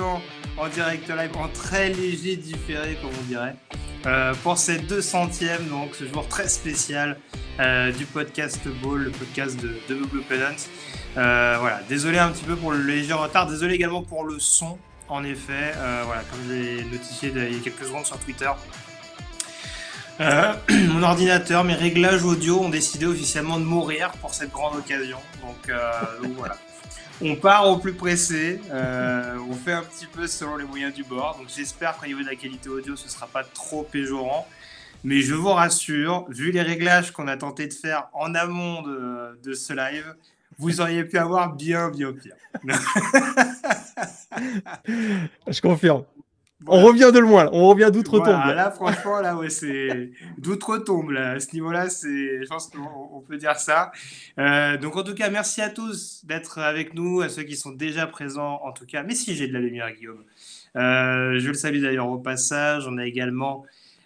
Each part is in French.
en direct live, en très léger différé comme on dirait, euh, pour cette 200e, donc ce jour très spécial euh, du podcast Ball, le podcast de, de Penance. Euh, voilà, désolé un petit peu pour le léger retard, désolé également pour le son, en effet, voilà, comme je l'ai notifié il y a quelques secondes sur Twitter. Mon ordinateur, mes réglages audio ont décidé officiellement de mourir pour cette grande occasion. Donc voilà. On part au plus pressé. euh, on fait un petit peu selon les moyens du bord. Donc j'espère qu'au niveau de la qualité audio, ce sera pas trop péjorant. Mais je vous rassure, vu les réglages qu'on a tenté de faire en amont de, de ce live, vous auriez pu avoir bien, bien pire. Je confirme. Voilà. On revient de loin, on revient d'outre-tombe. Voilà, là. là, franchement, là, ouais, c'est d'outre-tombe. À ce niveau-là, c'est, je pense qu'on on peut dire ça. Euh, donc, en tout cas, merci à tous d'être avec nous, à ceux qui sont déjà présents, en tout cas. Mais si j'ai de la lumière, Guillaume. Euh, je le salue d'ailleurs au passage. On a également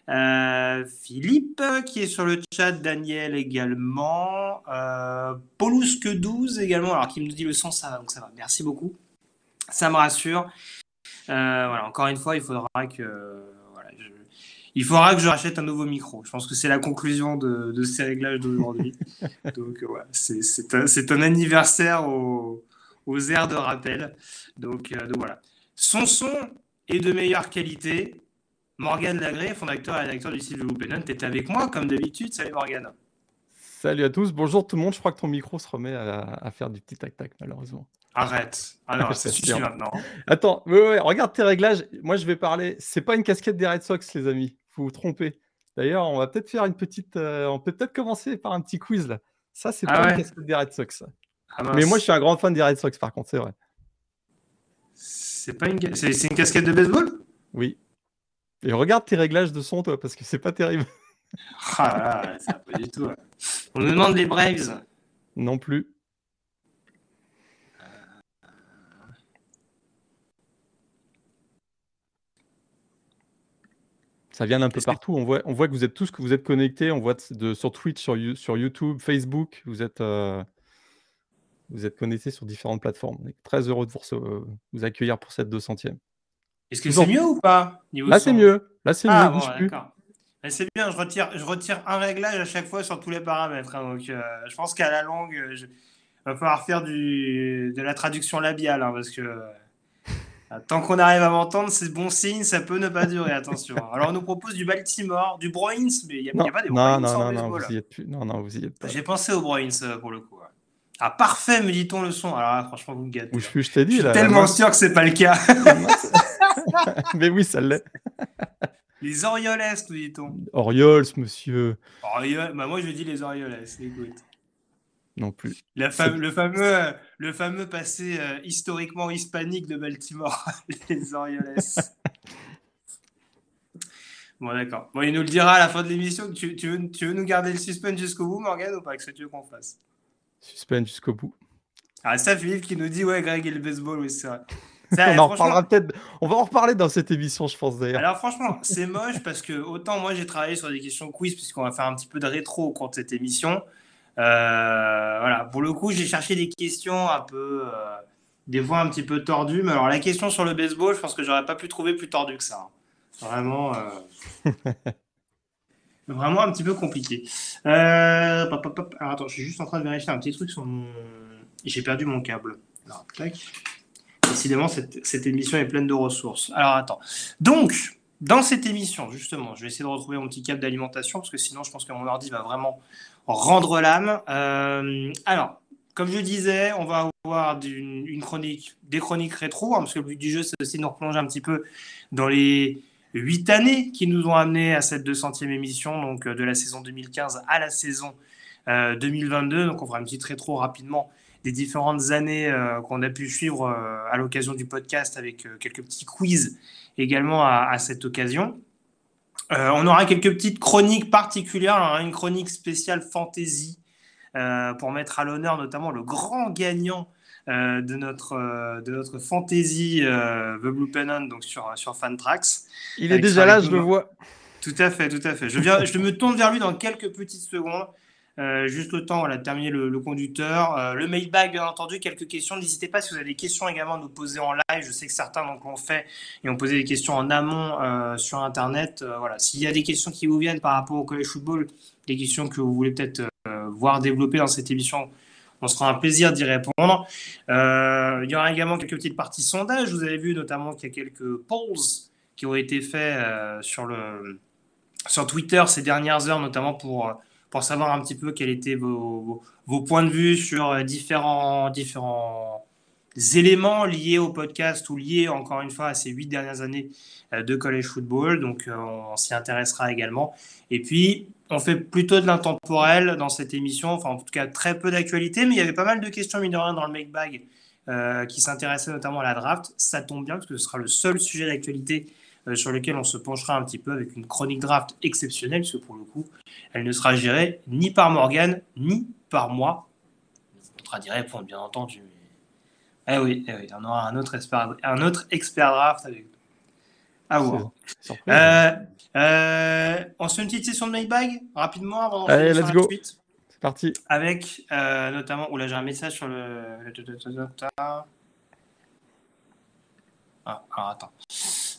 euh, Philippe qui est sur le chat, Daniel également, euh, Paulusque 12 également, alors qui me dit le son, ça va, donc ça va. Merci beaucoup. Ça me rassure. Euh, voilà, encore une fois, il faudra que voilà, je- il faudra que je rachète un nouveau micro. Je pense que c'est la conclusion de, de ces réglages d'aujourd'hui. Donc voilà, c'est un, c'est un anniversaire aux, aux airs de rappel. Donc, euh, donc voilà. Son son est de meilleure qualité. Morgane Lagré, fondateur et rédacteur du site de Penant, est avec moi comme d'habitude. Salut Morgane. Salut à tous, bonjour tout le monde. Je crois que ton micro se remet à, à faire du petit tac-tac, malheureusement. Arrête. Alors, Je ça suffit maintenant. Attends, ouais, ouais, regarde tes réglages. Moi, je vais parler. C'est pas une casquette des Red Sox, les amis. Vous vous trompez. D'ailleurs, on va peut-être faire une petite. euh, on peut peut-être commencer par un petit quiz là. Ça, c'est Ah pas ouais. une casquette des Red Sox. Ah. Mais moi, je suis un grand fan des Red Sox, par contre, c'est vrai. C'est pas une, c'est c'est une casquette de baseball? Oui. Et regarde tes réglages de son, toi, parce que c'est pas terrible Ah va pas du tout. On nous demande les Braves. non plus. Ça vient d'un peu partout. On voit, on voit que vous êtes tous que vous êtes connectés. On voit de, sur Twitch, sur, You- sur YouTube, Facebook. Vous êtes, euh, vous êtes connectés sur différentes plateformes. On est très heureux de vous, euh, vous accueillir pour cette 200e. Est-ce que c'est mieux ou pas niveau Là, c'est mieux. Là, c'est Ah mieux. bon, d'accord. C'est bien, je retire, je retire un réglage à chaque fois sur tous les paramètres. hein, donc, euh, je pense qu'à la longue, je- va falloir faire du, de la traduction labiale. hein, parce que euh, tant qu'on arrive à m'entendre, c'est bon signe, ça peut ne pas durer. Attention. Alors, on nous propose du Baltimore, du Bruins, mais il n'y a, pas des non, Bruins non, en non, non, baseball. vous y êtes plus. Non, non, vous y êtes pas. J'ai pensé aux Bruins euh, pour le coup. Ah, parfait, me dit-on le son. Alors là, franchement, vous me gâtez. Plus, je t'ai Je dit. suis là, tellement sûr que c'est pas le cas. Mais oui, ça l'est. Les Orioles, nous dit-on. Orioles, monsieur. Orioles, bah moi je dis les Orioles, écoute. Non plus. La fam- le, fameux, le fameux passé euh, historiquement hispanique de Baltimore, les Orioles. bon, d'accord. Bon, il nous le dira à la fin de l'émission. Tu, tu, veux, tu veux nous garder le suspense jusqu'au bout, Morgan, ou pas Qu'est-ce que tu veux qu'on fasse? Suspense jusqu'au bout. Ah, ça, Philippe qui nous dit Ouais, Greg et le baseball, oui, c'est vrai. Ça, On en reparlera peut-être. On va en reparler dans cette émission, je pense d'ailleurs. Alors franchement, c'est moche parce que autant moi j'ai travaillé sur des questions quiz puisqu'on va faire un petit peu de rétro au cours de cette émission. Euh, voilà, pour le coup, j'ai cherché des questions un peu, euh, des fois un petit peu tordues. Mais alors la question sur le baseball, je pense que j'aurais pas pu trouver plus tordu que ça. hein. Vraiment, euh, vraiment un petit peu compliqué. Euh, pop, pop. Alors attends, je suis juste en train de vérifier un petit truc sur mon. J'ai perdu mon câble. Alors, tac. Décidément, cette, cette émission est pleine de ressources. Alors attends. Donc, dans cette émission, justement, je vais essayer de retrouver mon petit câble d'alimentation parce que sinon, je pense que mon ordi va vraiment rendre l'âme. Euh, alors, comme je disais, on va avoir une, chronique, des chroniques rétro, hein, parce que le but du jeu, c'est aussi de nous replonger un petit peu dans les huit années qui nous ont amenés à cette 200e émission, donc de la saison 2015 à la saison 2022. Donc, on fera une petite rétro rapidement des différentes années euh, qu'on a pu suivre euh, à l'occasion du podcast avec euh, quelques petits quiz également à, cette occasion. On aura quelques petites chroniques particulières, une chronique spéciale fantasy pour mettre à l'honneur notamment le grand gagnant de notre de notre fantasy The Blue Pennant donc sur sur Fantrax. Il est déjà là, je le vois. Tout à fait, tout à fait. Je viens, je me tourne vers lui dans quelques petites secondes. Euh, juste le temps voilà, de terminer le, conducteur. Euh, le mailbag, bien entendu, quelques questions. N'hésitez pas si vous avez des questions également à nous poser en live. Je sais que certains donc, l'ont fait et ont posé des questions en amont euh, sur Internet. voilà. S'il y a des questions qui vous viennent par rapport au college football, des questions que vous voulez peut-être voir développer dans cette émission, on sera un plaisir d'y répondre. il y aura également quelques petites parties sondages. Vous avez vu notamment qu'il y a quelques polls qui ont été faits sur, le, sur Twitter ces dernières heures, notamment pour pour savoir un petit peu quels étaient vos, points de vue sur euh, différents, éléments liés au podcast ou liés encore une fois à ces huit dernières années euh, de college football. Donc euh, on s'y intéressera également. Et puis on fait plutôt de l'intemporel dans cette émission, enfin en tout cas très peu d'actualité, mais il y avait pas mal de questions mine de rien dans le make bag qui s'intéressaient notamment à la draft. Ça tombe bien parce que ce sera le seul sujet d'actualité sur lequel on se penchera un petit peu avec une chronique draft exceptionnelle, parce que pour le coup, elle ne sera gérée ni par Morgan, ni par moi. On d'y répondre, bien entendu. Eh oui, eh oui, on aura un autre expert, un autre expert draft avec nous. À voir. Euh, euh, on se fait une petite session de Mailbag rapidement avant Allez, let's go. C'est parti. Avec notamment. Oula, j'ai un message sur le. Ah, alors attends.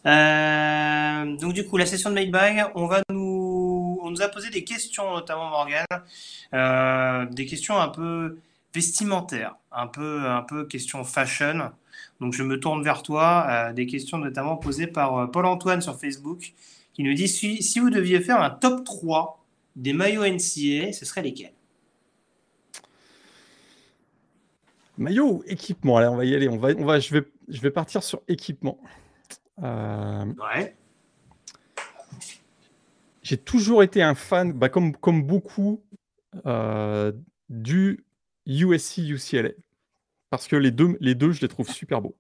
Euh, donc du coup, la session de Mailbag, on va nous, on nous a posé des questions, notamment Morgan, euh, des questions un peu vestimentaires, un peu, un peu fashion. Donc je me tourne vers toi, euh, des questions notamment posées par Paul-Antoine sur Facebook, qui nous dit si, vous deviez faire un top 3 des maillots NCA, ce serait lesquels? Maillot équipement? Allez, on va y aller. On va, on va, je, vais, je vais partir sur équipement. Euh, ouais. J'ai toujours été un fan, bah, comme, comme beaucoup, euh, du USC UCLA. Parce que les deux, les deux je les trouve super beaux.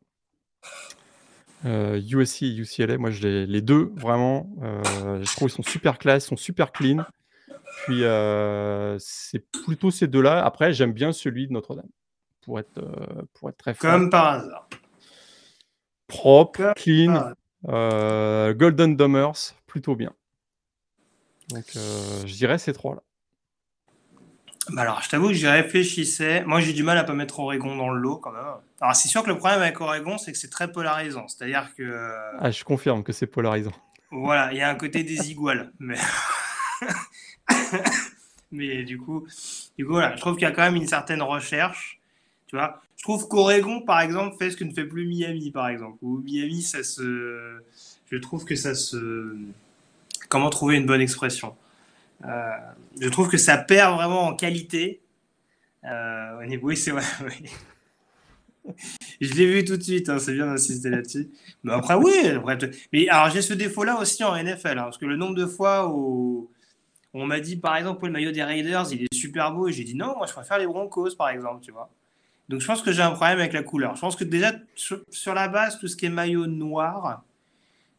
USC euh, et UCLA, moi, je les, les deux, vraiment, je trouve qu'ils sont super classe, sont super clean. Puis, c'est plutôt ces deux-là. Après, j'aime bien celui de Notre-Dame, pour être, pour être très. Comme par hasard propre, clean. Euh, Golden Domers, plutôt bien. Donc, euh, je dirais ces trois-là. Bah alors, je t'avoue que j'y réfléchissais. Moi, j'ai du mal à pas mettre Oregon dans le lot quand même. Alors, c'est sûr que le problème avec Oregon, c'est que c'est très polarisant. C'est-à-dire que. Ah, je confirme que c'est polarisant. Voilà, il y a un côté des iguales. Mais. mais du coup, du coup, voilà, je trouve qu'il y a quand même une certaine recherche. Tu vois, je trouve qu'Oregon, par exemple, fait ce que ne fait plus Miami, par exemple. Ou Miami, ça se. Je trouve que ça se. Comment trouver une bonne expression? Euh, Je trouve que ça perd vraiment en qualité. Euh, oui, c'est vrai. je l'ai vu tout de suite, hein, c'est bien d'insister là-dessus. Mais après, oui. mais alors, j'ai ce défaut-là aussi en NFL, hein, parce que le nombre de fois où on m'a dit, par exemple, le maillot des Raiders, il est super beau, et j'ai dit non, moi, je préfère les Broncos, par exemple, tu vois. Donc je pense que j'ai un problème avec la couleur. Je pense que déjà, sur, la base, tout ce qui est maillot noir,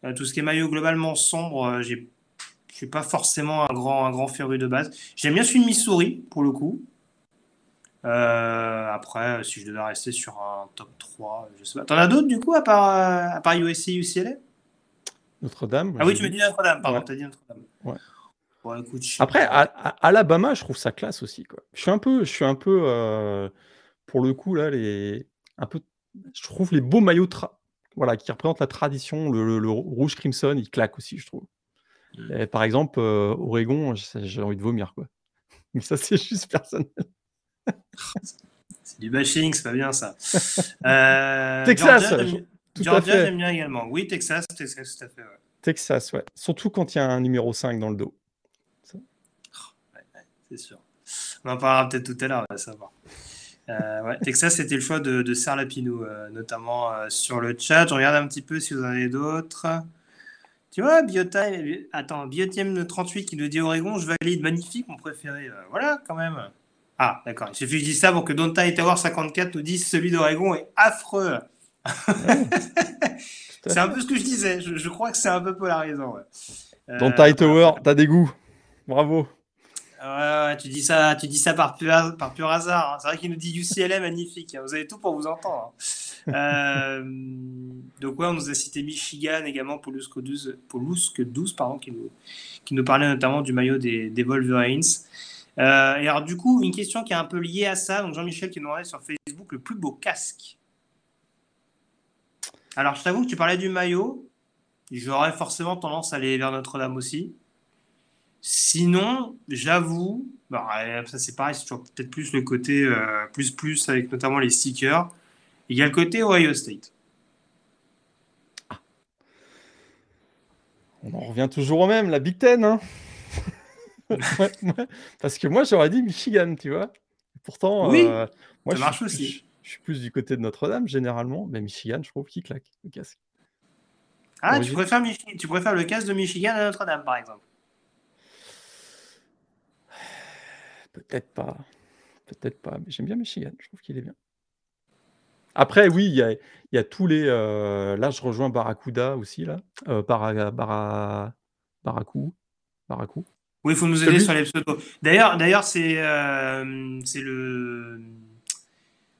euh, tout ce qui est maillot globalement sombre, euh, j'ai je suis pas forcément un grand, un grand féru de base. J'aime bien celui de Missouri, pour le coup. Euh, après, si je devais rester sur un top 3, je sais pas. T'en as d'autres, du coup, à part, à part USC, UCLA Notre-Dame. Ah oui, tu me dis Notre-Dame, pardon, t'as dit Notre-Dame. Ouais. Bon, écoute, Après, à, Alabama, je trouve ça classe aussi. Quoi. Je suis un peu, je suis un peu pour le coup, là, les... un peu, je trouve les beaux maillots voilà, qui représentent la tradition, le, rouge crimson, il claque aussi, je trouve. Mmh. par exemple, euh, Oregon, j'ai envie de vomir, quoi. Mais ça, c'est juste personnel. c'est du bashing, c'est pas bien ça. Euh, Texas, Georgia, j'aime bien également. Oui, Texas, Texas, tout à fait. Texas, ouais. Surtout quand il y a un numéro 5 dans le dos. c'est sûr. On en parlera peut-être tout à l'heure, on va savoir. Euh, ouais, Texas, c'était le choix de, de Serre Lapinou, euh, notamment euh, sur le chat. Je regarde un petit peu si vous en avez d'autres. Tu vois, Biotime, attends, Biotime 38 qui nous dit Oregon, je valide, magnifique, mon préféré. Euh, voilà, quand même. Ah, d'accord. Il suffit que je dise ça pour que Donta et Tower 54 nous disent celui d'Oregon est affreux. c'est un peu ce que je disais. Je, je crois que c'est un peu polarisant. Ouais. Euh, Dans Tower, t'as des goûts. Bravo. Tu dis ça, tu dis ça par pur, hasard. hein. C'est vrai qu'il nous dit UCLA magnifique. hein. Vous avez tout pour vous entendre. hein. Euh, donc ouais, on nous a cité Michigan également, Poluske 12, Poluske 12 pardon, qui nous, qui nous parlait notamment du maillot des, des Wolverines. Euh, et alors du coup, une question qui est un peu liée à ça. Donc Jean-Michel qui nous demandait sur Facebook le plus beau casque. Alors je t'avoue que tu parlais du maillot. J'aurais forcément tendance à aller vers Notre-Dame aussi. Sinon, j'avoue, bah, ouais, ça c'est pareil, c'est toujours peut-être plus le côté euh, plus plus avec notamment les stickers. Il y a le côté Ohio State. On en revient toujours au même, la Big Ten. hein. Ouais, ouais. Parce que moi, j'aurais dit Michigan, tu vois. Pourtant, Oui, euh, moi, ça je marche suis, aussi. je- je suis plus du côté de Notre-Dame, généralement. Mais Michigan, je trouve qu'il claque le casque. Ah, tu préfères, Michi- tu préfères le casque de Michigan à Notre-Dame, par exemple Peut-être pas. Peut-être pas. Mais j'aime bien Michigan. Je trouve qu'il est bien. Après, oui, il y a, y a tous les. euh, là, je rejoins Barracuda aussi, là. Euh, Bara, Baracou. Baracou. Oui, il faut nous aider Celui- sur les pseudos. D'ailleurs, d'ailleurs, c'est euh, c'est le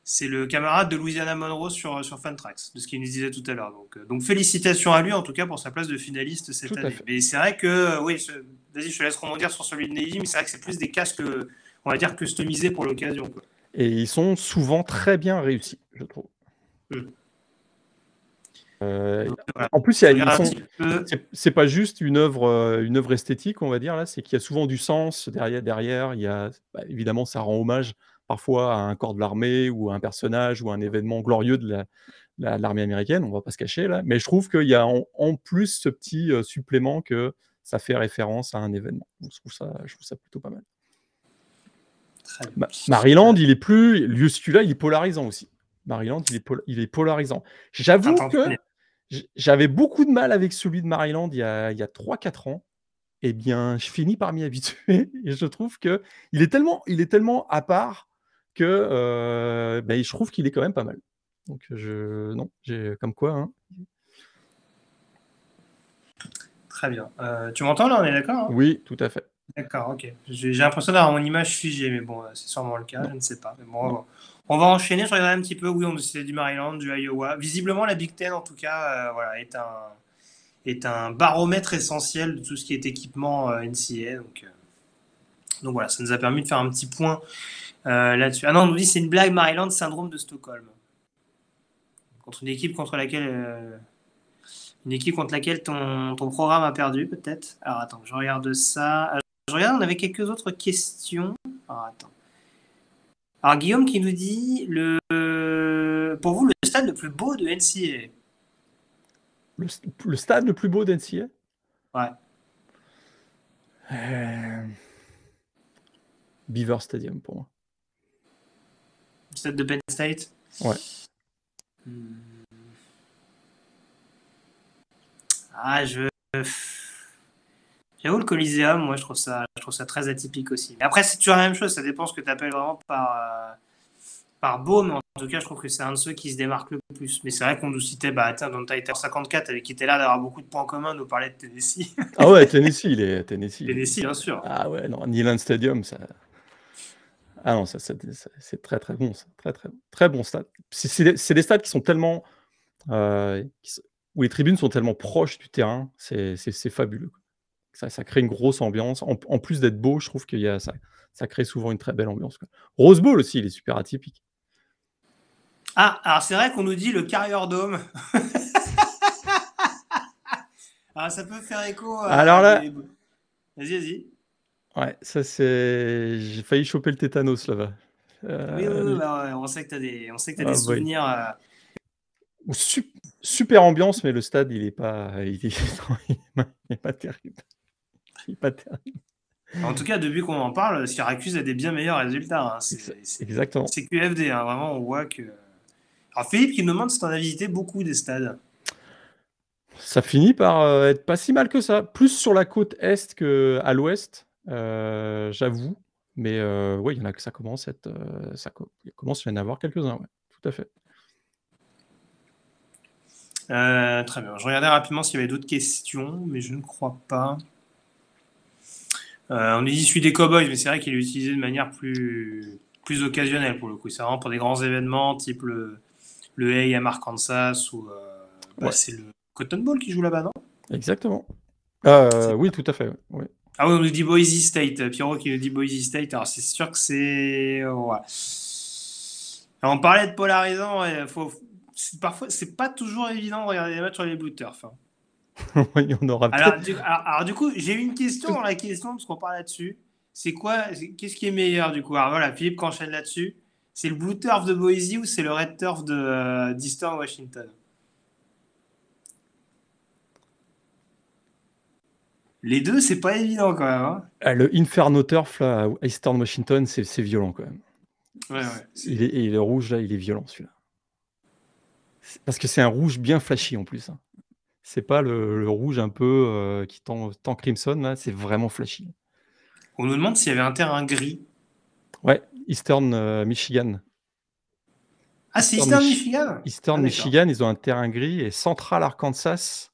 c'est le camarade de Louisiana Monroe sur sur Fantrax, de ce qu'il nous disait tout à l'heure. Donc, euh, donc félicitations à lui en tout cas pour sa place de finaliste cette année. fait. Mais c'est vrai que oui, vas-y, je te laisse rebondir sur celui de Navy, mais c'est vrai que c'est plus des casques, on va dire customisés pour l'occasion. Et ils sont souvent très bien réussis, je trouve. Mm. Euh, voilà. en plus, c'est- pas juste une œuvre, euh, une œuvre esthétique, on va dire là, c'est qu'il y a souvent du sens derrière. derrière il y a, bah, évidemment, ça rend hommage parfois à un corps de l'armée ou à un personnage ou à un événement glorieux de la- la- l'armée américaine. On va pas se cacher là, mais je trouve qu'il y a en, en plus ce petit euh, supplément que ça fait référence à un événement. Je trouve ça, je trouve ça plutôt pas mal. Très bien. Ma- Maryland, il est plus, lui celui-là, il est polarisant aussi. Maryland, il est, pol- il est polarisant. J'avoue que j'avais beaucoup de mal avec celui de Maryland il y a, il y a 3-4 ans. Eh bien, je finis par m'y habituer et je trouve que il est tellement, il est tellement à part que euh, ben, je trouve qu'il est quand même pas mal. Donc, je, non, j'ai comme quoi. hein. Très bien. Euh, tu m'entends là, on est d'accord hein? Oui, tout à fait. D'accord, ok. J'ai j'ai l'impression d'avoir mon image figée, mais bon, euh, c'est sûrement le cas, je ne sais pas. Mais bon, on va- on va enchaîner, je regarde un petit peu. Oui, on c'était du Maryland, du Iowa. Visiblement, la Big Ten, en tout cas, euh, voilà, est un, est un baromètre essentiel de tout ce qui est équipement euh, NCA. Donc, euh, donc voilà, ça nous a permis de faire un petit point euh, là-dessus. Ah non, on nous dit c'est une blague Maryland, syndrome de Stockholm. Contre une équipe contre laquelle. euh, une équipe contre laquelle ton, ton programme a perdu, peut-être. Alors attends, je regarde ça. Je regarde, on avait quelques autres questions. Alors attends. Alors Guillaume qui nous dit le pour vous le stade le plus beau de NCAA. Le, le stade le plus beau d'NCA Ouais. Euh, Beaver Stadium pour moi. Le stade de Penn State? Ouais. Hmm. Ah, je. J'avoue, le Coliseum, moi, je trouve ça, je trouve ça très atypique aussi. Mais après, c'est toujours la même chose, ça dépend ce que tu appelles vraiment par, euh, par beau, mais en tout cas, je trouve que c'est un de ceux qui se démarque le plus. Mais c'est vrai qu'on nous citait, bah, tiens, dans Titan 54, avec qui était là d'avoir beaucoup de points communs, nous parlait de Tennessee. Ah ouais, Tennessee, il est Tennessee. Tennessee, bien sûr. Ah ouais, non, Neyland Stadium, ça. Ah non, ça, ça- ça- c'est très très bon, ça. très très très bon stade. C'est- C'est des, des stades qui sont tellement, euh, qui où les tribunes sont tellement proches du terrain, c'est fabuleux. quoi. Ça, ça crée une grosse ambiance. En, en plus d'être beau, je trouve a ça, ça crée souvent une très belle ambiance. quoi. Rose Bowl aussi, il est super atypique. Ah, alors c'est vrai qu'on nous dit le Carrier Dome. alors ça peut faire écho à. Alors là- Vas-y, vas-y. Ouais, ça c'est. J'ai failli choper le tétanos là-bas. Euh, Oui, oui, oui, bah, on sait que tu as des, on sait que t'as Ah, des souvenirs. euh, super ambiance, mais le stade, il est pas, il est, non, il est pas, il est pas terrible. En tout cas, depuis qu'on en parle, Syracuse a des bien meilleurs résultats. hein. C'est Exactement. c'est QFD, hein. vraiment, on voit que. Alors, Philippe qui nous demande si tu en as visité beaucoup des stades. Ça finit par euh, être pas si mal que ça. Plus sur la côte est qu'à l'ouest, euh, j'avoue. Mais euh, ouais, il y en a que ça commence à être, ça commence à y en avoir quelques-uns, ouais. Tout à fait. Très bien. Je regardais rapidement s'il y avait d'autres questions, mais je ne crois pas. Euh, on nous dit celui des Cowboys, mais c'est vrai qu'il est utilisé de manière plus, plus occasionnelle pour le coup. C'est vraiment pour des grands événements, type le, le AM Arkansas ou euh, bah, Ouais. c'est le Cotton Bowl qui joue là-bas, non? Exactement. Euh, oui, tout à fait. Ah oui, on nous dit Boise State. Pierrot qui nous dit Boise State. Alors c'est sûr que c'est. ouais. Alors, on parlait de polarisant. ouais, faut... c'est- Parfois, c'est pas toujours évident de regarder les matchs sur les Blue Turf. hein. aura Alors, du, alors, alors, du coup, j'ai une question la question, parce qu'on parle là-dessus. C'est quoi, qu'est-ce qui est meilleur du coup? Alors voilà, Philippe qui enchaîne là-dessus. C'est le Blue Turf de Boise ou c'est le Red Turf de, euh, d'Eastern Washington? Les deux, c'est pas évident quand même. hein. Ah, le Inferno Turf là, à Eastern Washington, c'est violent quand même. Ouais, ouais. Il est, et le rouge là, il est violent celui-là. Parce que c'est un rouge bien flashy en plus. hein. C'est pas le, le rouge un peu euh, qui tend, tend crimson là, c'est vraiment flashy. On nous demande s'il y avait un terrain gris. Ouais, Eastern euh, Michigan. Ah, c'est Eastern Eastern Mich- Michigan Eastern Ah. Michigan, ils ont un terrain gris et Central Arkansas,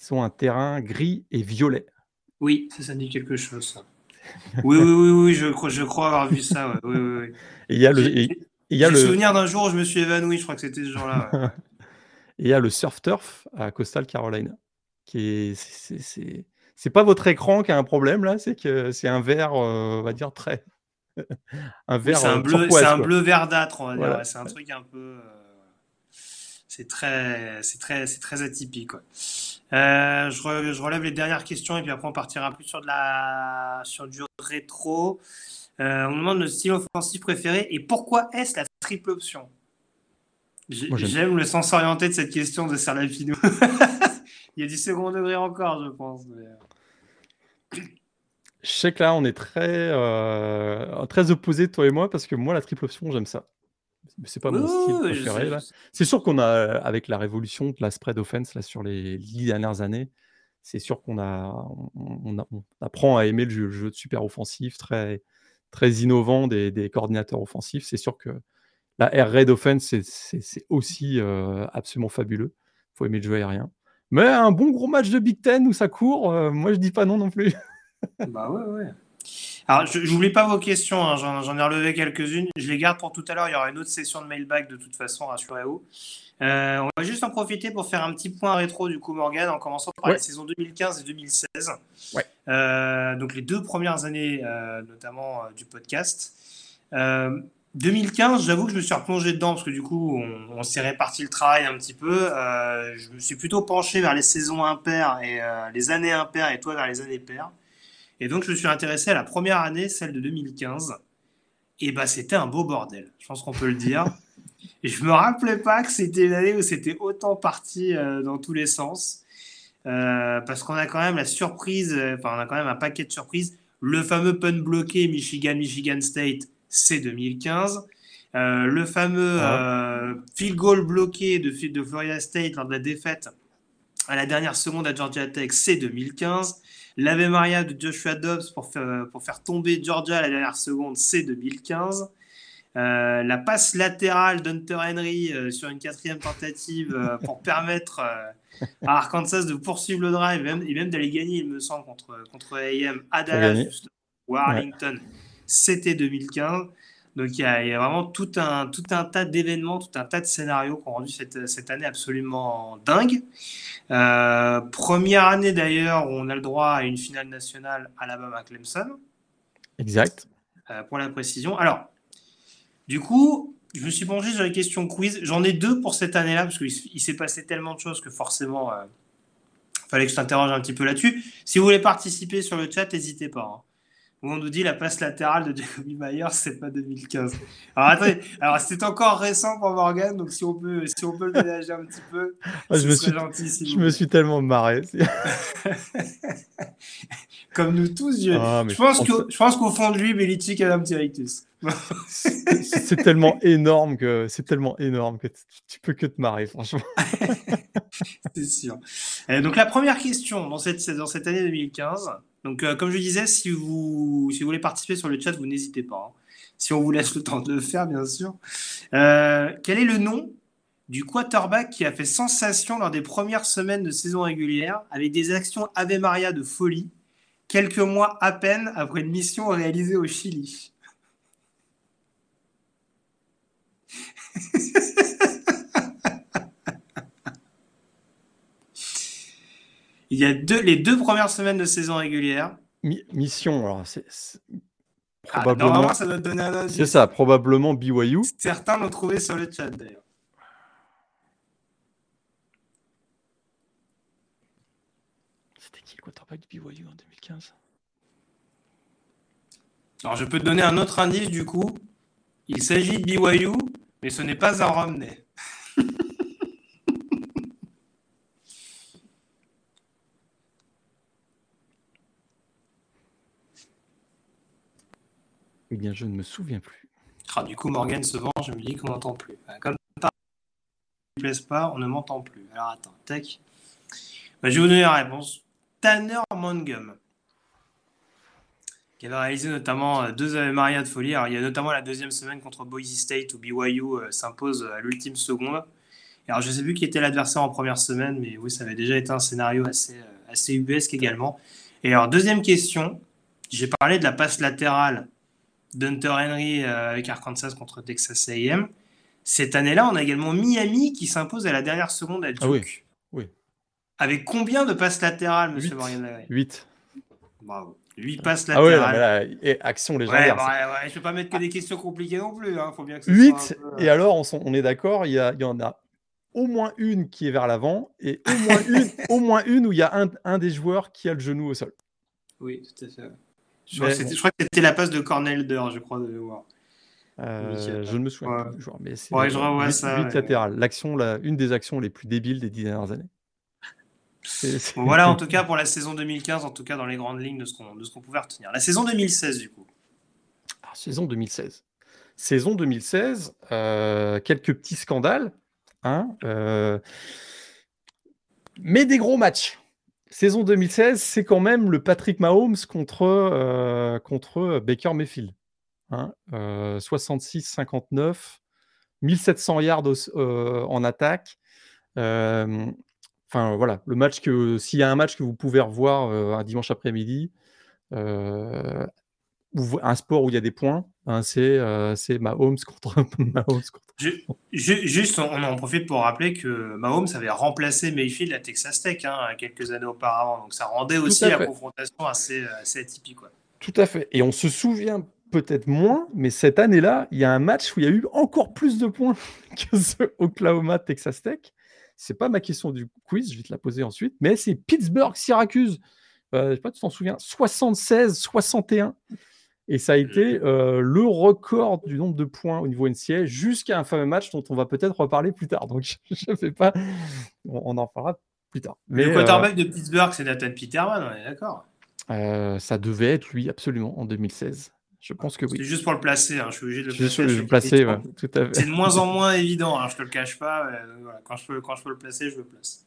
ils ont un terrain gris et violet. Oui, ça, ça dit quelque chose. ça. Oui, oui, oui, oui, je, crois- je crois avoir vu ça. ouais, oui, oui, oui. Et il y a le, J'ai- et- et il y a J'ai le le, souvenir d'un jour où je me suis évanoui, je crois que c'était ce jour-là. ouais. et il y a le Surf Turf à Coastal Carolina, qui est, c'est- c'est c'est- c'est pas votre écran qui a un problème là, c'est que c'est un vert, euh, on va dire très, un Oui, vert c'est un euh, bleu, turquoise, c'est un quoi. bleu verdâtre, on va dire. Ouais, C'est un truc un peu. euh, c'est très, c'est très, c'est très atypique. quoi. Euh, je, re- je relève les dernières questions et puis après on partira plus sur de la, sur du rétro. On nous demande le style offensif préféré et pourquoi est-ce la triple option? J'aime. Le sens orienté de cette question de Serlafino. Il y a du second degré encore, je pense. mais, euh, Je sais que là, on est très, euh, très opposés, toi et moi, parce que moi, la triple option, j'aime ça. Mais c'est pas mon style préféré. C'est sûr qu'on a, euh, avec la révolution de la spread offense là, sur les dix dernières années, c'est sûr qu'on a, on, on a- on apprend à aimer le jeu, le jeu de super offensif, très, très innovant des, des coordinateurs offensifs. C'est sûr que la air raid offense, c'est- aussi euh, absolument fabuleux. Il faut aimer le jeu aérien. Mais un bon gros match de Big Ten où ça court, euh, moi je dis pas non non plus. Bah ouais, ouais. Alors, je n'oublie pas vos questions, hein, j'en ai relevé quelques-unes. Je les garde pour tout à l'heure. Il y aura une autre session de mailbag de toute façon, rassurez-vous. Euh, on va juste en profiter pour faire un petit point rétro du coup, Morgan, en commençant par Ouais. les saisons 2015 et 2016. Ouais. Euh, donc, les deux premières années, euh, notamment du podcast. Euh, 2015, j'avoue que je me suis replongé dedans parce que du coup, on, s'est réparti le travail un petit peu. Euh, je me suis plutôt penché vers les saisons impaires et euh, les années impaires et toi vers les années paires. Et donc, je me suis intéressé à la première année, celle de 2015. Et bah, c'était un beau bordel, je pense qu'on peut le dire. Et je me rappelais pas que c'était l'année où c'était autant parti euh, dans tous les sens. Parce qu'on a quand même la surprise, enfin, on a quand même un paquet de surprises. Le fameux pun bloqué Michigan-Michigan State, c'est 2015. Euh, le fameux euh, field goal bloqué de, de Florida State lors de la défaite à la dernière seconde à Georgia Tech, c'est 2015. L'Ave Maria de Joshua Dobbs pour faire, pour faire tomber Georgia à la dernière seconde, c'est 2015. Euh, la passe latérale d'Hunter Henry euh, sur une quatrième tentative euh, pour permettre euh, à Arkansas de poursuivre le drive et même, d'aller gagner, il me semble, contre, contre AM à Dallas, ou à Arlington, c'était 2015. Donc il y, a, il y a vraiment tout un, tout un tas d'événements, tout un tas de scénarios qui ont rendu cette, cette année absolument dingue. Euh, première année d'ailleurs où on a le droit à une finale nationale Alabama-Clemson, Exact. euh, pour la précision. Alors, du coup, je me suis penché sur les questions quiz. J'en ai deux pour cette année-là, parce qu'il il s'est passé tellement de choses que forcément, il fallait que je t'interroge un petit peu là-dessus. Si vous voulez participer sur le chat, n'hésitez pas. hein. Où on nous dit la passe latérale de Jacoby Myers, c'est pas 2015. Alors attendez, alors c'est encore récent pour Morgan, donc si on peut, si on peut le ménager un petit peu, ah, je, me suis, gentil, je me suis tellement marré. Comme nous tous, je, ah, je pense, que, je pense qu'au fond de lui, Belichick a un petit rictus. c'est tellement énorme que c'est tellement énorme que tu peux que te marrer, franchement. c'est sûr. donc la première question dans cette, dans cette année 2015. Donc euh, comme je disais, si vous, si vous voulez participer sur le chat, vous n'hésitez pas. Hein. Si on vous laisse le temps de le faire, bien sûr. Euh, quel est le nom du quarterback qui a fait sensation lors des premières semaines de saison régulière avec des actions Ave Maria de folie quelques mois à peine après une mission réalisée au Chili? Il y a deux, les deux premières semaines de saison régulière. mission, alors c'est. Ah, probablement. ça doit donner un C'est ça, probablement BYU. Certains l'ont trouvé sur le chat d'ailleurs. C'était qui le quarterback de BYU en 2015 Alors je peux te donner un autre indice du coup. Il s'agit de BYU, mais ce n'est pas un Romney. Eh je ne me souviens plus. Ah, du coup, Morgan se venge, je me dis qu'on n'entend plus. Comme ça ne plaise pas, on ne m'entend plus. Alors attends, tac. Bah, je vais vous donner la réponse. Tanner Mangum, qui avait réalisé notamment euh, deux Maria de folie. Alors, il y a notamment la deuxième semaine contre Boise State où BYU euh, s'impose à l'ultime seconde. Alors, je ne sais plus qui était l'adversaire en première semaine, mais oui, ça avait déjà été un scénario assez, euh, assez également. Et alors, deuxième question. J'ai parlé de la passe latérale d'Hunter Henry euh, avec Arkansas contre Texas A&M. Cette année-là, on a également Miami qui s'impose à la dernière seconde à Duke. Ah oui. oui. Avec combien de passes latérales, monsieur Morgan 8. Bravo. 8 passes latérales. Ah ouais, là, et action légendaire. Ouais, ouais, ouais, je ne peux pas mettre que des questions compliquées non plus. Hein. Faut bien que 8, et alors on, on est d'accord, il y, y, en a au moins une qui est vers l'avant et au moins une, au moins une où il y a un, un, des joueurs qui a le genou au sol. Oui, tout à fait. Je, crois, que c'était la passe de Cornel Deur, je crois, de voir. Euh, je ne me souviens plus mais c'est ouais, je revois ça. latéral. L'action, la, une des actions les plus débiles des dix dernières années. voilà, en tout cas, pour la saison 2015, en tout cas, dans les grandes lignes de ce qu'on qu'on pouvait retenir. La saison 2016, du coup. Ah, saison 2016. Saison 2016, euh, quelques petits scandales. Hein, euh, mais des gros matchs saison 2016, c'est quand même le Patrick Mahomes contre, euh, Baker Mayfield. 66-59, 1700 yards euh, en attaque. Euh, enfin voilà, le match que s'il y a un match que vous pouvez revoir un dimanche après-midi, un sport où il y a des points, hein, c'est Mahomes contre Mahomes contre juste, on en profite pour rappeler que Mahomes avait remplacé Mayfield à Texas Tech hein, quelques années auparavant. Donc ça rendait aussi la confrontation assez, assez atypique. Tout à fait. Et on se souvient peut-être moins, mais cette année-là, il y a un match où il y a eu encore plus de points que ce Oklahoma-Texas Tech. C'est pas ma question du quiz, je vais te la poser ensuite, mais c'est Pittsburgh-Syracuse. Euh, je sais pas, tu t'en souviens, 76-61. Et ça a été euh, le record du nombre de points au niveau NCA jusqu'à un fameux match dont on va peut-être reparler plus tard. Donc je ne fais pas. On, en parlera plus tard. Mais, le quarterback euh, de Pittsburgh, c'est Nathan Peterman, on est d'accord euh, Ça devait être lui, absolument, en 2016. Je pense que oui. C'est juste pour le placer. Hein. Je suis obligé de le placer. Je placer, ouais, C'est de moins en moins évident. Hein. Je ne te le cache pas. Voilà. Quand, je peux, quand je peux le placer, je le place.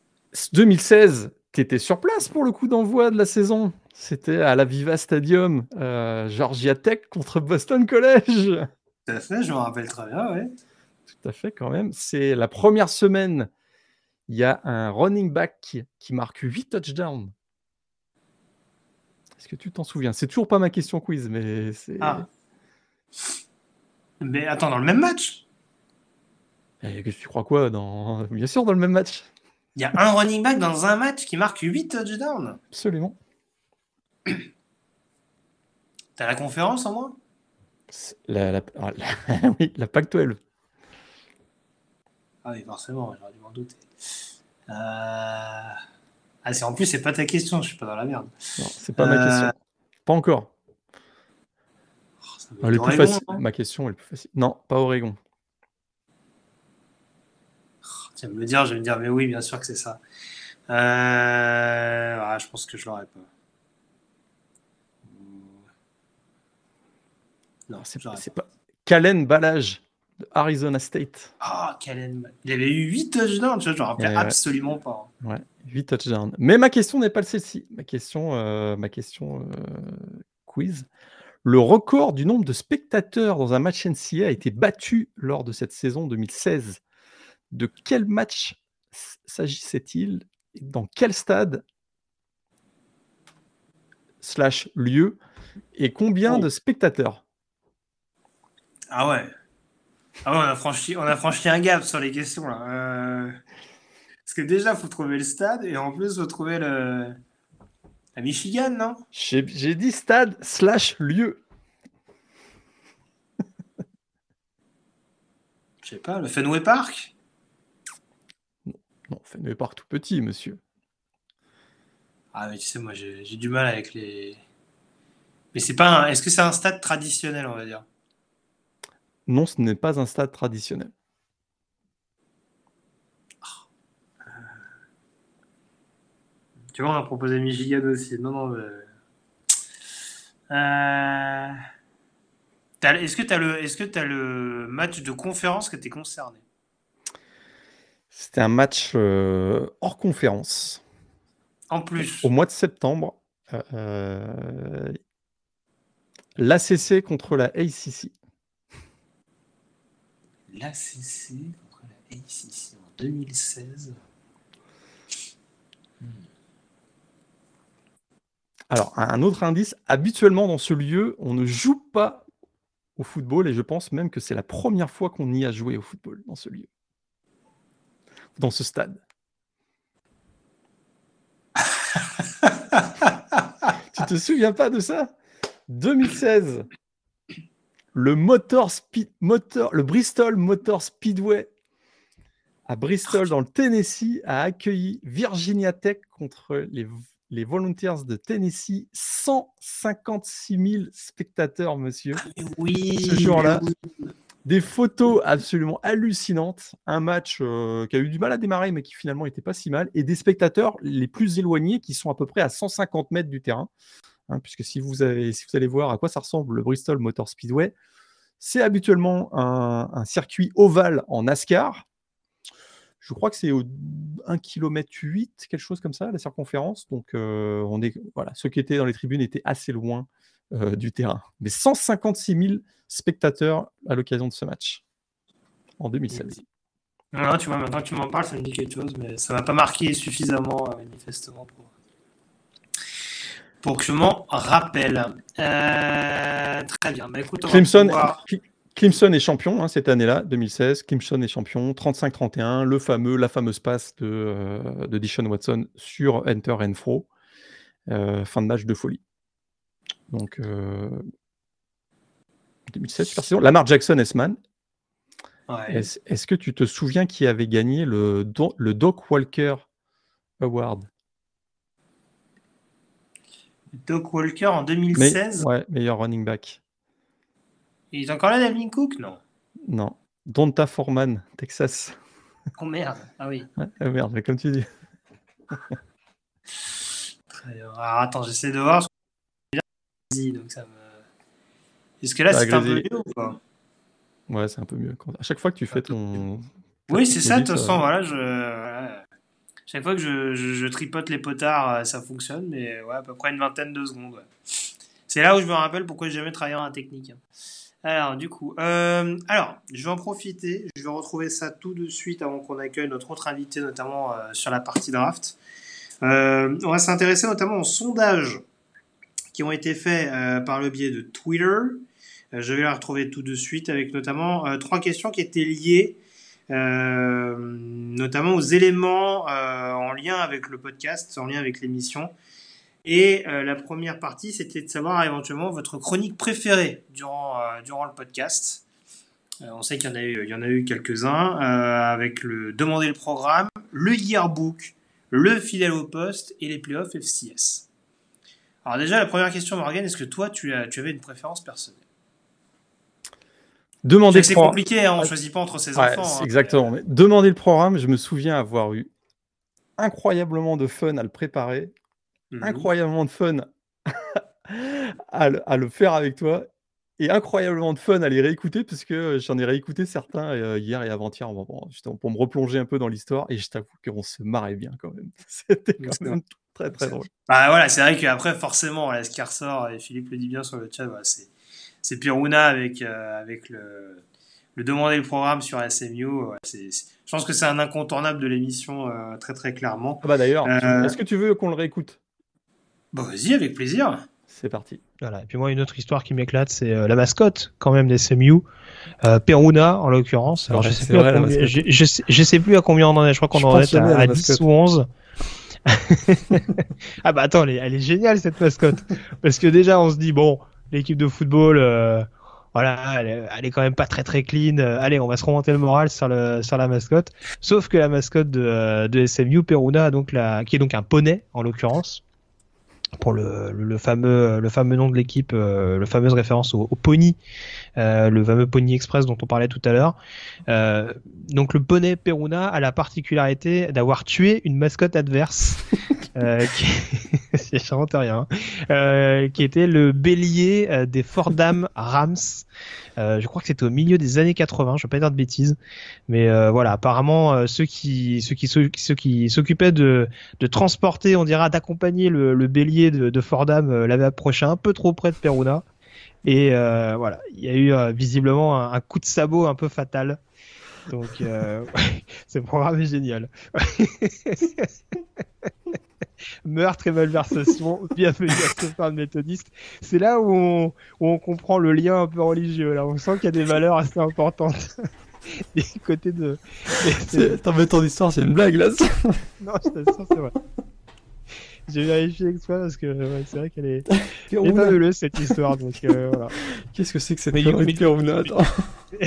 2016, tu étais sur place pour le coup d'envoi de la saison. C'était à la Viva Stadium, euh, Georgia Tech contre Boston College. Tout à fait, je me rappelle très bien, oui. Tout à fait, quand même. C'est la première semaine, il y a un running back qui, marque 8 touchdowns. Est-ce que tu t'en souviens? C'est toujours pas ma question quiz, mais c'est. Ah. Mais attends, dans le même match? Et que tu crois quoi dans... Bien sûr, dans le même match? Il y a un running back dans un match qui marque 8 touchdowns. Absolument. T'as la conférence en moins? La, la, ah, Oui, la PAC 12. Ah oui, forcément, j'aurais dû m'en douter. Euh... Ah, en plus, c'est pas ta question, je suis pas dans la merde. Non, c'est pas ma question. Euh, pas encore. Ah, le plus non Ma question est plus facile. Non, pas Oregon. Tu vas me le dire, je vais me dire, mais oui, bien sûr que c'est ça. Euh, ah, je pense que je l'aurais pas. Non, C'est pas. pas. Kalen Balage de Arizona State. Ah, Kellen. Il avait eu 8 touchdowns, je me rappelle ouais. absolument pas. Ouais, 8 touchdowns. Mais ma question n'est pas celle-ci. Ma question, euh, ma question euh, quiz. Le record du nombre de spectateurs dans un match NCA a été battu lors de cette saison 2016. De quel match s'agissait-il Dans quel stade slash lieu et combien Oh. de spectateurs? Ah ouais. Ah ouais, on a franchi, on a franchi un gap sur les questions là. Euh, Parce que déjà, faut trouver le stade et en plus, faut trouver le. À Michigan, non? J'ai j'ai dit stade slash lieu. Je sais pas, le Fenway Park? Non, Park tout petit, monsieur. Ah, mais tu sais, moi, j'ai du mal avec les. Mais c'est pas un... Est-ce que c'est un stade traditionnel, on va dire? Non, ce n'est pas un stade traditionnel. Tu vois, on a proposé Michigan aussi. Non, non, mais... Euh... Est-ce que tu as, le... Que t'as le match de conférence que tu es concerné? C'était un match euh, hors conférence. En plus. Au mois de septembre, euh, l'ACC contre la ACC. L'ACC contre la ACC en 2016. Alors, un un autre indice, habituellement dans ce lieu, on ne joue pas au football et je pense même que c'est la première fois qu'on y a joué au football dans ce lieu. Dans ce stade. tu te souviens pas de ça? 2016. Le Motor Speed, Motor, le Bristol Motor Speedway à Bristol dans le Tennessee a accueilli Virginia Tech contre les, les Volunteers de Tennessee. 156 000 spectateurs, monsieur. Oui. Ce jour-là. oui. Des photos absolument hallucinantes. Un match euh, qui a eu du mal à démarrer, mais qui finalement n'était pas si mal. Et des spectateurs les plus éloignés qui sont à peu près à 150 mètres du terrain. Hein, puisque si vous, allez voir à quoi ça ressemble le Bristol Motor Speedway, c'est habituellement un, un circuit ovale en NASCAR. Je crois que c'est au 1 km 8, quelque chose comme ça, la circonférence. Donc, euh, on est, voilà, ceux qui étaient dans les tribunes étaient assez loin euh, du terrain. Mais 156 000 spectateurs à l'occasion de ce match en 2016. Non, tu vois, maintenant que tu m'en parles, ça me dit quelque chose, mais ça m'a pas marqué suffisamment, euh, manifestement, pour, pour que je m'en rappelle. Euh, très bien. Bah, écoute, Clemson, pouvoir- Cle- Clemson est champion hein, cette année-là, 2016. Clemson est champion, 35-31, le fameux, la fameuse passe de, euh, de Dishon Watson sur Enter and Fro. Euh, fin de match de folie. Donc, euh, 2016, super saison. Lamar Jackson, S-Man. Ouais. Est-ce que tu te souviens qui avait gagné le, Do- le Doc Walker Award? Doc Walker en Mais- 2016. ouais, meilleur running back. Il est encore là, Dalvin Cook Non? Non. Donta Foreman, Texas. Oh merde. Ah oui. Ah merde, mais comme tu dis. Alors attends, j'essaie de voir. Donc ça me... Est-ce que là, Bah, c'est un peu mieux ou pas Ouais, c'est un peu mieux. À chaque fois que tu fais ton. Oui, c'est ça, de toute ça façon, voilà, je... voilà. Chaque fois que je, je- je tripote les potards, euh, ça fonctionne, mais ouais, à peu près une vingtaine de secondes. ouais. C'est là où je me rappelle pourquoi j'ai jamais travaillé en technique. hein. Alors, du coup, euh, alors, je vais en profiter, je vais retrouver ça tout de suite avant qu'on accueille notre autre invité, notamment euh, sur la partie draft. Euh, on va s'intéresser notamment aux sondages qui ont été faits euh, par le biais de Twitter. Euh, je vais la retrouver tout de suite avec notamment euh, trois questions qui étaient liées notamment aux éléments en lien avec le podcast, en lien avec l'émission. Et la première partie, c'était de savoir éventuellement votre chronique préférée durant, durant le podcast. On sait qu'il y en a eu, y en a eu quelques-uns, avec le Demander le programme, le yearbook, le fidèle au poste et les playoffs FCS. Alors déjà, la première question, Morgan, est-ce que toi, tu, as, tu avais une préférence personnelle? Demandez c'est compliqué, hein, on ne choisit pas entre ses enfants. Hein. Exactement. Mais demandez le programme, je me souviens avoir eu incroyablement de fun à le préparer, mmh incroyablement de fun à, le, faire avec toi et incroyablement de fun à les réécouter parce que j'en ai réécouté certains euh, hier et avant-hier pour me replonger un peu dans l'histoire et je t'avoue qu'on se marrait bien quand même. C'était quand même très très drôle. Bah voilà, c'est vrai qu'après forcément, ce qui ressort, et Philippe le dit bien sur le chat, c'est, c'est Piruna avec, euh, avec le, le demander le programme sur SMU. c'est, je pense que c'est un incontournable de l'émission euh, très très clairement. Ah bah d'ailleurs, est-ce que tu veux qu'on le réécoute? Bah vas-y, avec plaisir. C'est parti. Voilà. Et puis moi, une autre histoire qui m'éclate, c'est euh, la mascotte quand même des SMU, euh, Peruna en l'occurrence. Alors, je sais, plus je, sais, plus à combien on en est. Je crois qu'on en est à, 10 ou 11. ah bah attends, elle est, géniale cette mascotte. Parce que déjà, on se dit bon, l'équipe de football, euh, voilà, elle est, quand même pas très très clean. allez, on va se remonter le moral sur la mascotte. Sauf que la mascotte de, SMU, Peruna, la, qui est donc un poney en l'occurrence pour le, le, fameux le fameux nom de l'équipe, euh, le fameuse référence au, pony, euh, le fameux Pony Express dont on parlait tout à l'heure. Euh, donc le poney Peruna a la particularité d'avoir tué une mascotte adverse, euh, qui... rien, hein. qui était le bélier des Fordham Rams. Euh, je crois que c'était au milieu des années 80, je vais pas dire de bêtises, mais euh, voilà, apparemment euh, ceux qui ceux qui ceux qui s'occupaient de de transporter, on dira d'accompagner le, le, bélier de, de Fordham l'avaient approché un peu trop près de Peruna et voilà, il y a eu visiblement un, un, coup de sabot un peu fatal. Donc, ce programme est génial. meurtre et malversation, bienvenue à ce de méthodiste. C'est là où on, où on, comprend le lien un peu religieux. Là, on sent qu'il y a des valeurs assez importantes. des côtés de. T'en mets ton histoire, c'est une blague là. non, je t'assure, c'est vrai. J'ai vérifié avec toi parce que ouais, c'est vrai qu'elle est, est fabuleuse cette histoire. Donc euh, voilà. Qu'est-ce que c'est que cette connerie de Attends.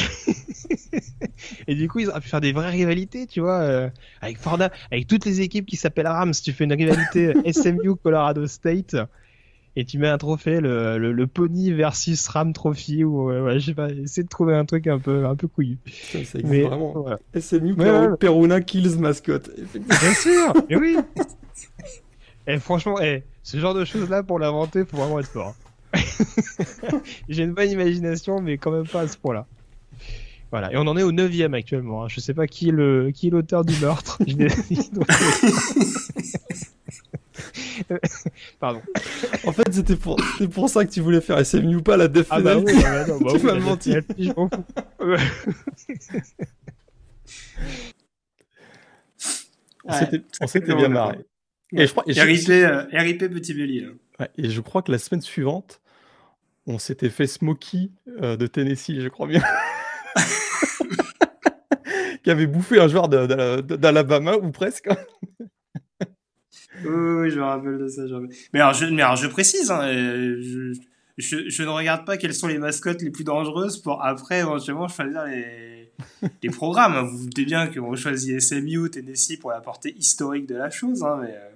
Et du coup, ils auraient pu faire des vraies rivalités, tu vois, euh, avec Fordham, avec toutes les équipes qui s'appellent Rams. Tu fais une rivalité SMU Colorado State et tu mets un trophée, le, le, Pony versus Ram Trophy ou ouais, je sais pas, essayer de trouver un truc un peu un peu couillu. mais vraiment. SMU Peruna kills mascotte. Bien sûr, mais oui. Et franchement, eh, ce genre de choses là pour l'inventer, faut vraiment être fort. J'ai une bonne imagination, mais quand même pas à ce point-là. Voilà, et on en est au 9 actuellement. Hein. Je sais pas qui est le qui est l'auteur du meurtre. Pardon. En fait, c'était pour, pour ça que tu voulais faire SMU ou pas la def ah bah oui, bah non, bah tu m'as menti. on s'était bien marré. Et je crois, et RIP, euh, Petit Bélier. Ouais, et je crois que la semaine suivante, on s'était fait Smokey euh, de Tennessee, je crois bien. qui avait bouffé un joueur d'Alabama ou presque. oui, je me rappelle de ça. Mais, alors, je, mais alors, je précise, hein, je, je, ne regarde pas quelles sont les mascottes les plus dangereuses pour après éventuellement choisir les, les programmes. Vous vous doutez bien qu'on choisit SMU, Tennessee pour la portée historique de la chose. Hein, mais, euh,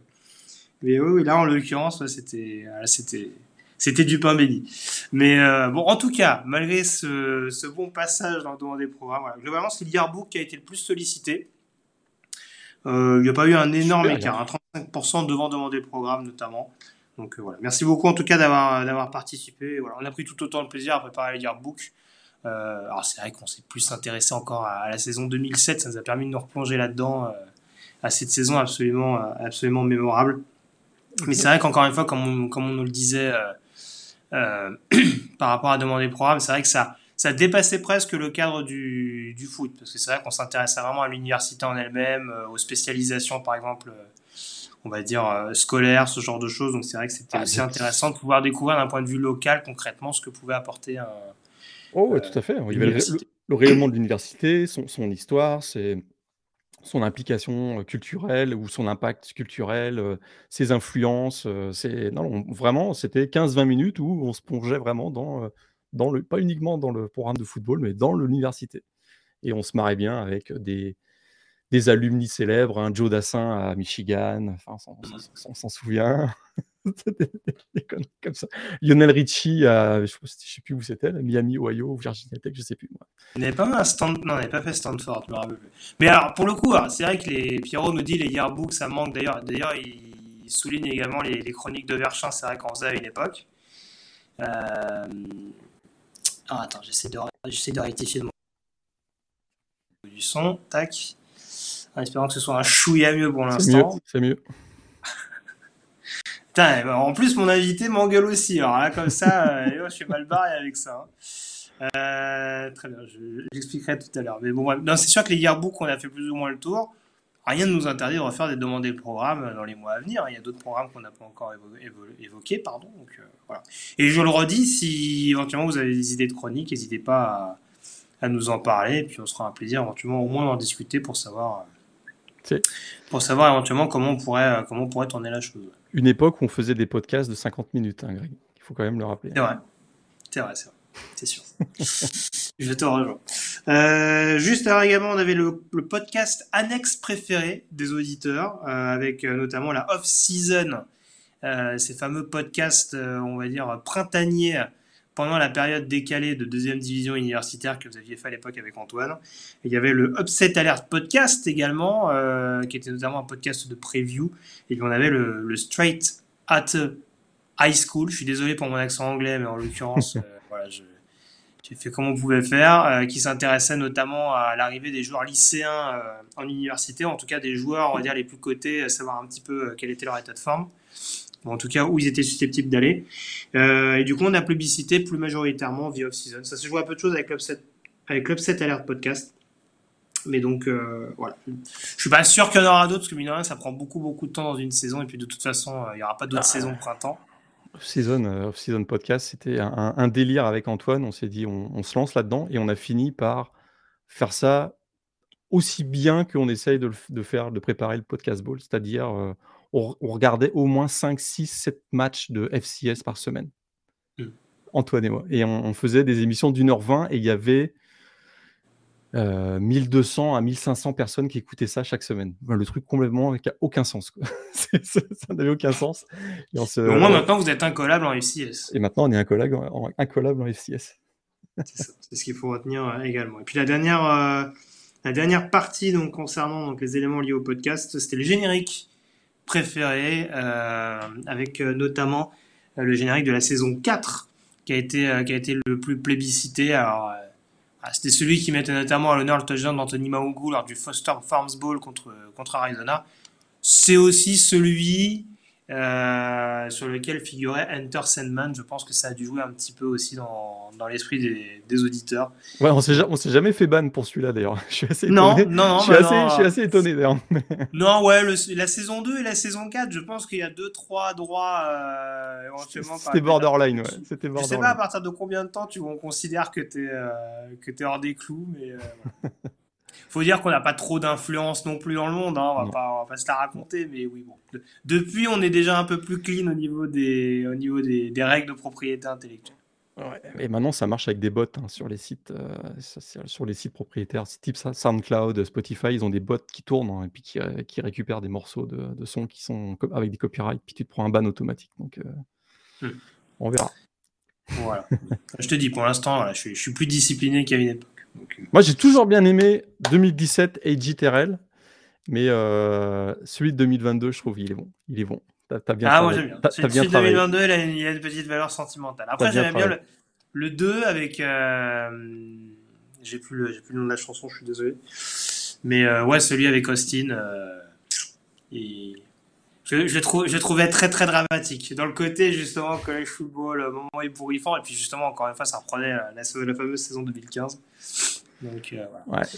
mais oui, là, en l'occurrence, c'était, c'était, c'était du pain béni. Mais euh, bon, en tout cas, malgré ce, ce bon passage dans le domaine des programmes, voilà, globalement, c'est le yearbook qui a été le plus sollicité. Euh, il n'y a pas eu un énorme écart, un 35% devant demander le programme notamment. Donc euh, voilà, merci beaucoup en tout cas d'avoir d'avoir participé. Voilà, on a pris tout autant de plaisir à préparer le yearbook. alors c'est vrai qu'on s'est plus intéressé encore à, la saison 2007, ça nous a permis de nous replonger là-dedans à cette saison absolument absolument mémorable. Mais c'est vrai qu'encore une fois, comme on, comme on nous le disait euh, euh, par rapport à demander le programme, c'est vrai que ça, ça dépassait presque le cadre du, du foot. Parce que c'est vrai qu'on s'intéressait vraiment à l'université en elle-même, euh, aux spécialisations par exemple, on va dire scolaires, ce genre de choses. Donc c'est vrai que c'était ah, aussi intéressant de pouvoir découvrir d'un point de vue local concrètement ce que pouvait apporter un. Oh, tout à fait. Il y avait le, le, rayonnement de l'université, son, son histoire, c'est son implication culturelle ou son impact culturel, ses influences. c'est non, vraiment, c'était 15-20 minutes où on se plongeait vraiment dans, dans le, pas uniquement dans le programme de football, mais dans l'université. Et on se marrait bien avec des, des alumni célèbres, un Joe Dassin à Michigan, enfin, on s'en souvient. des conneries comme ça. Lionel Richie, à, je ne sais plus où c'était, Miami, Ohio, Virginia Tech, je sais plus. Moi. Il n'avait pas un stand... non, pas fait Stanford, je me rappelle plus. Mais alors, pour le coup, c'est vrai que les Pierrot nous dit les yearbooks, ça manque. D'ailleurs, d'ailleurs, il souligne également les, les chroniques de Verchin, c'est vrai qu'on faisait à une époque. Euh... Oh, attends, j'essaie de, j'essaie de rectifier mon du son, tac, en espérant que ce soit un chouïa mieux pour l'instant. C'est mieux. Putain, eh ben, en plus, mon invité m'engueule aussi. Alors là, comme ça, euh, je suis mal barré avec ça. Hein. Euh, très bien, j'expliquerai tout à l'heure. Mais bon, c'est sûr que les yearbooks, on a fait plus ou moins le tour. Rien ne nous interdit de refaire des demandes de programmes dans les mois à venir. Il y a d'autres programmes qu'on n'a pas encore évoqués. Pardon, donc, euh, voilà. Et je le redis, si éventuellement vous avez des idées de chronique, n'hésitez pas à, à, nous en parler. Et puis on sera un plaisir éventuellement au moins d'en discuter pour savoir, pour savoir éventuellement comment on, pourrait, comment on pourrait tourner la chose. Une époque où on faisait des podcasts de 50 minutes, hein, Greg. Il faut quand même le rappeler. C'est vrai. C'est vrai, c'est vrai. C'est sûr. je te rejoins. Euh, juste alors également, on avait le, podcast annexe préféré des auditeurs, euh, avec euh, notamment la off-season, ces fameux podcasts, on va dire, printaniers pendant la période décalée de deuxième division universitaire que vous aviez fait à l'époque avec Antoine. Et il y avait le Upset Alert podcast également, euh, qui était notamment un podcast de preview. Et puis on avait le, le Straight at High School. Je suis désolé pour mon accent anglais, mais en l'occurrence, voilà, je j'ai fait comme on pouvait faire, euh, qui s'intéressait notamment à l'arrivée des joueurs lycéens euh, en université, en tout cas des joueurs, on va dire, les plus cotés, à savoir un petit peu euh, quel était leur état de forme, en tout cas où ils étaient susceptibles d'aller. Euh, et du coup, on a plébiscité plus majoritairement via off-season. Ça se joue un peu de choses avec l'Upset, avec l'Upset Alert Podcast. Mais donc, euh, voilà. Je suis pas sûr qu'il y en aura d'autres, parce que mine de rien, ça prend beaucoup, beaucoup de temps dans une saison, et puis de toute façon, il n'y aura pas d'autres ah. saisons de printemps. Off-season, euh, off-season podcast, c'était un, un, délire avec Antoine. On s'est dit, on, on se lance là-dedans et on a fini par faire ça aussi bien qu'on essaye de, de, faire, de préparer le podcast ball. C'est-à-dire, euh, on, on, regardait au moins 5, 6, 7 matchs de FCS par semaine. Mm. Antoine et moi. Et on, on faisait des émissions d'une heure vingt et il y avait euh, 1200 à 1500 personnes qui écoutaient ça chaque semaine. Le truc complètement qui a aucun sens. ça n'avait aucun sens. Et se... Au moins maintenant vous êtes incollable en FCS. Et maintenant on est incollable en, incollable en FCS. C'est ce qu'il faut retenir euh, également. Et puis la dernière, euh, la dernière partie donc, concernant donc, les éléments liés au podcast, c'était le générique préféré, euh, avec euh, notamment euh, le générique de la saison 4 qui a été, qui a été le plus plébiscité. Alors, ah, c'était celui qui mettait notamment à l'honneur le touchdown d'Anthony Maungu lors du Foster Farms Bowl contre, contre Arizona. C'est aussi celui euh, sur lequel figurait Enter Sandman. Je pense que ça a dû jouer un petit peu aussi dans, dans l'esprit des, des, auditeurs. Ouais, on s'est, on s'est jamais fait ban pour celui-là d'ailleurs. Je suis assez non, étonné. Non, non, je suis, assez, non, je suis assez étonné d'ailleurs. non, ouais, le, la saison 2 et la saison 4, je pense qu'il y a 2-3 droits euh, éventuellement. C'était borderline, ouais. C'était borderline. Je sais pas à partir de combien de temps tu, on considère que tu es, euh, que es hors des clous, mais. Faut dire qu'on n'a pas trop d'influence non plus dans le monde, hein, on, va pas, on va pas se la raconter, mais oui, bon. De, depuis, on est déjà un peu plus clean au niveau des, au niveau des, des règles de propriété intellectuelle. Ouais, et maintenant, ça marche avec des bots hein, sur les sites, euh, sur les sites propriétaires, type SoundCloud, Spotify, ils ont des bots qui tournent hein, et puis qui, euh, qui, récupèrent des morceaux de, de sons qui sont avec des copyrights, puis tu te prends un ban automatique. Donc, euh, hmm. on verra. Voilà. je te dis, pour l'instant, voilà, je, je, suis plus discipliné qu'à une époque. Donc, Moi, j'ai toujours bien aimé 2017 AJ Terrell, mais euh, celui de 2022, je trouve, il est bon. Il est bon. T'as, as bien ah, travaillé. moi j'aime bien. Celui, de 2022, il a, une, il a, une, petite valeur sentimentale. Après, j'aime bien le, le, 2 avec. Euh, j'ai, plus le, j'ai plus le nom de la chanson, je suis désolé. Mais euh, ouais, celui avec Austin. Euh, et... je, je, trouvais très très dramatique. Dans le côté justement college football, le moment ébouriffant, et puis justement, encore une fois, ça reprenait la, la, la fameuse saison 2015. Donc, euh, voilà. ouais,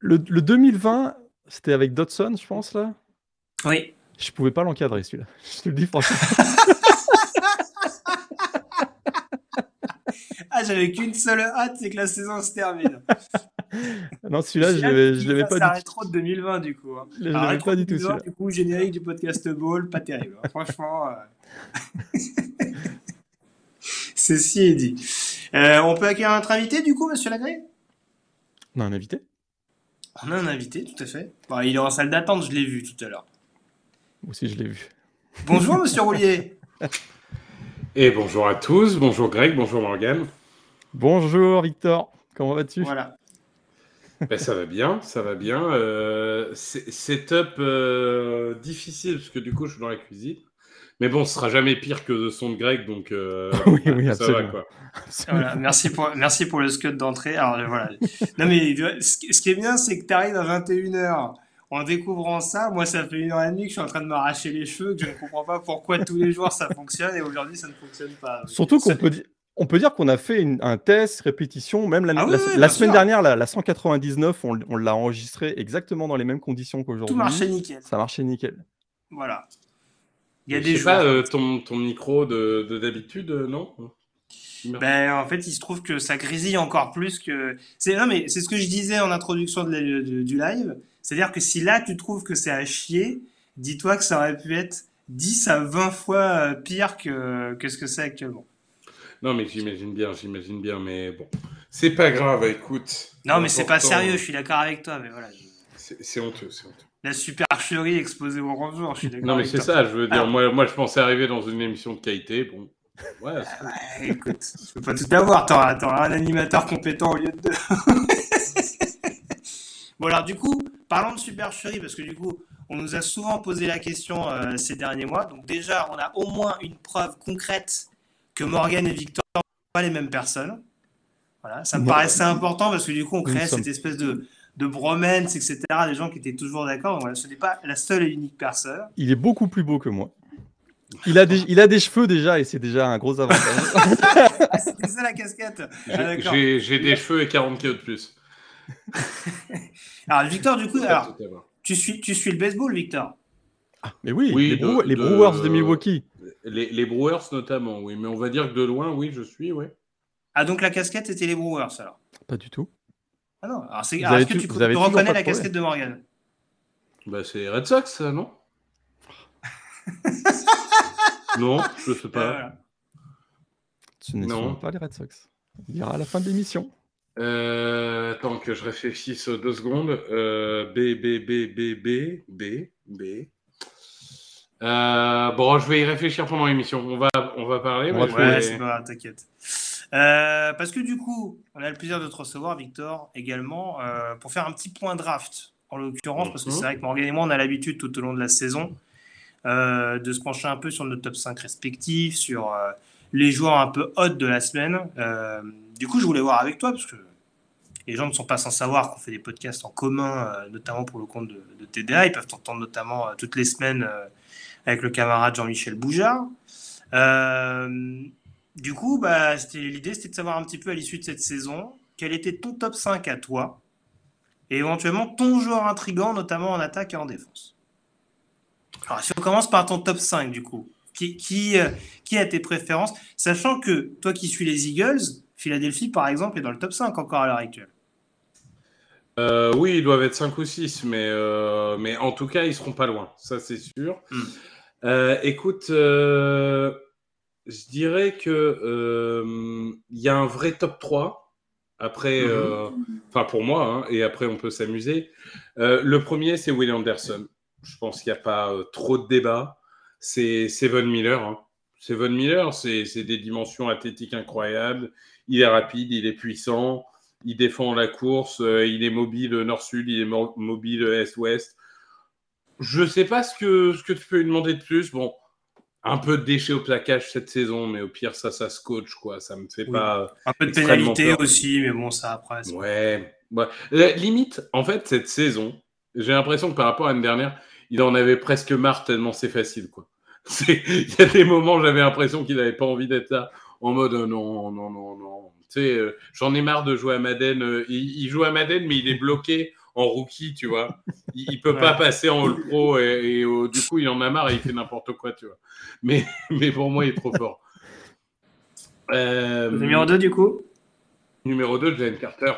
le, le 2020, c'était avec Dodson, je pense, là? Oui. Je pouvais pas l'encadrer, celui-là. Je te le dis franchement. ah, j'avais qu'une seule hâte, c'est que la saison se termine. Non, celui-là, je l'avais pas du tout. trop de 2020, du coup. Hein. Je l'avais pas du tout, celui-là. Du coup, générique du podcast Ball, pas terrible. Hein. Franchement. Euh... Ceci est dit. Euh, on peut accueillir notre invité, du coup, monsieur Lagré? On a un invité? On a un invité, tout à fait. Bon, il est en salle d'attente, je l'ai vu tout à l'heure. Moi aussi, je l'ai vu. Bonjour, monsieur Roulier. Et bonjour à tous, bonjour Greg, bonjour Morgan. Bonjour Victor, comment vas-tu? Voilà. Ben, ça va bien, ça va bien. Euh, c'est- setup euh, difficile parce que du coup je suis dans la cuisine. Mais bon, ce sera jamais pire que le son de Greg, donc euh, Oui, oui, ça va quoi. Voilà, merci pour, merci pour le scud d'entrée. Alors euh, voilà. Non mais ce qui est bien, c'est que tu arrives à 21h en découvrant ça. Moi, ça fait une heure et demie que je suis en train de m'arracher les cheveux, que je ne comprends pas pourquoi tous les jours ça fonctionne et aujourd'hui ça ne fonctionne pas. Surtout qu'on peut, di- on peut dire qu'on a fait une- un test, répétition, même la, Ah oui, la- oui, la bien semaine sûr. dernière, la, la 199, on, l'a enregistré exactement dans les mêmes conditions Tout qu'aujourd'hui. marchait nickel. Ça marchait nickel. Voilà. Il y a Je des sais jours. pas, euh, ton, ton micro de de d'habitude, euh, non? Ben, en fait, il se trouve que ça grésille encore plus que. C'est non, mais c'est ce que je disais en introduction de la- de- du live. C'est-à-dire que si là tu trouves que c'est à chier, dis-toi que ça aurait pu être 10 à 20 fois euh, pire que, que ce que c'est actuellement. Non, mais j'imagine bien, j'imagine bien, mais bon, c'est pas grave. Écoute. Non, mais c'est pas sérieux, je suis d'accord avec toi, mais voilà. je- C'est honteux, c'est honteux. La supercherie exposée au grand jour, je suis d'accord Non, mais c'est ça, je veux dire, moi, moi je pensais arriver dans une émission de qualité, bon. Ouais, Ouais, écoute, tu peux pas tout avoir, t'auras un animateur compétent au lieu de deux. bon alors du coup, parlons de supercherie, parce que du coup, on nous a souvent posé la question euh, ces derniers mois, donc déjà, on a au moins une preuve concrète que Morgan et Victor ne sont pas les mêmes personnes. Voilà, ça me paraissait important, parce que du coup, on créait sommes- cette espèce de, de bromance, etc., des gens qui étaient toujours d'accord, voilà, ce n'est pas la seule et unique personne. Il est beaucoup plus beau que moi. Il a des, il a des cheveux déjà et c'est déjà un gros avantage. Ah, c'était ça la casquette Ah, J'ai- des cheveux et 40 kilos de plus. Alors Victor, du coup, alors. Tu suis, tu suis le baseball, Victor? Mais oui, Oui, les, de- les de- Brewers de Milwaukee. Les, les Brewers notamment, oui, mais on va dire que de loin, oui, je suis, oui. Ah, donc la casquette, c'était les Brewers, alors Pas du tout. Ah non, alors, c'est- est-ce que tu- tu, vous tu avez reconnais la casquette de Morgan? Bah, c'est Red Sox, ça, non? Non, je sais Euh, pas. voilà. Ce ne Non. pas les Red Sox. On dira à la fin de l'émission. Euh, attends que je réfléchisse deux secondes. Euh, B, B, B, B, B, B, B. Euh, bon, je vais y réfléchir pendant l'émission. On va, on va parler. On va. Ouais, c'est pas grave, t'inquiète. Euh, parce que du coup, on a le plaisir de te recevoir, Victor, également, euh, pour faire un petit point draft, en l'occurrence, parce que Mhm. c'est vrai que Morgan et moi, on a l'habitude tout au long de la saison euh, de se pencher un peu sur nos top 5 respectifs, sur euh, les joueurs un peu hot de la semaine. Euh, du coup, je voulais voir avec toi, parce que les gens ne sont pas sans savoir qu'on fait des podcasts en commun, euh, notamment pour le compte de, de TDA. Ils peuvent t'entendre notamment euh, toutes les semaines euh, avec le camarade Jean-Michel Boujard. Euh, du coup, bah, l'idée, c'était de savoir un petit peu à l'issue de cette saison, quel était ton top 5 à toi, et éventuellement ton joueur intrigant, notamment en attaque et en défense. Alors, si on commence par ton top 5, du coup, qui, qui, euh, qui a tes préférences, sachant que toi qui suis les Eagles, Philadelphie, par exemple, est dans le top 5 encore à l'heure actuelle. Euh, oui, ils doivent être 5 ou 6, mais, euh, mais en tout cas, ils seront pas loin. Ça, c'est sûr. Mm. Euh, écoute, euh, je dirais que euh, il y a un vrai top 3. Après, Mhm. enfin pour moi, hein, et après on peut s'amuser. Le premier, c'est Will Anderson. Je pense qu'il n'y a pas trop de débat. C'est Seven Miller. Hein. Seven Miller, c'est des dimensions athlétiques incroyables. Il est rapide, il est puissant, il défend la course, euh, il est mobile nord-sud, il est mo- mobile est-ouest. Je sais pas ce que, ce que tu peux lui demander de plus. Bon, un peu de déchets au plaquage cette saison, mais au pire, ça, ça se coach, quoi. Ça me fait Oui. pas. Un peu de pénalité peur. aussi, mais bon, ça après. Ouais. ouais. La limite, en fait, cette saison, j'ai l'impression que par rapport à l'année dernière, il en avait presque marre tellement c'est facile, quoi. Il y a des moments, j'avais l'impression qu'il n'avait pas envie d'être là, en mode euh, non, non, non, non. Tu sais, euh, j'en ai marre de jouer à Madden. euh, il, il joue à Madden, mais il est bloqué en rookie, tu vois. Il, il peut pas passer en All Pro et, et, euh, du coup, il en a marre et il fait n'importe quoi, tu vois. Mais, mais pour moi, il est trop fort. Euh, Numéro 2, du coup Numéro 2, Jalen Carter.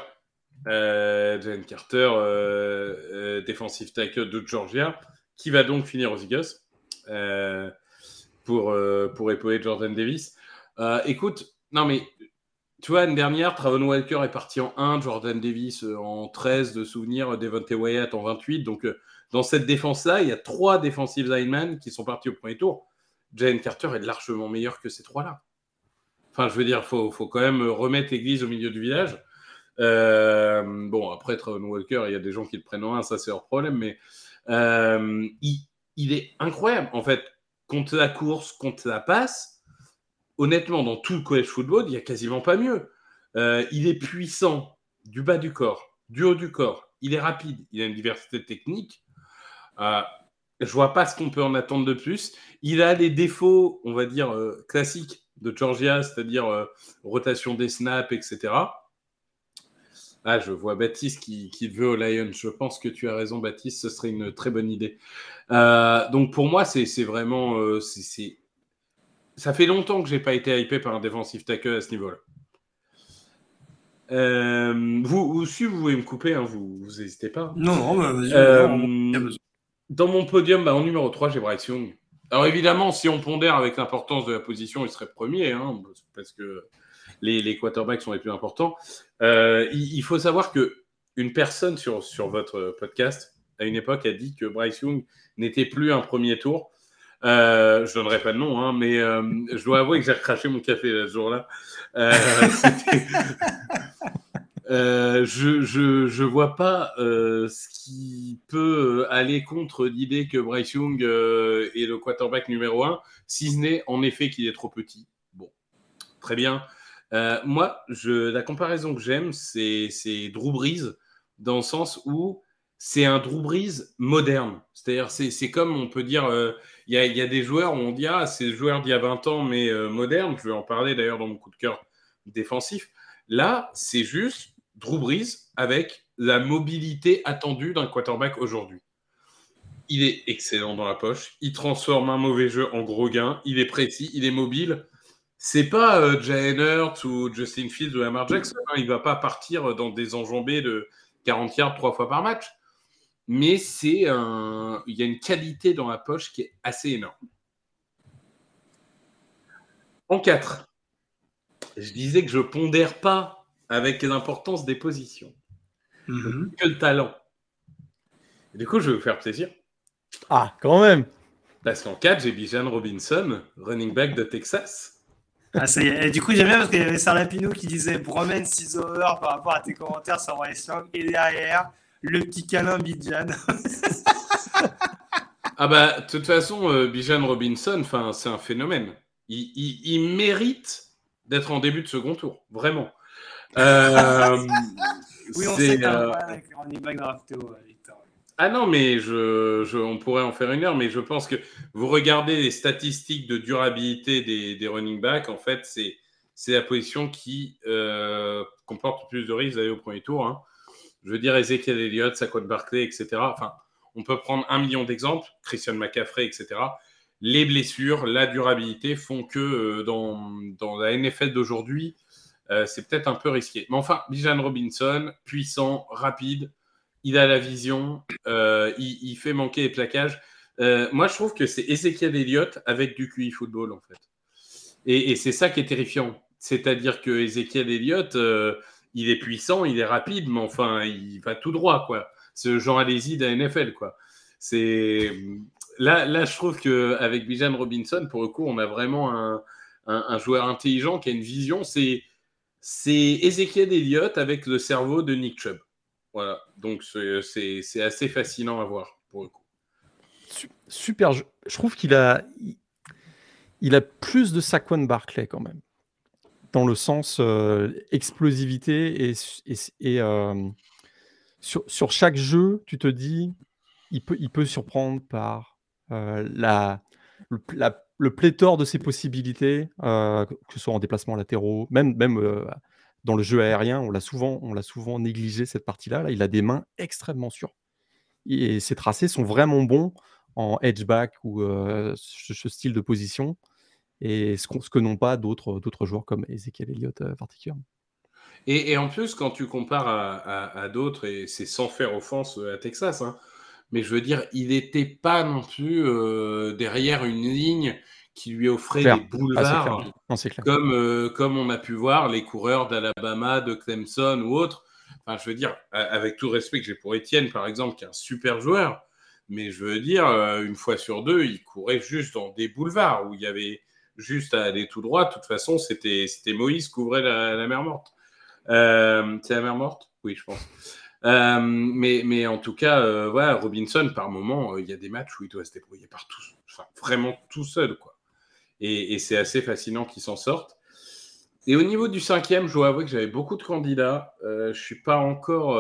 Euh, Carter, euh, euh, defensive tackle de Georgia, qui va donc finir aux Eagles euh, pour, euh, pour épauler Jordan Davis. Euh, écoute, non mais, tu vois, l'année dernière, Travon Walker est parti en 1, Jordan Davis euh, en 13 de souvenirs, Devontae Wyatt en 28. Donc, euh, dans cette défense-là, il y a trois defensive linemen qui sont partis au premier tour. Jalen Carter est largement meilleur que ces trois-là. Enfin, je veux dire, il faut, faut, quand même remettre l'église au milieu du village. Euh, bon, après, Trevon Walker, il y a des gens qui le prennent en un, ça c'est leur problème, mais euh, il, il, est incroyable. En fait, contre la course, contre la passe, honnêtement, dans tout le college football, il n'y a quasiment pas mieux. Euh, il est puissant du bas du corps, du haut du corps. Il est rapide, il a une diversité technique. Euh, je vois pas ce qu'on peut en attendre de plus. Il a des défauts, on va dire, euh, classiques de Georgia, c'est-à-dire euh, rotation des snaps, etc. Ah, je vois Baptiste qui, veut au Lions. Je pense que tu as raison, Baptiste. Ce serait une très bonne idée. Donc pour moi, c'est vraiment, ça fait longtemps que j'ai pas été hypé par un défensif tackle à ce niveau-là. Euh, vous, vous, si vous voulez me couper, hein, vous n'hésitez pas. Non, non, bah, vas-y. Euh, dans mon podium, bah, en numéro 3, j'ai Bryce Young. Alors évidemment, si on pondère avec l'importance de la position, il serait premier, hein, parce que les, les, quarterbacks sont les plus importants. Euh, il, il, faut savoir que une personne sur, sur votre podcast, à une époque, a dit que Bryce Young n'était plus un premier tour. Euh, je donnerai pas de nom, hein, mais euh, je dois avouer que j'ai recraché mon café ce jour-là. Euh, euh, je, je, je vois pas ce qui peut aller contre l'idée que Bryce Young est le quarterback numéro un, si ce n'est en effet qu'il est trop petit. Bon, très bien. moi, je, la comparaison que j'aime, c'est Drew Brees, dans le sens où c'est un Drew Brees moderne. C'est-à-dire, c'est comme on peut dire, il euh, y, a, des joueurs où on dit, ah, c'est joueur d'il y a 20 ans, mais euh, moderne. Je vais en parler d'ailleurs dans mon coup de cœur défensif. Là, c'est juste Drew Brees avec la mobilité attendue d'un quarterback aujourd'hui. Il est excellent dans la poche. Il transforme un mauvais jeu en gros gain. Il est précis, il est mobile. C'est pas euh, Jalen Hurts ou Justin Fields ou Lamar Jackson. Hein. Il va pas partir dans des enjambées de 40 yards trois fois par match mais c'est un... il y a une qualité dans la poche qui est assez énorme. En 4, je disais que je pondère pas avec l'importance des positions, -hmm. que le talent. Et du coup, je vais vous faire plaisir. Ah, quand même Parce qu'en 4, j'ai Bijan Robinson, running back de Texas. Ah, ça y est. Et du coup, j'aime bien parce qu'il y avait Sarah Pino qui disait Bromen 6 over par rapport à tes commentaires sur Rice Et derrière, le petit câlin Bijan. ah bah, de toute façon, euh, Bijan Robinson, c'est un phénomène. Il, il, il mérite d'être en début de second tour, vraiment. Euh, oui, on sait euh... on est back drafté, Victor. Ah non, mais je, je, on pourrait en faire une heure, mais je pense que vous regardez les statistiques de durabilité des, des running backs, en fait, c'est la position qui comporte plus de risques d'aller au premier tour. Hein. Je veux dire, Ezekiel Elliott, Saquon Barkley, etc. Enfin, on peut prendre un million d'exemples, Christian McCaffrey, etc. Les blessures, la durabilité font que euh, dans, la NFL d'aujourd'hui, euh, c'est peut-être un peu risqué. Mais enfin, Bijan Robinson, puissant, rapide, il a la vision, euh, il, fait manquer les plaquages. Moi, je trouve que c'est Ezekiel Elliott avec du QI football, en fait. Et, et c'est ça qui est terrifiant. C'est-à-dire que Ezekiel Elliott, il est puissant, il est rapide, mais enfin, il va tout droit, quoi. C'est genre allez-y de NFL, quoi. C'est là, là, je trouve que avec Bijan Robinson, pour le coup, on a vraiment un, joueur intelligent qui a une vision. C'est c'est Ezekiel Elliott avec le cerveau de Nick Chubb. Voilà, donc c'est assez fascinant à voir pour le coup. Super, je, trouve qu'il a a plus de Saquon Barclay quand même dans le sens euh, explosivité et, euh, sur, chaque jeu, tu te dis, il peut, surprendre par euh, la, le, pléthore de ses possibilités, que ce soit en déplacement latéraux, même, dans le jeu aérien, on l'a souvent, souvent négligé cette partie-là. Là, il a des mains extrêmement sûres et ses tracés sont vraiment bons en edgeback ou ce, style de position et ce, qu ce que n'ont pas d'autres joueurs comme Ezekiel Elliott euh, particulièrement. Et, et, en plus, quand tu compares à, à, à d'autres, et c'est sans faire offense à Texas, hein, mais je veux dire, il n'était pas non plus euh, derrière une ligne qui lui offrait clair. des boulevards, ah, clair. Comme, euh, comme on a pu voir les coureurs d'Alabama, de Clemson ou autres. Enfin, je veux dire, avec tout respect que j'ai pour Étienne, par exemple, qui est un super joueur, Mais je veux dire, une fois sur deux, il courait juste dans des boulevards où il y avait juste à aller tout droit. De toute façon, c'était Moïse qui couvrait la, mer morte. Euh, c'est la mer morte? Oui, je pense. Euh, mais, en tout cas, voilà, Robinson, par moment, il y a des matchs où il doit se débrouiller partout, enfin, vraiment tout seul. quoi. Et, et c'est assez fascinant qu'il s'en sorte. Et au niveau du cinquième, je dois avouer que j'avais beaucoup de candidats. je ne suis pas encore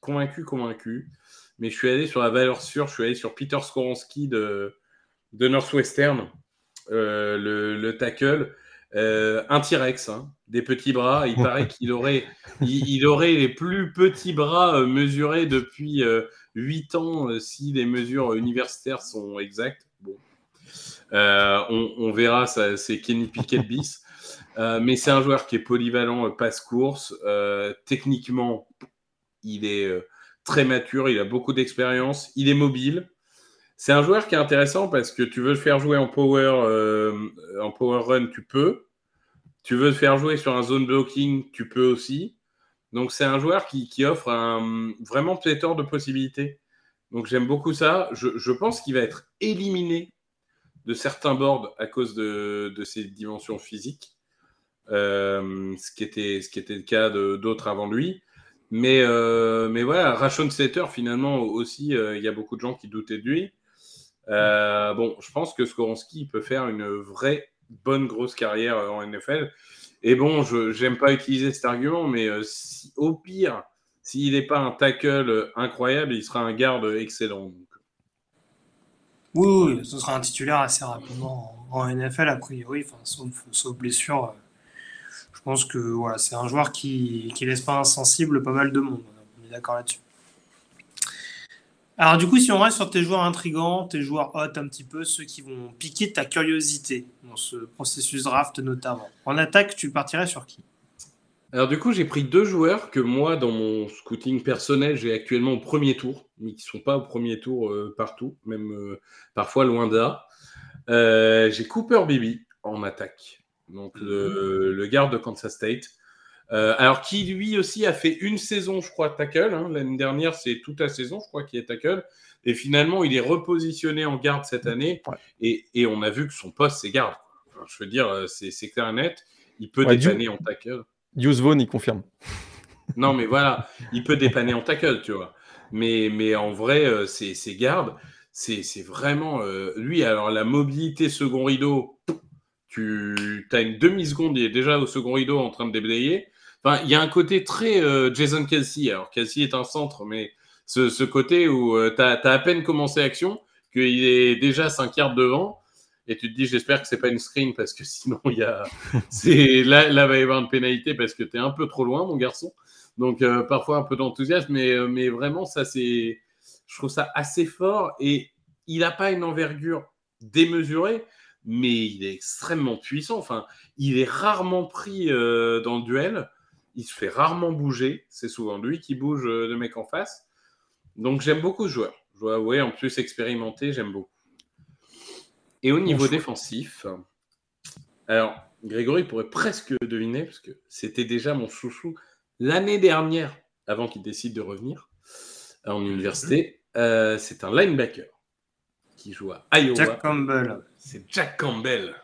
convaincu, convaincu. Mais je suis allé sur la valeur sûre, je suis allé sur Peter Skoronski de, de Northwestern, euh, le, tackle. Euh, un T-Rex, hein, des petits bras. Il paraît qu'il aurait, il, aurait les plus petits bras euh, mesurés depuis 8 ans, si les mesures universitaires sont exactes. Bon. On, verra, c'est Kenny Pickett bis. mais c'est un joueur qui est polyvalent, passe-course. techniquement, il est très mature, il a beaucoup d'expérience, il est mobile. C'est un joueur qui est intéressant parce que tu veux le faire jouer en power, euh, en power run, tu peux. Tu veux le faire jouer sur un zone blocking, tu peux aussi. Donc c'est un joueur qui, offre un, vraiment pléthore de possibilités. Donc j'aime beaucoup ça. Je, pense qu'il va être éliminé de certains boards à cause de, ses dimensions physiques, euh, ce, qui était, qui le cas d'autres avant lui. Mais, euh, mais voilà, Rashon Slater, finalement, aussi, il y a beaucoup de gens qui doutaient de lui. Euh, bon, je pense que Skoronski peut faire une vraie bonne grosse carrière en NFL. Et bon, je n'aime pas utiliser cet argument, mais si, au pire, s'il n'est pas un tackle incroyable, il sera un garde excellent. Oui, ce sera un titulaire assez rapidement en, NFL, a priori, sauf, sauf blessure je pense que c'est un joueur qui ne laisse pas insensible pas mal de monde. On est d'accord là-dessus. Alors du coup, si on reste sur tes joueurs intrigants, tes joueurs hot un petit peu, ceux qui vont piquer ta curiosité dans ce processus draft notamment. En attaque, tu partirais sur qui? Alors du coup, j'ai pris deux joueurs que moi, dans mon scouting personnel, j'ai actuellement au premier tour, mais qui ne sont pas au premier tour euh, partout, même euh, parfois loin d'à. Euh, j'ai Cooper Bibi en attaque donc le, garde de Kansas State. Euh, alors, qui lui aussi a fait une saison, je crois, tackle. Hein. L'année dernière, c'est toute la saison, je crois, qui est tackle. Et finalement, il est repositionné en garde cette année. Et, on a vu que son poste, c'est garde. je veux dire, euh, c'est clair et net. Il peut dépanner en tackle. Deuce Vaughn, il confirme. Non, mais voilà, il peut dépanner en tackle, tu vois. Mais, mais en vrai, euh, c'est garde. C'est vraiment. lui, alors, la mobilité second rideau, tu as une demi-seconde, il est déjà au second rideau en train de déblayer. Enfin, il y a un côté très euh, Jason Kelsey. Alors, Kelsey est un centre, mais ce, côté où euh, tu as, à peine commencé l'action, qu'il est déjà 5 yards devant, et tu te dis, j'espère que c'est pas une screen, parce que sinon, il y a. là, là, va y avoir une pénalité parce que tu es un peu trop loin, mon garçon. Donc, euh, parfois un peu d'enthousiasme, mais, mais vraiment, ça, c'est. Je trouve ça assez fort, et il n'a pas une envergure démesurée, mais il est extrêmement puissant. Enfin, il est rarement pris euh, dans le duel. Il se fait rarement bouger. C'est souvent lui qui bouge euh, le mec en face. Donc j'aime beaucoup ce joueur. Je dois avouer, en plus expérimenté, j'aime beaucoup. Et au niveau défensif, alors Grégory pourrait presque deviner, parce que c'était déjà mon chouchou l'année dernière, avant qu'il décide de revenir en université. Euh, c'est un linebacker qui joue à Iowa. Jack Campbell. C'est Jack Campbell.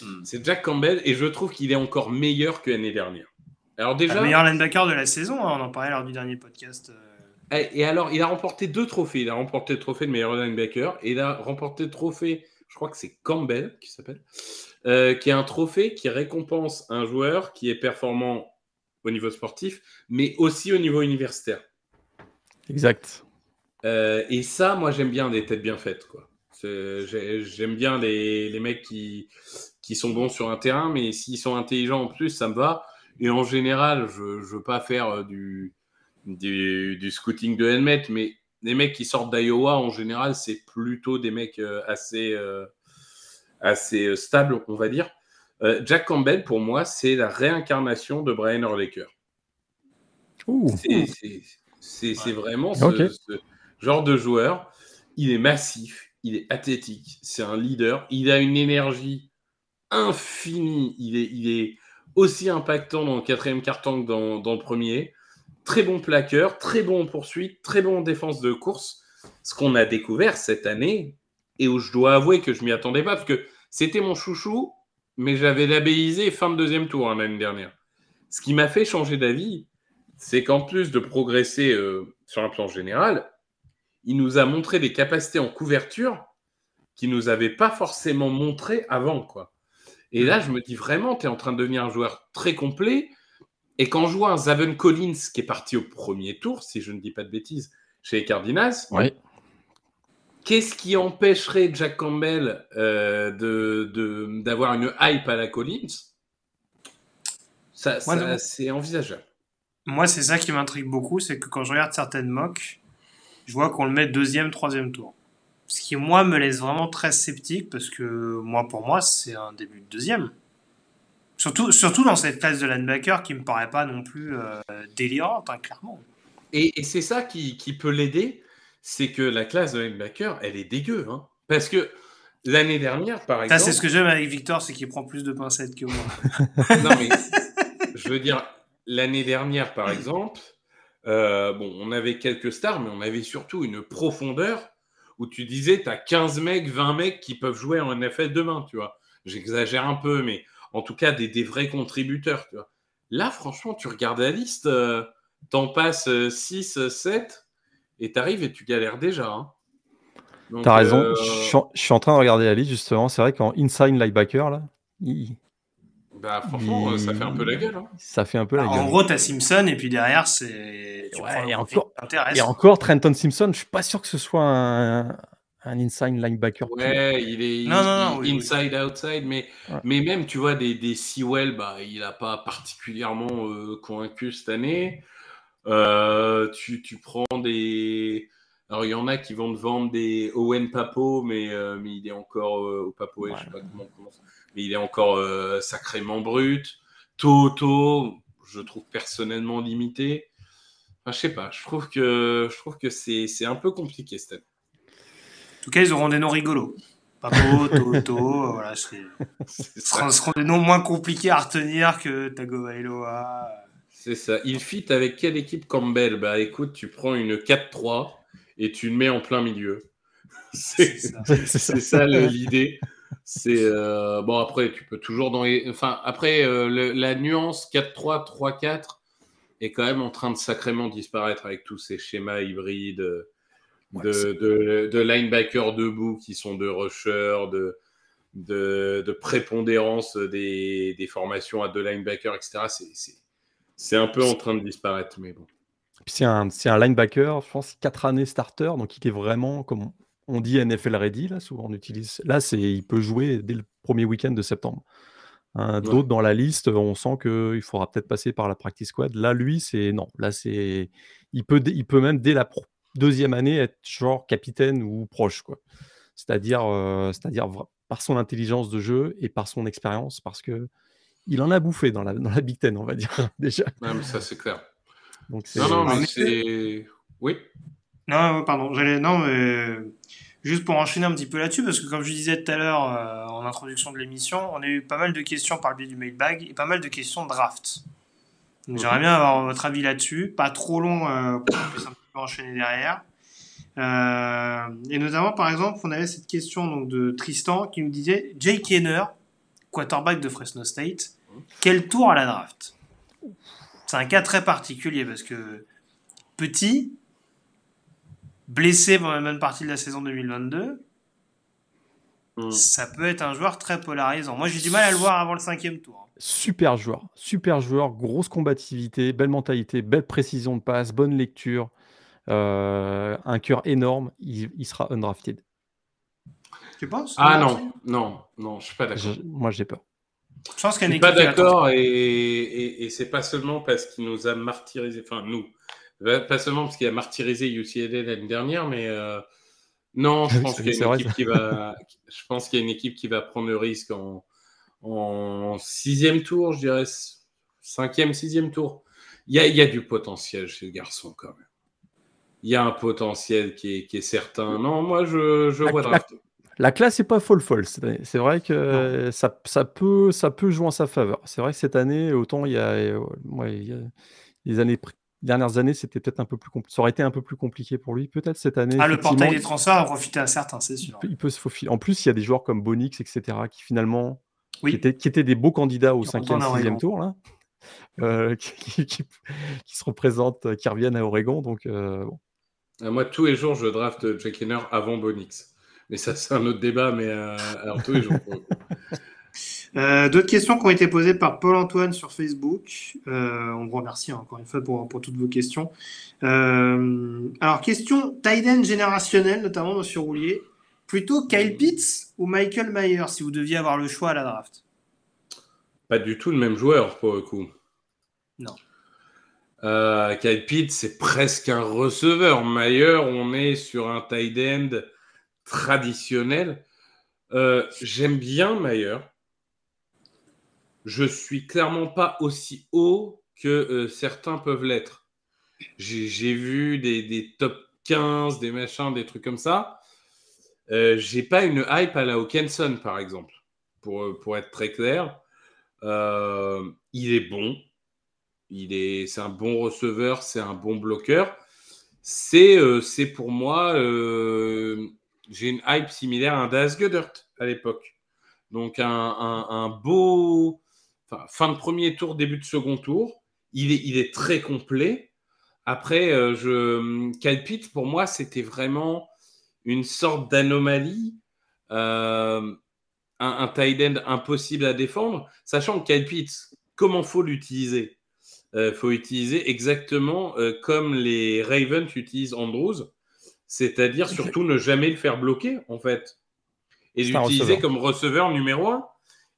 Hmm. C'est Jack Campbell et je trouve qu'il est encore meilleur que l'année dernière. Alors déjà, le meilleur linebacker de la saison, hein, on en parlait lors du dernier podcast. Euh. Et, alors, il a remporté deux trophées. Il a remporté le trophée de meilleur linebacker et il a remporté le trophée, je crois que c'est Campbell qui s'appelle, euh, qui est un trophée qui récompense un joueur qui est performant au niveau sportif, mais aussi au niveau universitaire. Exact. Euh, et ça, moi, j'aime bien des têtes bien faites. quoi. J'aime bien les, les, mecs qui, qui sont bons sur un terrain, mais s'ils sont intelligents en plus, ça me va. Et en général, je ne veux pas faire euh, du, du, du, scouting de helmet, mais les mecs qui sortent d'Iowa, en général, c'est plutôt des mecs euh, assez, assez stables, on va dire. Jack Campbell, pour moi, c'est la réincarnation de Brian Urlacher. C'est vraiment ce, genre de joueur. Il est massif, il est athlétique, c'est un leader, il a une énergie infinie, il est, il est aussi impactant dans le quatrième carton que dans, le premier. Très bon plaqueur, très bon en poursuite, très bon en défense de course. ce qu'on a découvert cette année et où je dois avouer que je m'y attendais pas parce que c'était mon chouchou, mais j'avais labellisé fin de deuxième tour hein, l'année dernière. Ce qui m'a fait changer d'avis, c'est qu'en plus de progresser euh, sur un plan général, il nous a montré des capacités en couverture qui nous avait pas forcément montré avant, quoi. Et là, je me dis vraiment, tu es en train de devenir un joueur très complet. Et quand je vois un Zaven Collins qui est parti au premier tour, si je ne dis pas de bêtises, chez les Cardinals, qu'est-ce qui empêcherait Jack Campbell euh, de, d'avoir une hype à la Collins? Ça, c'est envisageable. Moi, c'est ça qui m'intrigue beaucoup, c'est que quand je regarde certaines mocks, je vois qu'on le met deuxième, troisième tour. Ce qui, moi, me laisse vraiment très sceptique parce que, moi, pour moi, c'est un début de deuxième. Surtout, surtout dans cette classe de linebacker qui me paraît pas non plus euh, délirante, hein, clairement. Et, c'est ça qui, peut l'aider, c'est que la classe de linebacker, elle est dégueu. Hein. Parce que l'année dernière, par exemple. Ça, c'est ce que j'aime avec Victor, c'est qu'il prend plus de pincettes que moi. non, mais je veux dire, l'année dernière, par exemple, euh, bon, on avait quelques stars, mais on avait surtout une profondeur où tu disais, tu as 15 mecs, 20 mecs qui peuvent jouer en NFL demain, tu vois. J'exagère un peu, mais en tout cas, des, vrais contributeurs, tu vois. Là, franchement, tu regardes la liste, euh, t'en passes 6, euh, 7, et t'arrives et tu galères déjà. Hein. T'as raison, euh, je, suis en, train de regarder la liste, justement. C'est vrai qu'en inside linebacker, là, bah, franchement, ça fait un peu la gueule. Hein. Ça fait un peu la bah, gueule. En gros, t'as Simpson et puis derrière, c'est. et, encore, et encore, Trenton Simpson, je suis pas sûr que ce soit un, un inside linebacker. Ouais, il est inside, outside, mais, mais même, tu vois, des, des Sewell, bah, il n'a pas particulièrement euh, convaincu cette année. Euh, tu, tu, prends des. Alors, il y en a qui vont te vendre des Owen Papo, mais, euh, mais il est encore au Papo, je sais pas comment on commence mais il est encore euh, sacrément brut. Toto, je trouve personnellement limité. Enfin, je sais pas, je trouve que, je trouve que c'est, c'est un peu compliqué cette année. En tout cas, ils auront des noms rigolos. Papo, Toto, voilà, ce seront des noms moins compliqués à retenir que Tagovailoa. C'est ça. Il fit avec quelle équipe Campbell? Bah écoute, tu prends une 4-3 et tu le mets en plein milieu. C'est, c'est ça l'idée. C'est euh, bon après tu peux toujours dans les... enfin après euh, la nuance 4-3 3-4 est quand même en train de sacrément disparaître avec tous ces schémas hybrides de, de, de, linebackers debout qui sont de rushers, de, de, prépondérance des, des, formations à deux linebackers, etc. C'est un peu en train de disparaître, mais bon. C'est un, un, linebacker, je pense, 4 années starter, donc il est vraiment, comme on dit NFL ready, là, souvent on utilise. Là, c'est, il peut jouer dès le premier week-end de septembre. Hein, d'autres dans la liste, on sent qu'il faudra peut-être passer par la practice squad. Là, lui, c'est non. Là, c'est, il peut, il peut même dès la deuxième année être genre capitaine ou proche, quoi. C'est-à-dire, euh, c'est-à-dire par son intelligence de jeu et par son expérience, parce que il en a bouffé dans la, dans la Big Ten, on va dire déjà. mais ça c'est clair. Donc, non, non, mais c'est. Oui. Non, pardon. Non, mais juste pour enchaîner un petit peu là-dessus, parce que comme je disais tout à l'heure euh, en introduction de l'émission, on a eu pas mal de questions par le biais du mailbag et pas mal de questions draft. Donc j'aimerais bien avoir votre avis là-dessus. Pas trop long euh, pour qu'on puisse un peu enchaîner derrière. Euh, et notamment, par exemple, on avait cette question donc, de Tristan qui nous disait Jake Kenner, quarterback de Fresno State, quel tour à la draft? C'est un cas très particulier parce que petit, blessé pendant la bonne partie de la saison 2022, hmm. ça peut être un joueur très polarisant. Moi, j'ai du mal à le voir avant le cinquième tour. Super joueur, super joueur, grosse combativité, belle mentalité, belle précision de passe, bonne lecture, euh, un cœur énorme. Il, sera undrafted. Tu penses? Ah non, non, non, je suis pas d'accord. Moi, j'ai peur. Je pense a une pas d'accord et, et, et c'est pas seulement parce qu'il nous a martyrisé, enfin nous, pas seulement parce qu'il a martyrisé UCLA l'année dernière, mais euh, non, je pense qu'il y a une équipe qui va, je pense qu'il y a une équipe qui va prendre le risque en, en sixième tour, je dirais cinquième, sixième tour. Il y a, il y a du potentiel chez le garçon quand même. Il y a un potentiel qui est, qui est certain. Non, moi je, je vois la, la, classe n'est pas folle folle. C'est vrai que ça, ça, peut, ça peut jouer en sa faveur. C'est vrai que cette année, autant il y a, il y a les années dernières années, c'était peut-être un peu plus ça aurait été un peu plus compliqué pour lui. Peut-être cette année. Ah, le portail des transferts a profité à certains, c'est sûr. Il peut, se faufiler. En plus, il y a des joueurs comme Bonix, etc., qui finalement, qui, étaient, qui, étaient, des beaux candidats au 5e, 6e tour, là, euh, qui, qui, se représentent, qui reviennent à Oregon. Donc, euh, bon. Ah, moi, tous les jours, je draft Jack Henner avant Bonix. Mais ça, c'est un autre débat, mais euh, alors tous les jours. Euh, d'autres questions qui ont été posées par Paul-Antoine sur Facebook. Euh, on vous remercie encore une fois pour, pour toutes vos questions. Euh, alors, question Tiden générationnel, notamment Monsieur Roulier. Plutôt Kyle Pitts ou Michael Mayer, si vous deviez avoir le choix à la draft? Pas du tout le même joueur, pour le coup. Non. Kyle Pitts, c'est presque un receveur. Mayer, on est sur un tight end traditionnel. J'aime bien Mayer je suis clairement pas aussi haut que euh, certains peuvent l'être. J'ai vu des, top 15, des machins, des trucs comme ça. Euh, j'ai pas une hype à la Hawkinson, par exemple, pour, euh, pour être très clair. Euh, il est bon. Il est, c'est un bon receveur, c'est un bon bloqueur. C'est, c'est pour moi, j'ai une hype similaire à un Das Goddard à l'époque. Donc un, un beau, fin de premier tour, début de second tour. Il est, il est très complet. Après, euh, je, Kyle Pitt, pour moi, c'était vraiment une sorte d'anomalie, euh, un, un, tight end impossible à défendre, sachant que Kyle Pitt, comment faut l'utiliser? Il euh, faut utiliser exactement comme les Ravens utilisent Andrews, c'est-à-dire surtout ne jamais le faire bloquer, en fait, et l'utiliser comme receveur numéro un.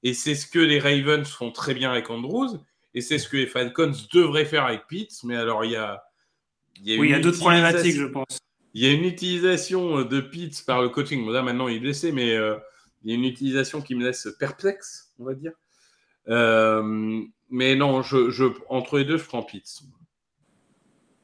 Et c'est ce que les Ravens font très bien avec Andrews. Et c'est ce que les Falcons devraient faire avec Pitts. Mais alors, il y a. Il y a oui, il y a d'autres problématiques, je pense. Il y a une utilisation de Pitts par le coaching. Bon, là, maintenant, il est blessé, mais euh, il y a une utilisation qui me laisse perplexe, on va dire. Euh, mais non, je, je, entre les deux, je prends Pitts.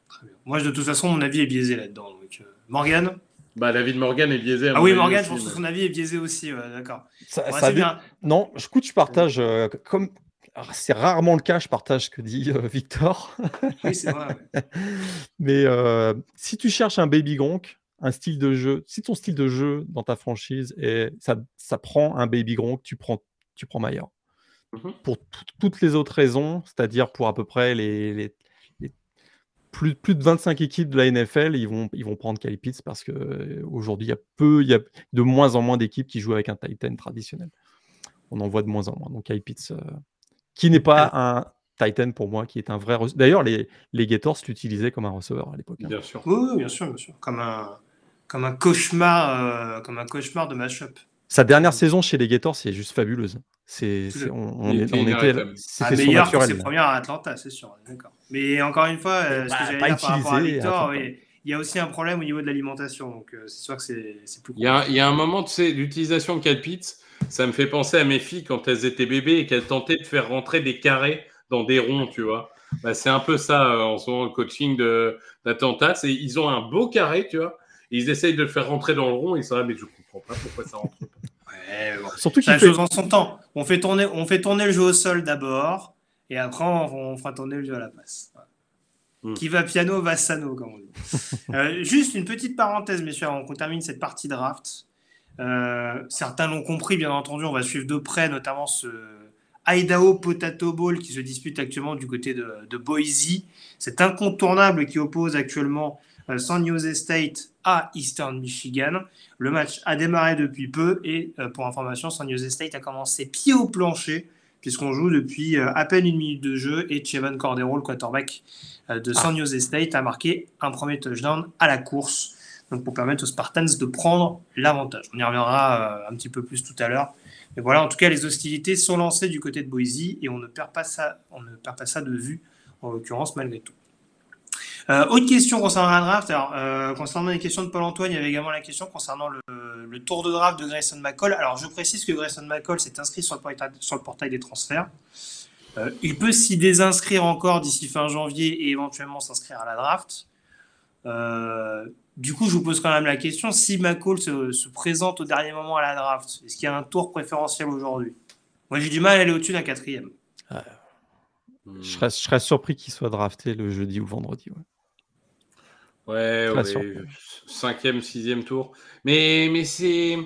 Très bien. Moi, de toute façon, mon avis est biaisé là-dedans. Donc, euh, Morgan? Bah, l'avis de Morgan est biaisé. Ah oui, Morgan, je pense que son avis est biaisé aussi. D'accord. Ça, bien. Non, je, écoute, je partage. Euh, comme c'est rarement le cas, je partage ce que dit euh, Victor. oui, c'est vrai. Mais euh, si tu cherches un baby Gronk, un style de jeu, si ton style de jeu dans ta franchise et ça, ça prend un baby Gronk, tu prends, tu prends Maillard. Mhm. Pour toutes les autres raisons, c'est-à-dire pour à peu près les, les, plus, plus de 25 équipes de la NFL, ils vont, ils vont prendre Kyle Pitts parce qu'aujourd'hui, il y a peu, il y a de moins en moins d'équipes qui jouent avec un Titan traditionnel. On en voit de moins en moins. Donc Kyle Pitts, euh, qui n'est pas un Titan pour moi, qui est un vrai. D'ailleurs, les, les Gators l'utilisaient comme un receveur à l'époque. Hein. Bien sûr. Oui, bien sûr, bien sûr. Comme un, comme un cauchemar, euh, comme un cauchemar de match-up. Sa dernière saison chez les Gators, c'est juste fabuleuse. C'est, on, on, est, on était, ah, meilleur que ses premières à Atlanta, c'est sûr. D'accord. Mais encore une fois, euh, ce que bah, j'allais dire par rapport à Victor, il y a aussi un problème au niveau de l'alimentation. Donc, euh, c'est sûr que c'est, plus. Il y, a, il y a un moment, tu sais, l'utilisation de Calpitz, ça me fait penser à mes filles quand elles étaient bébés et qu'elles tentaient de faire rentrer des carrés dans des ronds, tu vois. Bah, c'est un peu ça euh, en ce moment, le coaching d'Atlanta. C'est, ils ont un beau carré, tu vois. ils essayent de le faire rentrer dans le rond. Et ils sont là, mais je comprends pas pourquoi ça rentre pas. Surtout qu'il fait... chose en son temps. On fait tourner, on fait tourner le jeu au sol d'abord, et après on, fera tourner le jeu à la passe. Hmm. Qui va piano va sano, comme on dit. Euh, juste une petite parenthèse, messieurs, avant qu'on termine cette partie draft. Euh, certains l'ont compris, bien entendu, on va suivre de près, notamment ce Idaho Potato Bowl qui se dispute actuellement du côté de, de Boise. C'est incontournable qui oppose actuellement euh, San Jose State à Eastern Michigan. Le match a démarré depuis peu et euh, pour information, San Jose State a commencé pied au plancher puisqu'on joue depuis euh, à peine une minute de jeu et Chevan Cordero, le quarterback de San Jose State, a marqué un premier touchdown à la course. Donc pour permettre aux Spartans de prendre l'avantage. On y reviendra un petit peu plus tout à l'heure. Mais voilà, en tout cas, les hostilités sont lancées du côté de Boise et on ne perd pas ça, on ne perd pas ça de vue, en l'occurrence, malgré tout. Euh, autre question concernant la draft. Euh, concernant les questions de Paul-Antoine, il y avait également la question concernant le, tour de draft de Grayson McCall. Alors, je précise que Grayson McCall s'est inscrit sur le, portail, des transferts. Euh, il peut s'y désinscrire encore d'ici fin janvier et éventuellement s'inscrire à la draft. du coup, je vous pose quand même la question si McCall se, présente au dernier moment à la draft, est-ce qu'il y a un tour préférentiel aujourd'hui? Moi, j'ai du mal à aller au-dessus d'un quatrième. Je serais, surpris qu'il soit drafté le jeudi ou vendredi. Ouais, ouais. Cinquième, sixième tour. Mais, mais c'est.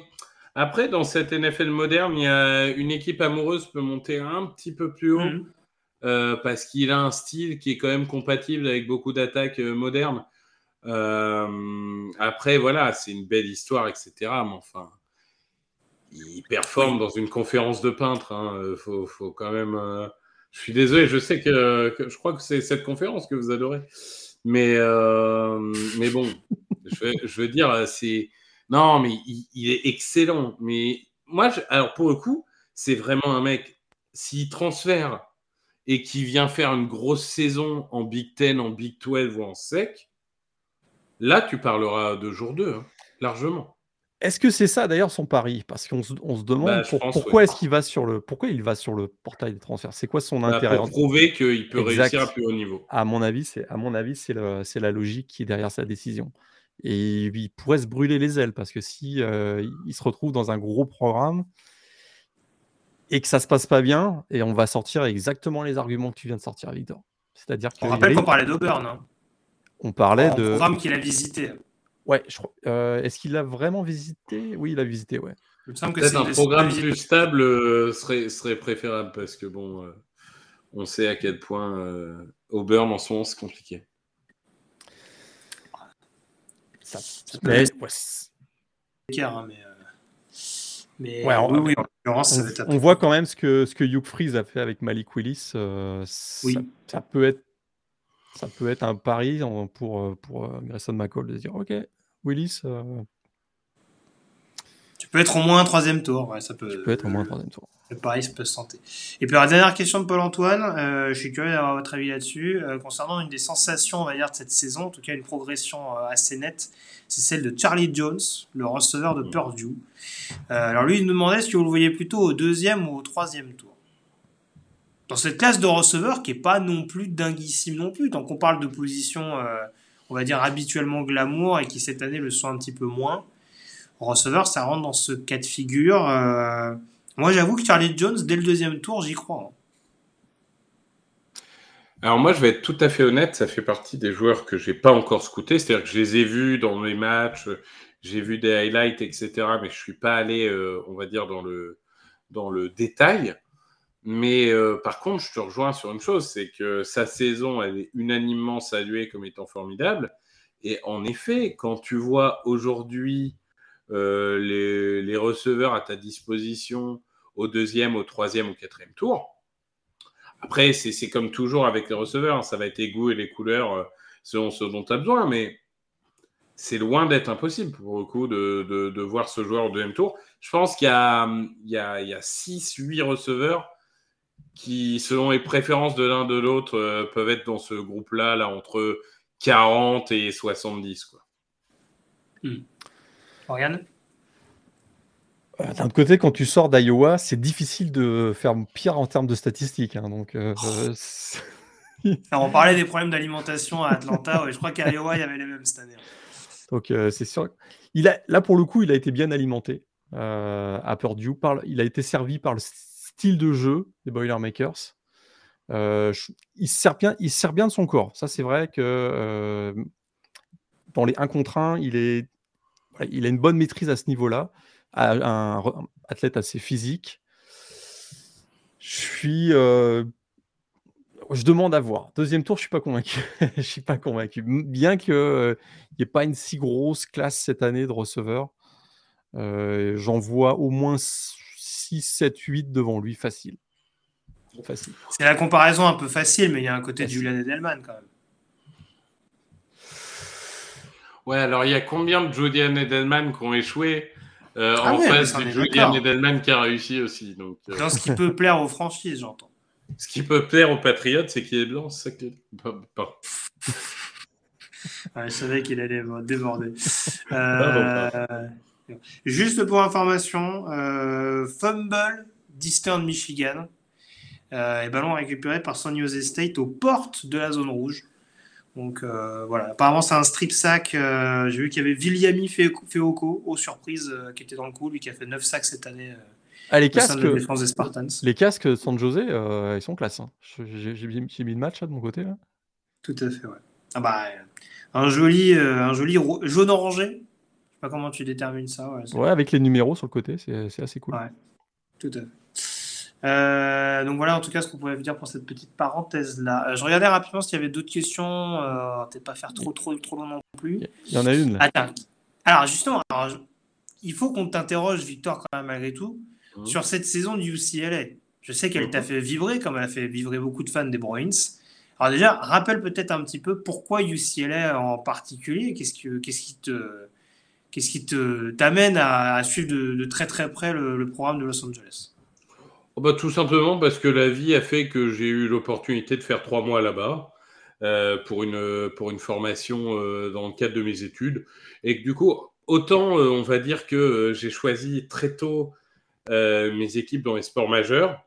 Après, dans cette NFL moderne, il y a une équipe amoureuse peut monter un petit peu plus haut Mhm. euh, parce qu'il a un style qui est quand même compatible avec beaucoup d'attaques euh, modernes. Euh, après, voilà, c'est une belle histoire, etc. Mais enfin, il performe dans une conférence de peintres. hein. Faut, faut quand même. euh, Je suis désolé, je sais que, que- je crois que c'est cette conférence que vous adorez. Mais, euh, mais bon, je veux, dire, c'est. Non, mais il, est excellent. Mais moi, alors pour le coup, c'est vraiment un mec, s'il transfère et qui vient faire une grosse saison en Big Ten, en Big 12 ou en sec, là, tu parleras de jour 2, hein, largement. Est-ce que c'est ça d'ailleurs son pari? Parce qu'on se, on se demande Bah, je pour- pense, pourquoi oui. est-ce qu'il va sur le pourquoi il va sur le portail des transferts? C'est quoi son Bah, intérêt pour prouver qu'il peut Exact. réussir à plus haut niveau. À mon avis, c'est à mon avis c'est le- c'est la logique qui est derrière sa décision. Et il pourrait se brûler les ailes parce que si euh, il se retrouve dans un gros programme et que ça se passe pas bien, et on va sortir exactement les arguments que tu viens de sortir, Victor. C'est-à-dire On qu'on rappelle qu'on parlait d'Auburn. Hein. on parlait Un de programme qu'il a visité. Ouais, je crois- euh, est-ce qu'il l'a vraiment visité? Oui, il a visité, ouais. Il me semble que c'est Peut-être un programme plus stable euh, serait, serait préférable parce que bon, euh, on sait à quel point euh, Auburn en ce moment c'est compliqué. Ça- peut mais, être- ouais, écart, hein, mais, mais Ouais, on- oui, oui, en l'occurrence, ça va être on voit quand même ce que, ce que Hugh Freeze a fait avec Malik Willis. euh, ça, Oui. ça peut être, ça peut être un pari en- pour, pour Grayson McCall de dire Ok, Willis, euh, Tu peux être au moins un troisième tour. Ouais, ça peut, tu peux être au moins un troisième tour. Le pari, ça peut se tenter. Et puis, la dernière question de Paul-Antoine, euh, je suis curieux d'avoir votre avis là-dessus. euh, concernant une des sensations, on va dire, de cette saison, en tout cas une progression euh, assez nette, c'est celle de Charlie Jones, le receveur de Purdue. Euh, alors, lui, il nous demandait que vous le voyez plutôt au deuxième ou au troisième tour? Dans cette classe de receveurs qui est pas non plus dinguissime non plus, tant qu'on parle de positions, euh, on va dire, habituellement glamour et qui cette année le sont un petit peu moins. Receveur, ça rentre dans ce cas de figure. euh, moi, j'avoue que Charlie Jones, dès le deuxième tour, j'y crois. hein. Alors moi, je vais être tout à fait honnête, ça fait partie des joueurs que j'ai pas encore scoutés, c'est-à-dire que je les ai vus dans les matchs, j'ai vu des highlights, etc. Mais je suis pas allé, euh, on va dire, dans le dans le détail. Mais euh, par contre, je te rejoins sur une chose, c'est que sa saison, elle est unanimement saluée comme étant formidable. Et en effet, quand tu vois aujourd'hui euh, les, receveurs à ta disposition au deuxième, au troisième, au quatrième tour, après, c'est comme toujours avec les receveurs, hein, ça va être les goûts et les couleurs euh, selon ce dont tu as besoin, mais c'est loin d'être impossible pour le coup de, de, voir ce joueur au deuxième tour. Je pense qu'il y a, il y a 6-8 receveurs qui, selon les préférences de l'un de l'autre, euh, peuvent être dans ce groupe-là, là, entre 40 et 70. Quoi. Morgane? Euh, D'un autre côté, quand tu sors d'Iowa, c'est difficile de faire pire en termes de statistiques. hein, donc, euh, Alors, On parlait des problèmes d'alimentation à Atlanta. ouais, je crois qu'à Iowa, il y avait les mêmes cette année. donc euh, c'est sûr. Il a, là, pour le coup, il a été bien alimenté euh, à Purdue. Par, il a été servi par le style de jeu des Boilermakers. Euh, il, se sert bien, il se sert bien de son corps. Ça, c'est vrai que euh, dans les 1 contre 1, il, est, il a une bonne maîtrise à ce niveau-là. Un, un athlète assez physique. Je suis. euh, je demande à voir. Deuxième tour, je suis pas convaincu. je suis pas convaincu. Bien qu'il n'y ait pas une si grosse classe cette année de receveurs, euh, j'en vois au moins 6, 7, 8 devant lui, facile. Facile. C'est la comparaison un peu facile, mais il y a un côté de. Julian Edelman quand même. Ouais, alors il y a combien de Julian Edelman qui ont échoué euh, Ah en ouais, face de Julian. Edelman qui a réussi aussi donc, euh, Dans ce qui peut plaire aux franchises, j'entends. Ce qui peut plaire aux Patriotes, c'est qu'il est blanc. c'est ça que- Ouais, je savais qu'il allait euh, déborder. Pardon, Euh, juste pour information, euh, fumble d'Eastern Michigan. Euh, et ballon récupéré par San Jose State aux portes de la zone rouge. Donc euh, voilà, apparemment c'est un strip sack. euh, J'ai vu qu'il y avait Viliami Fe- Feoko, aux surprises, qui était dans le coup, lui qui a fait 9 sacks cette année Ah, les de la casques, défense des Spartans. les casques de San José, euh, ils sont classe. hein. J'ai mis, le match là, de mon côté. Là. Tout à fait, ouais. Ah bah, un joli, un joli ro- jaune orangé. Je sais pas comment tu détermines ça. Ouais, avec les numéros sur le côté, c'est c'est assez cool. Ouais. Tout à fait. Euh, donc voilà, en tout cas, ce qu'on pouvait dire pour cette petite parenthèse là. je regardais rapidement s'il y avait d'autres questions. Euh, Peut-être pas faire trop, trop, trop long non plus. Il y en a une là. Attends. Alors justement, alors, je- il faut qu'on t'interroge, Victor, quand même malgré tout, Mhm. sur cette saison du UCLA. Je sais qu'elle t'a Mhm. fait vibrer, comme elle a fait vibrer beaucoup de fans des Bruins. Alors déjà, rappelle peut-être un petit peu pourquoi UCLA en particulier. Qu'est-ce que, qu'est-ce qui te, qu'est-ce qui te t'amène à, suivre de, très très près le, programme de Los Angeles? Oh bah, tout simplement parce que la vie a fait que j'ai eu l'opportunité de faire trois mois là-bas euh, pour, une, pour une formation euh, dans le cadre de mes études. Et que du coup, autant euh, on va dire que j'ai choisi très tôt mes équipes dans les sports majeurs,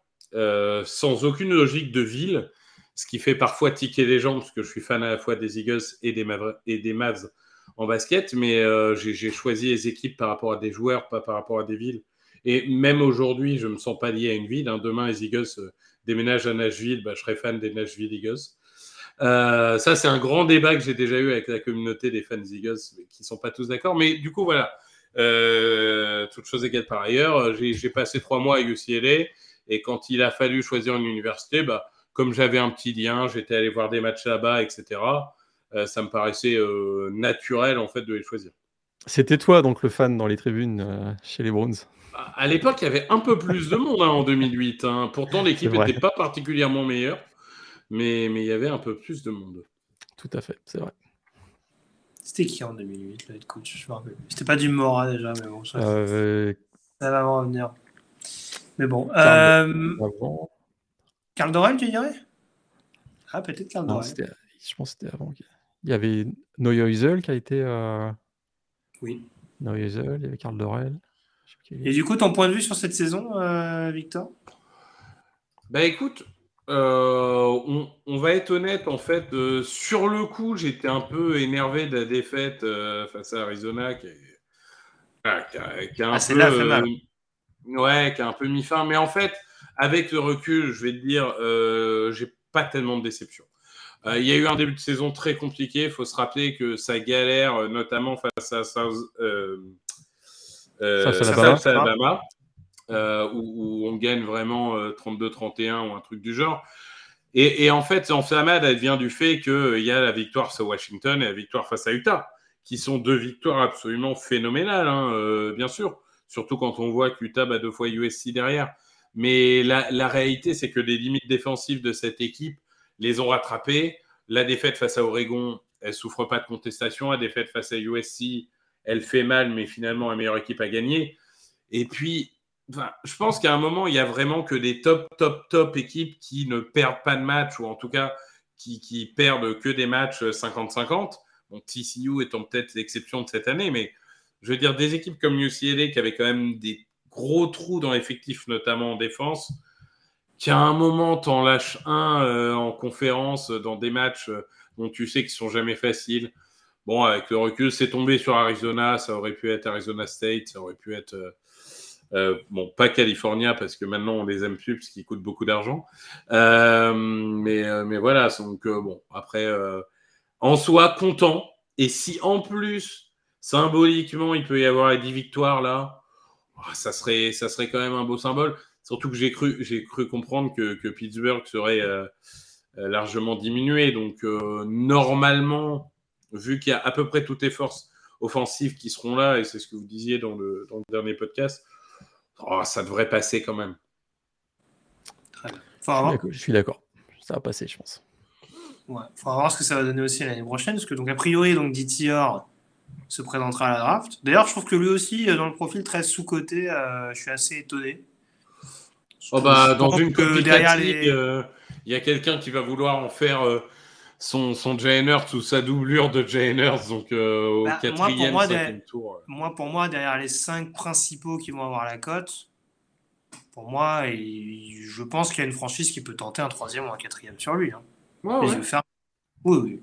sans aucune logique de ville, ce qui fait parfois tiquer les gens, parce que je suis fan à la fois des Eagles et des, et des Mavs en basket, mais euh, j'ai choisi les équipes par rapport à des joueurs, pas par rapport à des villes. Et même aujourd'hui, je ne me sens pas lié à une ville. hein. Demain, les Eagles euh, déménagent à Nashville, bah, je serai fan des Nashville Eagles. Euh, ça, c'est un grand débat que j'ai déjà eu avec la communauté des fans Eagles, qui sont pas tous d'accord. Mais du coup, voilà. Euh, toute chose égale par ailleurs, j'ai passé trois mois à UCLA et quand il a fallu choisir une université, bah, comme j'avais un petit lien, j'étais allé voir des matchs là-bas, etc. euh, ça me paraissait euh, naturel en fait de les choisir. C'était toi donc le fan dans les tribunes euh, chez les Browns? À l'époque, il y avait un peu plus de monde hein, en 2008. hein. Pourtant, l'équipe n'était pas particulièrement meilleure, mais, mais il y avait un peu plus de monde. Tout à fait, c'est vrai. C'était qui en 2008, le head coach? Je me rappelle. plus. C'était pas du Mora déjà, mais bon, ça, Euh, ça va m'en revenir. Mais bon. Carl- Euh, Karl Dorrell, tu dirais? Ah, peut-être Dorrell. c'était- je pense que c'était avant. Il y avait Neuheusel qui a été. Euh... Oui. Neuheusel, il y avait Karl Dorel. Et du coup, ton point de vue sur cette saison, euh, Victor? Bah écoute, euh, on, on va être honnête, en fait, euh, sur le coup, j'étais un peu énervé de la défaite euh, face à Arizona qui, a, qui a un Ah, celle-là fait mal. ouais, qui a un peu mis fin. Mais en fait, avec le recul, je vais te dire, euh, j'ai pas tellement de déception. Euh, Il y a eu un début de saison très compliqué. Il faut se rappeler que ça galère, euh, notamment face à South, euh, South Alabama. Où, où on gagne vraiment euh, 32-31 ou un truc du genre. Et, et en fait, l'enflammade, elle vient du fait qu'il y a la victoire face à Washington et la victoire face à Utah, qui sont deux victoires absolument phénoménales, hein, bien sûr. Surtout quand on voit qu'Utah bat deux fois USC derrière. Mais la, la réalité, c'est que les limites défensives de cette équipe les ont rattrapées. La défaite face à Oregon, elle souffre pas de contestation. La défaite face à USC, elle fait mal, mais finalement, la meilleure équipe a gagné. Et puis, je pense qu'à un moment, il y a vraiment que des top, top, top équipes qui ne perdent pas de match, ou en tout cas, qui, qui perdent que des matchs 50-50. Bon, TCU étant peut-être l'exception de cette année, mais je veux dire, des équipes comme UCLA qui avaient quand même des gros trous dans l'effectif, notamment en défense, qui à un moment t'en lâches un euh, en conférence euh, dans des matchs euh, dont tu sais qu'ils sont jamais faciles. Bon, avec le recul, c'est tombé sur Arizona, ça aurait pu être Arizona State, ça aurait pu être bon, pas California parce que maintenant on les aime plus parce qu'ils coûtent beaucoup d'argent. Mais, mais voilà, donc bon, après, en soi, content. Et si en plus, symboliquement, il peut y avoir les 10 victoires là, oh, ça, serait, ça serait quand même un beau symbole. Surtout que j'ai cru, j'ai cru comprendre que, que Pittsburgh serait euh, euh, largement diminué. Donc, euh, normalement, vu qu'il y a à peu près toutes les forces offensives qui seront là, et c'est ce que vous disiez dans le, dans le dernier podcast, oh, ça devrait passer quand même. Très bien. Je Faudra suis voir. d'accord- Je suis d'accord. Ça va passer, je pense. Ouais, faudra voir ce que ça va donner aussi l'année prochaine, parce que donc a priori donc DTR se présentera à la draft. D'ailleurs, je trouve que lui aussi dans le profil très sous-coté, euh, je suis assez étonné. Oh bah, dans une copie derrière les- euh, il y a quelqu'un qui va vouloir en faire euh, son, son Jay ou sa doublure de Jay donc euh, au Bah, moi, pour quatrième, moi, des- tour. Moi, pour moi, derrière les cinq principaux qui vont avoir la cote, pour moi, il- je pense qu'il y a une franchise qui peut tenter un troisième ou un quatrième sur lui. hein. Ouais, ouais. Oui, oui.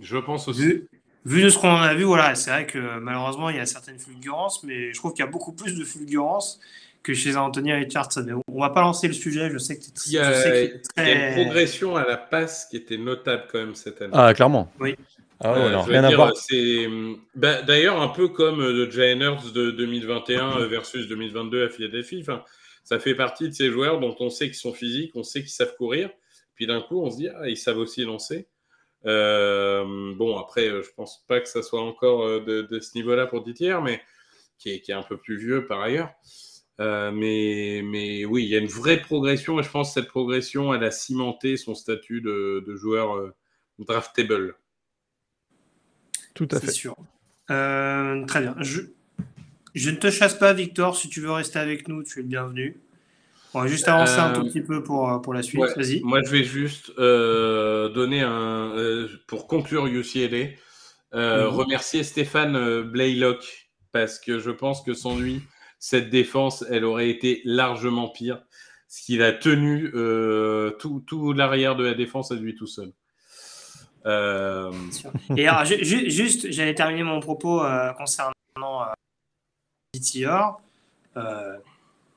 Je pense aussi. Vu, vu de ce qu'on en a vu, voilà, c'est vrai que malheureusement, il y a certaines fulgurances, mais je trouve qu'il y a beaucoup plus de fulgurances que chez Anthony Richardson. On va pas lancer le sujet. Je sais que y, a, il y a une progression à la passe qui était notable quand même cette année. Ah, clairement. Oui. Ah, ouais, Euh, non, à voir. c'est bah, d'ailleurs un peu comme euh, le Jalen Hurts de 2021 euh, versus 2022 à Philadelphie. Enfin, ça fait partie de ces joueurs dont on sait qu'ils sont physiques, on sait qu'ils savent courir. Puis d'un coup, on se dit ah ils savent aussi lancer. Euh, bon après, euh, je pense pas que ça soit encore euh, de, de ce niveau-là pour Didier, mais qui est, qui est un peu plus vieux par ailleurs. Euh, mais, mais oui, il y a une vraie progression et je pense que cette progression, elle a cimenté son statut de, de joueur euh, draftable. Tout à C'est fait. sûr. Euh, très bien. Je, je ne te chasse pas, Victor. Si tu veux rester avec nous, tu es le bienvenu. On va juste avancer un tout petit peu pour, pour la suite. Ouais, Vas-y. Moi, je vais juste euh, donner un. euh, pour conclure UCLA, euh, Mhm. remercier Stéphane euh, Blaylock, parce que je pense que sans lui, cette défense, elle aurait été largement pire. Ce qu'il a tenu euh, tout, tout l'arrière de la défense à lui tout seul. Euh. Et alors, ju- ju- juste, j'allais terminer mon propos euh, concernant euh, DTR. Euh,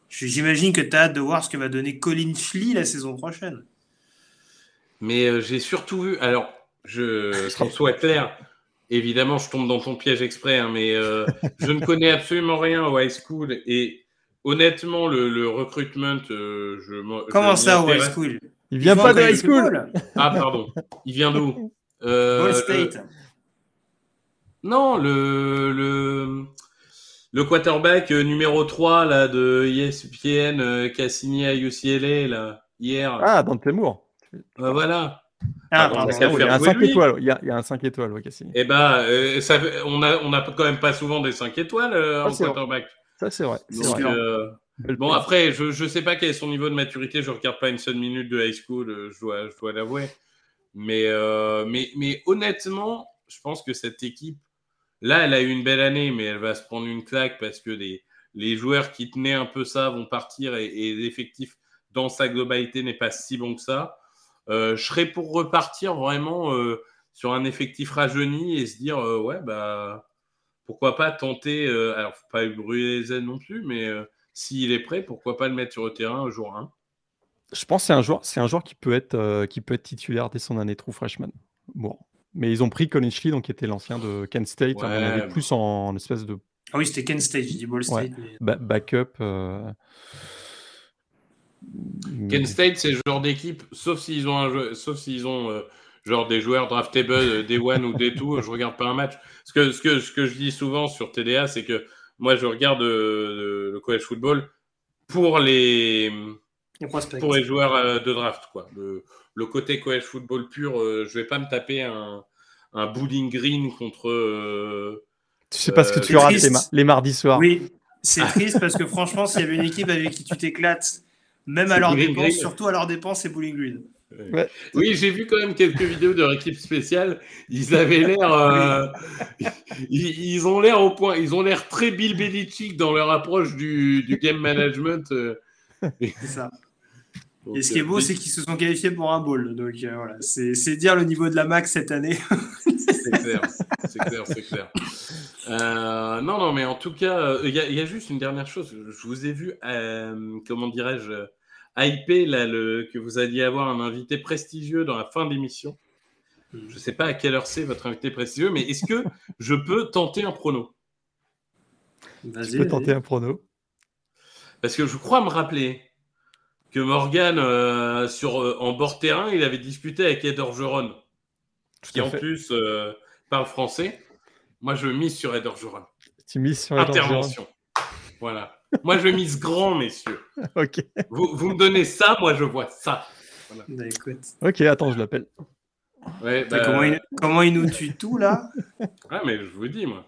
J'imagine que tu as hâte de voir ce que va donner Colin Schley la saison prochaine. Mais euh, j'ai surtout vu. Alors, je, qu'on soit clair, évidemment, je tombe dans ton piège exprès, hein, mais euh, je ne connais absolument rien au high school et honnêtement, le, le recrutement, euh, je. m'en- je Comment ça, au high school? Il vient pas de high school. Ah, pardon. Il vient d'où? Euh, le- State. Non, le, le, le quarterback euh, numéro 3 là, de ESPN euh, qui a signé à UCLA là, hier. Ah, Dante Moore. Euh, voilà. Ah, ça Il y a un jouer 5 lui. étoiles. Il y a, il y a un 5 étoiles, ouais, Cassini. Eh ben, euh, ça, on a, on a quand même pas souvent des 5 étoiles euh, Ah, en quarterback. Ça, c'est vrai. c'est Donc, vrai. euh, bon, après, je, je sais pas quel est son niveau de maturité. Je regarde pas une seule minute de high school, euh, je dois, je dois l'avouer. Mais, euh, mais, mais honnêtement, je pense que cette équipe, là, elle a eu une belle année, mais elle va se prendre une claque parce que les, les joueurs qui tenaient un peu ça vont partir et, et l'effectif dans sa globalité n'est pas si bon que ça. Euh, je serais pour repartir vraiment euh, sur un effectif rajeuni et se dire, euh, ouais, bah, pourquoi pas tenter, euh, alors faut pas lui brûler les ailes non plus, mais euh, s'il est prêt, pourquoi pas le mettre sur le terrain un jour 1 Je pense que c'est un joueur, c'est un joueur qui peut être, euh, qui peut être titulaire dès son année true freshman. Bon. Mais ils ont pris Schley, donc qui était l'ancien de Kent State, Ouais, avis, bon. plus en, en espèce de Ah oui, c'était Kent State, j'ai dit Ball State. mais- ba- backup. euh, Kent State, c'est le genre d'équipe, sauf s'ils ont, un jeu- sauf s'ils ont euh, genre des joueurs draftable euh, Day One ou Day Two, je regarde pas un match. Ce que, ce, que, ce que je dis souvent sur TDA, c'est que moi, je regarde euh, le college football pour les, pour les joueurs euh, de draft. Quoi. Le, le côté college football pur, euh, je vais pas me taper un, un bowling green contre. euh, Tu sais pas ce que tu les, ma- les mardis soirs. Oui, c'est triste parce que franchement, s'il y avait une équipe avec qui tu t'éclates, même à C'est leur Bowling dépense, Green. surtout à leur dépense, c'est Bowling Green. Ouais. Oui, j'ai vu quand même quelques vidéos de leur équipe spéciale. Ils avaient l'air, euh, ils, ils ont l'air au point, ils ont l'air très Bill Belichick dans leur approche du, du game management. euh. C'est ça. Donc, Et ce qui est euh, beau, c'est qu'ils se sont qualifiés pour un bowl. Donc euh, voilà, c'est dire le niveau de la max cette année. C'est clair, c'est clair, c'est clair. Euh, non, non, mais en tout cas, euh, il y, a- il y a juste une dernière chose. Je vous ai vu, euh, comment dirais-je, là, le, que vous alliez avoir un invité prestigieux dans la fin d'émission. Je ne sais pas à quelle heure c'est votre invité prestigieux, mais est-ce que je peux tenter un prono? Vas-y. Tu peux tenter un prono. Parce que je crois me rappeler que Morgan, euh, sur, euh, en bord terrain, il avait discuté avec Ed Orgeron, qui en fait. plus euh, parle français. Moi, je mise sur Ed Orgeron. Tu mises sur les Intervention. Voilà. Moi, je mise grand, messieurs. Ok. Vous, vous me donnez ça, moi, je vois ça. Bah, écoute. Ok, attends, je l'appelle. Ouais, Putain, bah, Comment, il, comment il nous tue tout là ah, mais je vous dis, moi.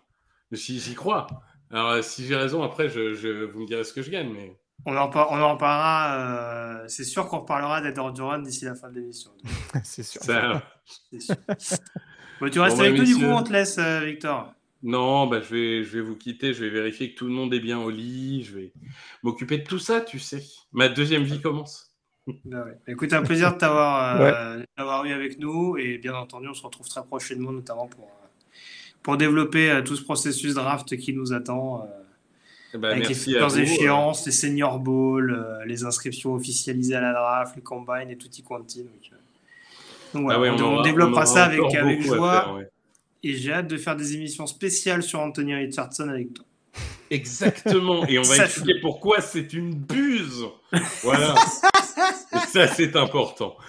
J'y j'y crois. Alors, euh, si j'ai raison, après, je, je- vous me direz ce que je gagne. Mais... on en, par- on en reparlera. euh, c'est sûr qu'on reparlera d'Ed Orgeron d'ici la fin de l'émission. c'est sûr. Ça... C'est sûr. Bon, tu restes Bon, bah, avec nous du coup, on te laisse, euh, Victor. Non, bah, je, vais, je vais vous quitter. Je vais vérifier que tout le monde est bien au lit. Je vais m'occuper de tout ça, tu sais. Ma deuxième vie commence. Bah ouais. Écoute, un plaisir de t'avoir euh, eu avec nous et bien entendu, on se retrouve très prochainement, notamment pour, euh, pour développer euh, tout ce processus draft qui nous attend. euh. Eh ben, avec les merci à futures euh, échéances, les senior ball, euh, les inscriptions officialisées à la draft, les combines et quanti. Donc, euh, donc voilà, ah ouais, on, aura- on développera ça avec, avec joie faire, ouais. Et j'ai hâte de faire des émissions spéciales sur Anthony Richardson avec toi. Exactement. Et on va Ça, expliquer pourquoi c'est une buse. Voilà. Et ça, c'est important.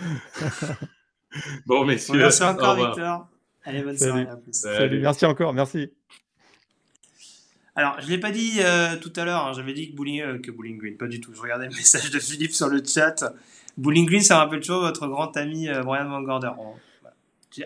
Bon, messieurs. Merci encore. Victor. Allez, bonne Salut. soirée. à plus. Salut. Salut, merci encore, merci. Alors, je ne l'ai pas dit euh, tout à l'heure, hein, j'avais dit que Bowling, euh, que Bowling Green, pas du tout. Je regardais le message de Philippe sur le chat. Bowling Green, ça me rappelle toujours votre grand ami euh, Brian Van Gorder. On-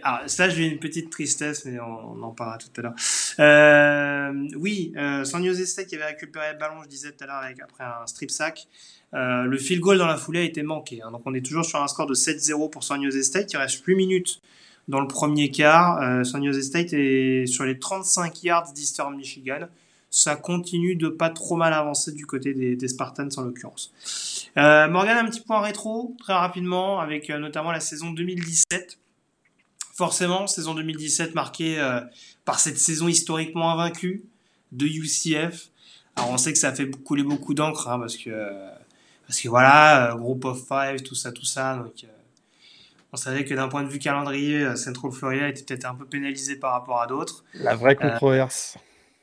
Ah, ça, j'ai une petite tristesse, mais on, en parlera tout à l'heure. Euh, oui, euh, San qui avait récupéré le ballon, je disais tout à l'heure, après un strip sack. Euh, le field goal dans la foulée a été manqué. hein. donc, on est toujours sur un score de 7-0 pour San Jose State. Il reste 8 minutes dans le premier quart. Euh, San est sur les 35 yards d'Eastern Michigan ça continue de pas trop mal avancer du côté des, des Spartans en l'occurrence. Euh, Morgan, un petit point rétro, très rapidement, avec euh, notamment la saison 2017. Forcément, saison 2017 marquée euh, par cette saison historiquement invaincue de UCF. Alors on sait que ça a fait couler beaucoup d'encre, hein, parce que euh, parce que voilà, euh, group of five, tout ça, tout ça. Donc on savait que d'un point de vue calendrier, Central Florida était peut-être un peu pénalisé par rapport à d'autres. La vraie controverse.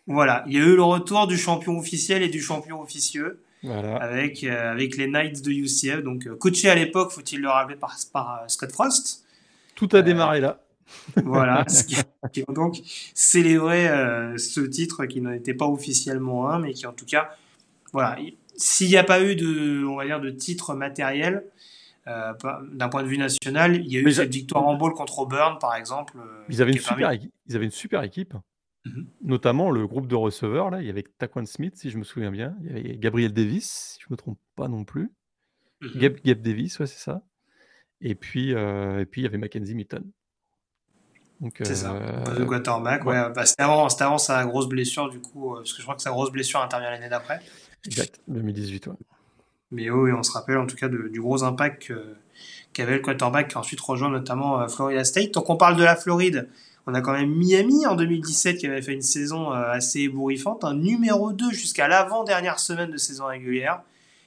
Voilà, il y a eu le retour du champion officiel et du champion officieux Voilà. avec, avec les Knights de UCF. Donc, coaché à l'époque, faut-il le rappeler, par, par Scott Frost? Tout a démarré là. Voilà, ce qui, qui ont donc célébré euh, ce titre qui n'en était pas officiellement un, mais qui en tout cas, voilà, il- s'il n'y a pas eu de, on va dire, de titre matériel, euh, d'un point de vue national, il y a eu Mais cette victoire en ball contre Auburn, par exemple. euh, Ils avaient, une super équipe. Ils avaient une super équipe. Notamment le groupe de receveurs. Là. Il y avait Taquan Smith, si je me souviens bien. Il y avait Gabriel Davis, si je ne me trompe pas non plus. Mhm. Gab, Gab Davis, ouais, c'est ça. Et puis, euh, et puis, il y avait Mackenzie Milton. C'est ça, euh, de quarterback. ouais. Bah, c'était avant, c'était avant sa grosse blessure, du coup, euh, parce que je crois que sa grosse blessure intervient l'année d'après. Exact, 2018. ouais. Mais oui, on se rappelle en tout cas de- du gros impact qu'avait le quarterback qui a ensuite rejoint notamment euh, Florida State. Donc on parle de la Floride. On a quand même Miami en 2017 qui avait fait une saison assez ébouriffante, un numéro 2 jusqu'à l'avant-dernière semaine de saison régulière.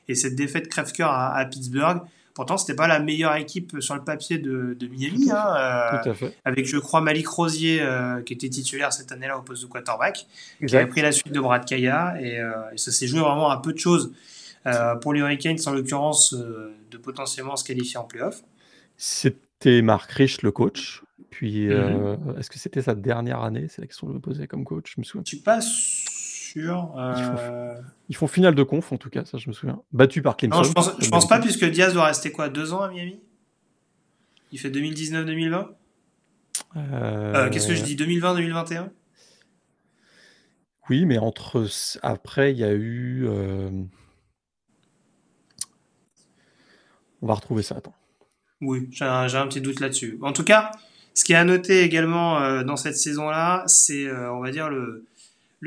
Et cette défaite crève-cœur à, à Pittsburgh. Pourtant, c'était pas la meilleure équipe sur le papier de, de Miami, hein, euh, Tout à fait. avec je crois Malik Rosier euh, qui était titulaire cette année-là au poste de quarterback qui avait pris la suite de Brad Kaya et, euh, et ça s'est joué vraiment à peu de choses pour les Hurricanes en l'occurrence de potentiellement se qualifier en playoff. C'était Mark Rich, le coach. Puis, Mhm. euh, est-ce que c'était sa dernière année? C'est la question que je me posais comme coach. Je me souviens. Je suis pas sûr. euh, Ils font finale de conf, en tout cas, ça, je me souviens. Battu par Clemson. Non, je pense, je pense pas puisque Diaz doit rester quoi deux ans à Miami? Il fait 2019-2020. Euh, Qu'est-ce que je Euh, dis 2020-2021 Oui, mais entre après, il y a eu. euh, On va retrouver ça. Attends. Oui, j'ai un, petit doute là-dessus. En tout cas, ce qui est à noter également euh, dans cette saison-là, c'est, euh, on va dire, le,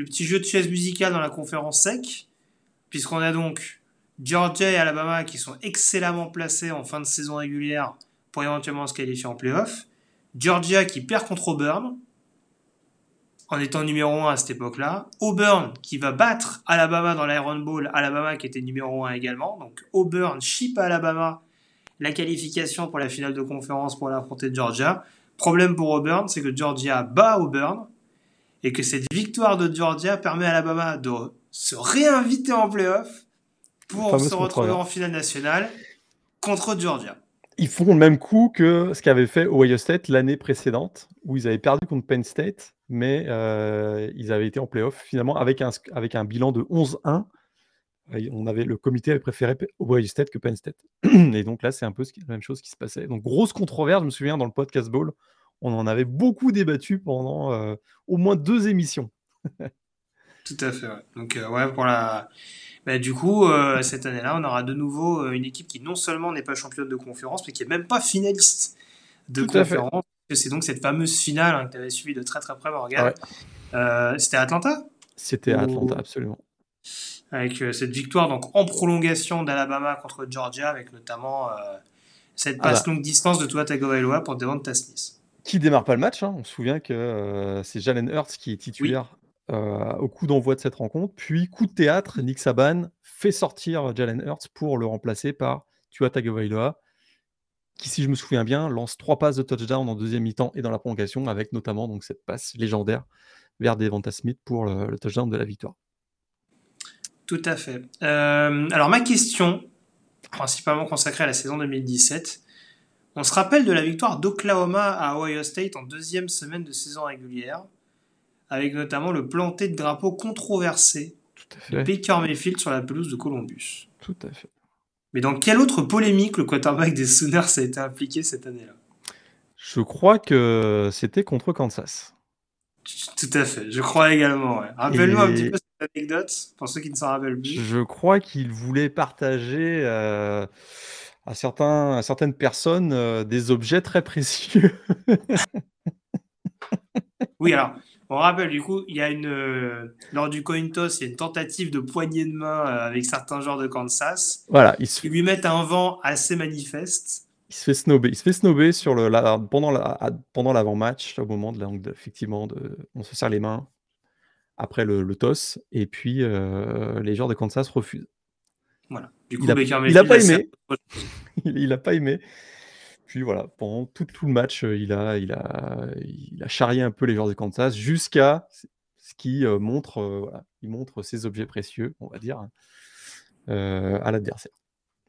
le petit jeu de chaise musicale dans la conférence sec, puisqu'on a donc Georgia et Alabama qui sont excellemment placés en fin de saison régulière pour éventuellement se qualifier en playoff. Georgia qui perd contre Auburn, en étant numéro 1 à cette époque-là. Auburn qui va battre Alabama dans l'Iron Bowl, Alabama qui était numéro 1 également. Donc Auburn chip à Alabama la qualification pour la finale de conférence pour l'affronter Georgia. Problème pour Auburn, c'est que Georgia bat Auburn et que cette victoire de Georgia permet à Alabama de se réinviter en playoff pour se retrouver en finale nationale contre Georgia. Ils font le même coup que ce qu'avait fait Ohio State l'année précédente, où ils avaient perdu contre Penn State, mais euh, ils avaient été en playoff finalement avec un, avec un bilan de 11-1. Euh, On avait, le comité avait préféré Ohio State que Penn State. Et donc là, c'est un peu ce qui- la même chose qui se passait. Donc, grosse controverse, je me souviens, dans le podcast Ball, on en avait beaucoup débattu pendant euh, au moins deux émissions. Tout à fait. ouais. Donc euh, ouais, pour la. Bah, du coup, euh, cette année-là, on aura de nouveau une équipe qui non seulement n'est pas championne de conférence, mais qui est même pas finaliste de Tout conférence. C'est donc cette fameuse finale hein, que tu avais suivi de très très près, Morgan. Ouais. C'était Atlanta, C'était. Atlanta, absolument. avec cette victoire donc en prolongation d'Alabama contre Georgia, avec notamment cette Ah passe longue distance de Tua Tagovailoa pour Devonta Smith. Qui démarre pas le match. hein. On se souvient que euh, c'est Jalen Hurts qui est titulaire euh, au coup d'envoi de cette rencontre. Puis, coup de théâtre, Nick Saban fait sortir Jalen Hurts pour le remplacer par Tua Tagovailoa, qui, si je me souviens bien, lance trois passes de touchdown en deuxième mi-temps et dans la prolongation, avec notamment donc, cette passe légendaire vers Devonta Smith pour le, le touchdown de la victoire. Tout à fait. Euh, alors ma question, principalement consacrée à la saison 2017, on se rappelle de la victoire d'Oklahoma à Ohio State en deuxième semaine de saison régulière, avec notamment le planté de drapeau controversé de. Baker Mayfield sur la pelouse de Columbus. Tout à fait. Mais dans quelle autre polémique le quarterback des Sooners a été impliqué cette année-là? Je crois que c'était contre Kansas. Tout à fait, je crois également. ouais. Rappelle-nous un Et- petit peu cette anecdote, pour ceux qui ne s'en rappellent plus. Je crois qu'il voulait partager euh, à, certains, à certaines personnes euh, des objets très précieux. Oui, alors, on rappelle, du coup, il y a une. euh, lors du coin toss, il y a une tentative de poignée de main euh, avec certains joueurs de Kansas. voilà, il se, qui lui mettent un vent assez manifeste. il se fait snobber. Il se fait snobber sur le, la- pendant, la, à- pendant l'avant-match, au moment de, la- donc, effectivement, de, on se serre les mains après le, le toss, et puis euh, les joueurs de Kansas refusent. Voilà. Du coup, Il a- Baker il a Mayfield pas aimé. il, il a pas aimé. Puis voilà, pendant tout, tout le match, euh, il a, il, a, il a charrié un peu les joueurs de Kansas jusqu'à ce qui euh, montre, euh, voilà, il montre ses objets précieux, on va dire, euh, à l'adversaire.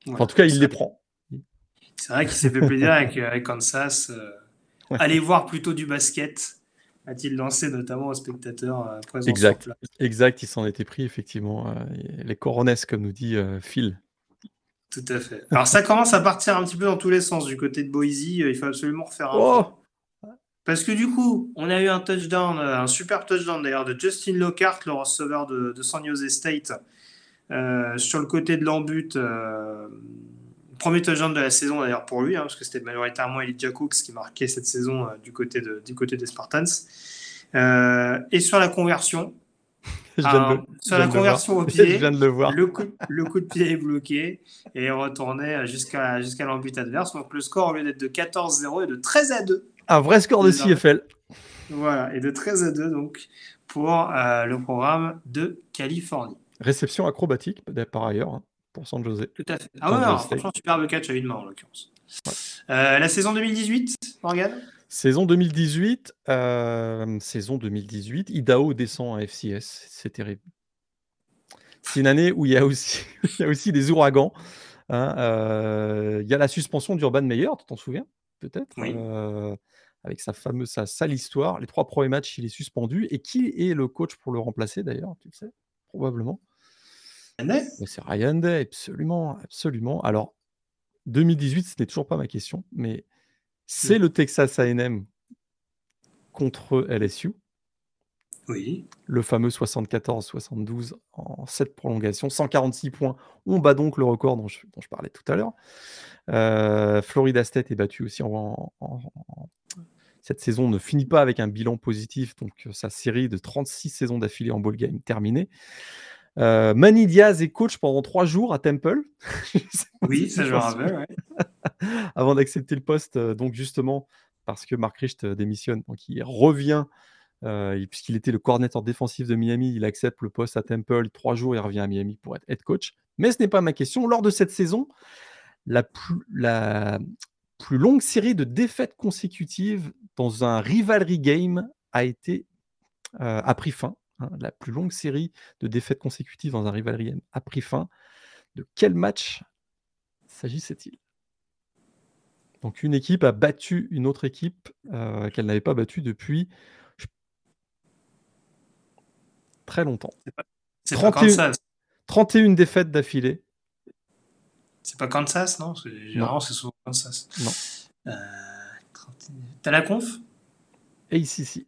Enfin, en tout cas, il les prend. C'est vrai qu'il s'est fait plaisir avec, avec Kansas. euh, Ouais. Allez voir plutôt du basket, a-t-il lancé notamment aux spectateurs euh, présents Exact. Exact, il s'en était pris, effectivement. euh, les coronesses, comme nous dit euh, Phil. Tout à fait. Alors ça commence à partir un petit peu dans tous les sens du côté de Boise. Il faut absolument refaire un Oh Parce que du coup, on a eu un touchdown, un super touchdown d'ailleurs de Justin Lockhart, le receveur de, de San Jose State, euh, sur le côté de l'embut. euh, premier touchdown de la saison d'ailleurs pour lui, hein, parce que c'était majoritairement Elijah Cooks qui marquait cette saison euh, du, côté de, du côté des Spartans. Euh, et sur la conversion, Ah, le- sur la conversion au pied, Je viens de le voir. le coup, le coup de pied est bloqué et retourné jusqu'à jusqu'à l'embut adverse. Donc le score, au lieu d'être de 14-0, est de 13 à 2. Un vrai score de. CFL. Voilà, et de 13 à 2 donc pour euh, le programme de Californie. Réception acrobatique, par ailleurs, hein, pour San Jose. Tout à fait. Ah ouais, alors, franchement, superbe catch à une main en l'occurrence. Euh, la saison 2018, Morgan? Saison 2018, euh, saison 2018, Idaho descend à FCS, c'est terrible. C'est une année où il y a aussi, il y a aussi des ouragans. hein, euh, il y a la suspension d'Urban Meyer, tu t'en souviens peut-être? Oui. Avec sa fameuse, sa sale histoire. Les trois premiers matchs, il est suspendu. Et qui est le coach pour le remplacer d'ailleurs? Tu le sais? Probablement. C'est Ryan Day, absolument, absolument. Alors, 2018, ce n'est toujours pas ma question, mais c'est le Texas A&M contre LSU, Oui. le fameux 74-72 en 7 prolongations, 146 points. On bat donc le record dont je, dont je parlais tout à l'heure. Euh, Florida State est battu aussi en, en- en- Cette saison ne finit pas avec un bilan positif, donc euh, sa série de 36 saisons d'affilée en ball game terminée. Euh, Manny Diaz est coach pendant trois jours à Temple. Oui, ça je me rappelle. ouais. avant d'accepter le poste, euh, donc justement parce que Mark Richt euh, démissionne, donc il revient, euh, puisqu'il était le coordinateur défensif de Miami, il accepte le poste à Temple, trois jours, il revient à Miami pour être head coach. Mais ce n'est pas ma question. Lors de cette saison, la plus, la plus longue série de défaites consécutives dans un rivalry game a été euh, a pris fin. Hein. La plus longue série de défaites consécutives dans un rivalry a pris fin. De quel match s'agissait-il? Donc une équipe a battu une autre équipe euh, qu'elle n'avait pas battue depuis très longtemps. C'est pas 31. Kansas. 31 défaites d'affilée. C'est pas Kansas, non? Généralement, c'est souvent Kansas. Non. Euh, 31. T'as la conf? Et ici, si.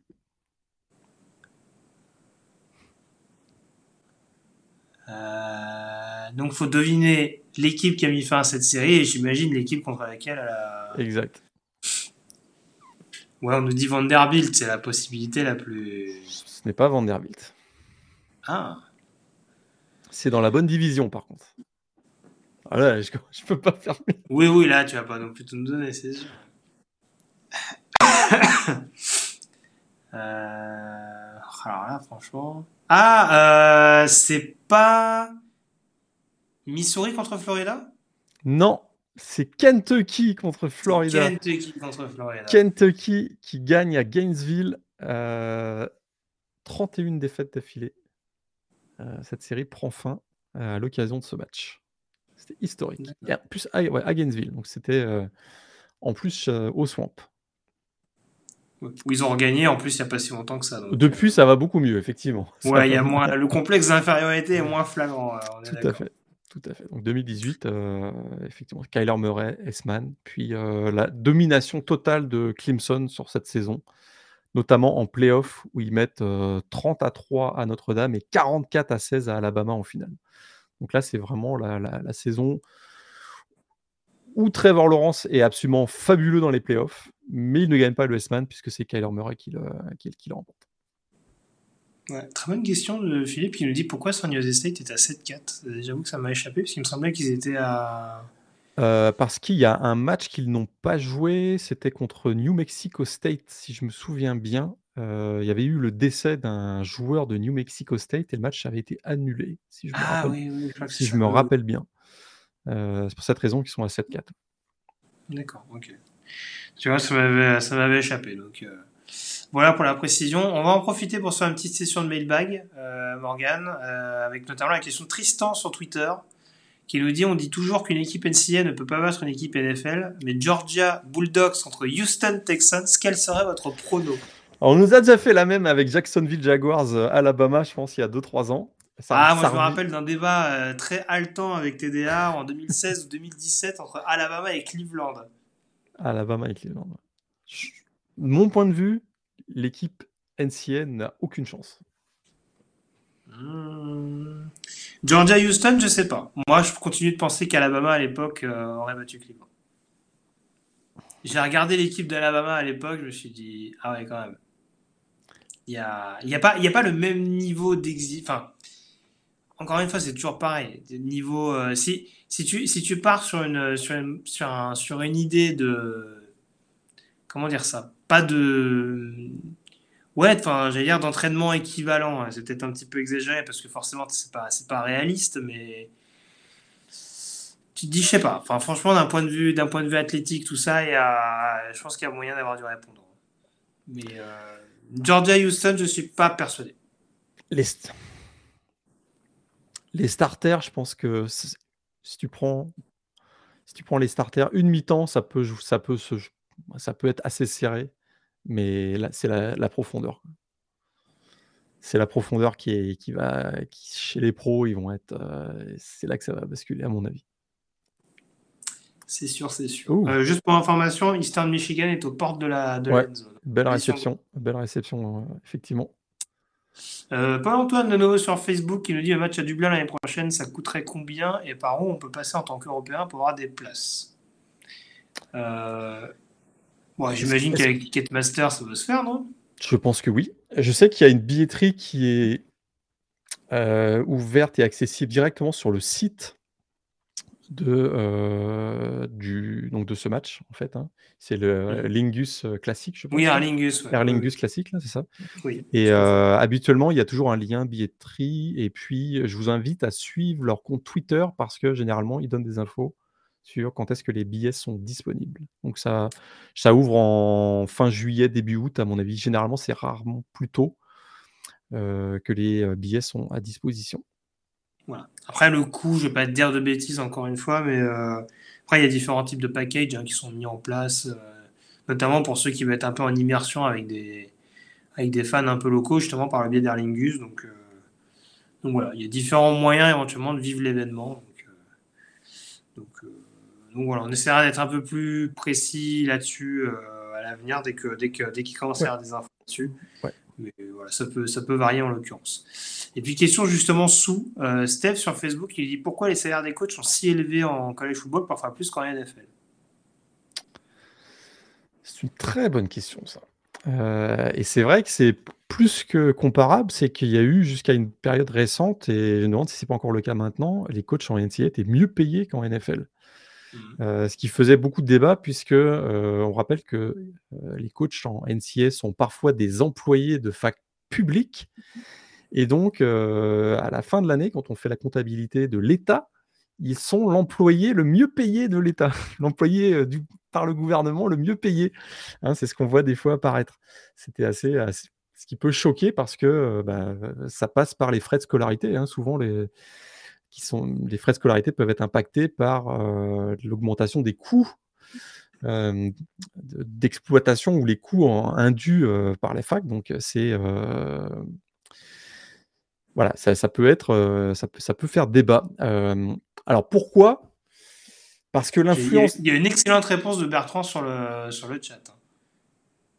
Euh, donc, faut deviner l'équipe qui a mis fin à cette série et j'imagine l'équipe contre laquelle elle a. Exact. Ouais, on nous dit Vanderbilt, c'est la possibilité la plus. Ce n'est pas Vanderbilt. Ah, C'est dans la bonne division, par contre. Voilà, je ne peux pas faire mieux. oui, oui, là, tu vas pas non plus tout nous donner, c'est sûr. Euh, alors là, franchement. Ah, euh, c'est pas Missouri contre Florida? Non, c'est Kentucky contre Florida. Kentucky contre Florida. Kentucky qui gagne à Gainesville. euh, 31 défaites d'affilée. Euh, cette série prend fin euh, à l'occasion de ce match. C'était historique. D'accord. Et en plus à, ouais, à Gainesville. Donc c'était euh, en plus euh, au Swamp. Où ils ont regagné en plus il n'y a pas si longtemps que ça. donc. Depuis, ça va beaucoup mieux, effectivement. Ça Ouais, il y a moins, le complexe d'infériorité est moins flagrant. euh, on est Tout à fait. Tout à fait. Donc 2018, euh, effectivement, Kyler Murray, Esman, puis euh, la domination totale de Clemson sur cette saison, notamment en playoff où ils mettent euh, 30 à 3 à Notre-Dame et 44 à 16 à Alabama en finale. Donc là, c'est vraiment la, la- la saison où Trevor Lawrence est absolument fabuleux dans les playoffs, mais il ne gagne pas le S-Man puisque c'est Kyler Murray qui le, qui, qui le remporte. Ouais, très bonne question de Philippe qui nous dit pourquoi San Jose State est à 7-4. Euh, J'avoue que ça m'a échappé parce qu'il me semblait qu'ils étaient à. Euh, parce qu'il y a un match qu'ils n'ont pas joué, c'était contre New Mexico State, si je me souviens bien. Euh, il y avait eu le décès d'un joueur de New Mexico State et le match avait été annulé, si je me Ah rappelle, oui, oui, je crois que si c'est je ça. me Oui, oui. rappelle bien. Euh, c'est pour cette raison qu'ils sont à 7-4. D'accord, ok. Tu vois, ça m'avait, échappé. Donc, euh, voilà pour la précision. On va en profiter pour faire une petite session de mailbag, euh, Morgan, euh, avec notamment la question de Tristan sur Twitter, qui nous dit on dit toujours qu'une équipe NCA ne peut pas battre une équipe NFL, mais Georgia Bulldogs contre Houston Texans, quel serait votre prono? Alors, on nous a déjà fait la même avec Jacksonville Jaguars, Alabama, je pense, il y a 2-3 ans. Ça- Ah, moi je me rappelle d'un débat euh, très haletant avec TDA en 2016 ou 2017 entre Alabama et Cleveland. Alabama et Cleveland. Je- mon point de vue, l'équipe NCA n'a aucune chance. Hmm. Georgia Houston, je sais pas. Moi, je continue de penser qu'Alabama à l'époque euh, aurait battu Cleveland. J'ai regardé l'équipe d'Alabama à l'époque, je me suis dit, ah ouais, quand même. Il n'y a, y a, pas- y a pas le même niveau d'exil. Enfin, encore une fois, c'est toujours pareil. Des niveaux, euh, si, si, tu, si tu pars sur une, sur, sur, sur une idée de. Comment dire ça Pas de. Ouais, enfin, j'allais dire d'entraînement équivalent. hein. C'est peut-être un petit peu exagéré parce que forcément, c'est pas, pas réaliste, mais tu te dis, je sais pas. Enfin, franchement, d'un point de vue, point de vue athlétique, tout ça, y a, je pense qu'il y a moyen d'avoir du répondant. Mais euh, Georgia Houston, je suis pas persuadé. St- les starters, je pense que si tu prends, si tu prends les starters, une mi-temps, ça peut, ça peut se, ça peut être assez serré, mais là, c'est la, la profondeur. C'est la profondeur qui est, qui va, qui, chez les pros, ils vont être, euh, c'est là que ça va basculer à mon avis. C'est sûr, c'est sûr. Euh, juste pour information, Eastern Michigan est aux portes de la, de la Ouais. zone. Belle réception, belle réception, euh, effectivement. Euh, Paul-Antoine de nouveau sur Facebook qui nous dit le match à Dublin l'année prochaine, ça coûterait combien et par où on peut passer en tant qu'Européen pour avoir des places euh... bon, J'imagine qu'avec Ticketmaster ça peut se faire, non? Je pense que oui. Je sais qu'il y a une billetterie qui est euh, ouverte et accessible directement sur le site de, euh, du, donc de ce match, en fait. hein. C'est le Lingus euh, classique, je pense. Oui, hein. Aer Lingus. ouais. Aer Lingus classique, là, c'est ça? Oui. Et euh, habituellement, il y a toujours un lien billetterie. Et puis, je vous invite à suivre leur compte Twitter parce que généralement, ils donnent des infos sur quand est-ce que les billets sont disponibles. Donc, ça, ça ouvre en fin juillet, début août, à mon avis. Généralement, c'est rarement plus tôt euh, que les euh, billets sont à disposition. Voilà. Après, le coût, je vais pas te dire de bêtises encore une fois, mais euh, après, il y a différents types de packages hein, qui sont mis en place, euh, notamment pour ceux qui veulent être un peu en immersion avec des, avec des fans un peu locaux, justement par le biais d'Erlingus. Donc, euh, donc voilà, il y a différents moyens éventuellement de vivre l'événement. Donc, donc, donc voilà, on essaiera d'être un peu plus précis là-dessus à l'avenir dès que dès que dès qu'il commence à y avoir des infos là-dessus. Ouais. Mais voilà, ça peut ça peut varier en l'occurrence. Et puis question justement sous euh, Steph sur Facebook, il dit pourquoi les salaires des coachs sont si élevés en college football, parfois plus qu'en NFL. C'est une très bonne question, ça. Euh, et c'est vrai que c'est plus que comparable, c'est qu'il y a eu jusqu'à une période récente, et je me demande si c'est pas encore le cas maintenant, les coachs en NCAA étaient mieux payés qu'en NFL. Euh, ce qui faisait beaucoup de débats puisque on rappelle que les coachs en NCA sont parfois des employés de fac publiques. Et donc, à la fin de l'année, quand on fait la comptabilité de l'État, ils sont l'employé le mieux payé de l'État, l'employé par le gouvernement le mieux payé. Hein, c'est ce qu'on voit des fois apparaître. C'était assez, ce qui peut choquer parce que bah, ça passe par les frais de scolarité. Hein. Souvent, les, qui sont, les frais de scolarité peuvent être impactés par l'augmentation des coûts d'exploitation ou les coûts indus par les facs. Donc, c'est voilà, ça, peut être, ça, peut, ça peut faire débat. alors pourquoi? Parce que l'influence. Il y, a une excellente réponse de Bertrand sur le, sur le chat.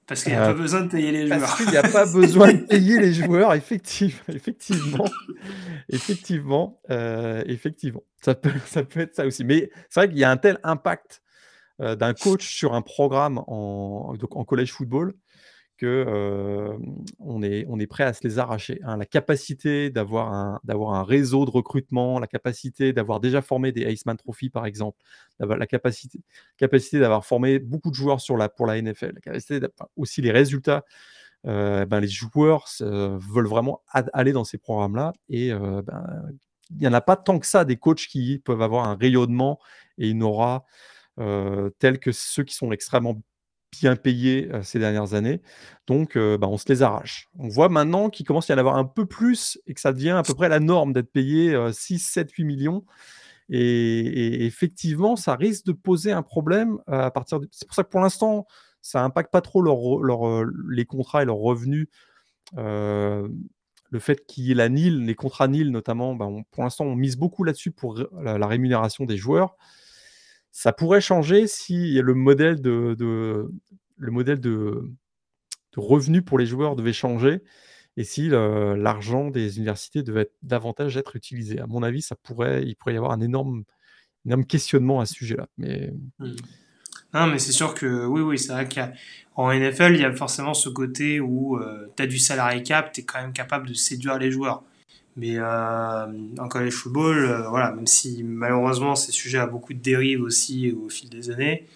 Parce qu'il n'y a pas besoin de payer les joueurs. Parce qu'il n'y a pas besoin de payer les joueurs, effectivement. Effectivement. effectivement. effectivement. Ça peut, ça peut être ça aussi. Mais c'est vrai qu'il y a un tel impact d'un coach sur un programme en, en collège football on, est, on est prêt à se les arracher. Hein. La capacité d'avoir un, un réseau de recrutement, la capacité d'avoir déjà formé des Iceman Trophy, par exemple, la capacité, capacité d'avoir formé beaucoup de joueurs sur la, pour la NFL, la capacité aussi les résultats. ben, les joueurs veulent vraiment aller dans ces programmes-là et ben, il n'y en a pas tant que ça des coachs qui peuvent avoir un rayonnement et une aura tel que ceux qui sont extrêmement bien payés ces dernières années. Donc, bah, on se les arrache. On voit maintenant qu'il commence à y en avoir un peu plus et que ça devient à peu près la norme d'être payé 6, 7, 8 millions. Et, effectivement, ça risque de poser un problème à partir de... C'est pour ça que pour l'instant, ça n'impacte pas trop leur, les contrats et leurs revenus. le fait qu'il y ait la NIL, les contrats NIL notamment, bah, pour l'instant, on mise beaucoup là-dessus pour la, rémunération des joueurs. Ça pourrait changer si le modèle de, le modèle de, revenus pour les joueurs devait changer et si l'argent des universités devait davantage être utilisé. À mon avis, ça pourrait, il pourrait y avoir un énorme, énorme questionnement à ce sujet-là. Mais... Mmh. Non, mais c'est sûr que oui, oui, c'est vrai qu'en NFL, il y a forcément ce côté où euh, tu as du salarié cap, tu es quand même capable de séduire les joueurs. Mais euh, en college football, euh, voilà, même si malheureusement c'est sujet à beaucoup de dérives aussi au fil des années,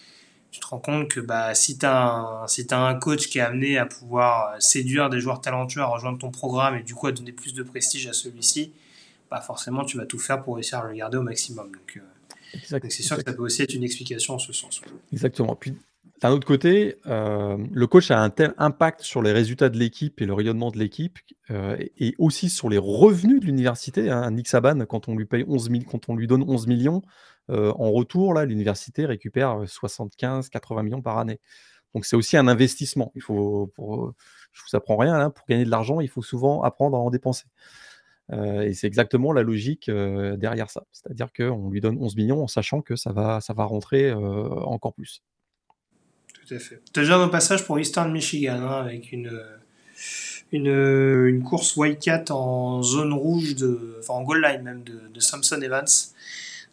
tu te rends compte que bah, si tu as, un, si as un coach qui est amené à pouvoir séduire des joueurs talentueux à rejoindre ton programme et du coup à donner plus de prestige à celui-ci, bah forcément tu vas tout faire pour réussir à le garder au maximum. Donc, euh, c'est sûr que ça peut aussi être une explication en ce sens. Exactement. Puis d'un autre côté, euh, le coach a un tel impact sur les résultats de l'équipe et le rayonnement de l'équipe, euh, et aussi sur les revenus de l'université. Hein. Nick Saban, quand on lui paye 11 quand on lui donne 11 millions, euh, en retour, là, l'université récupère 75-80 millions par année. Donc c'est aussi un investissement. Il faut, je vous apprends rien, hein, pour gagner de l'argent, il faut souvent apprendre à en dépenser. et c'est exactement la logique derrière ça. C'est-à-dire qu'on lui donne 11 millions en sachant que ça va rentrer encore plus tout à. Déjà un passage pour Eastern Michigan, hein, avec une, une, une course Wildcat en zone rouge, de, enfin en goal line même, de, de Samson Evans.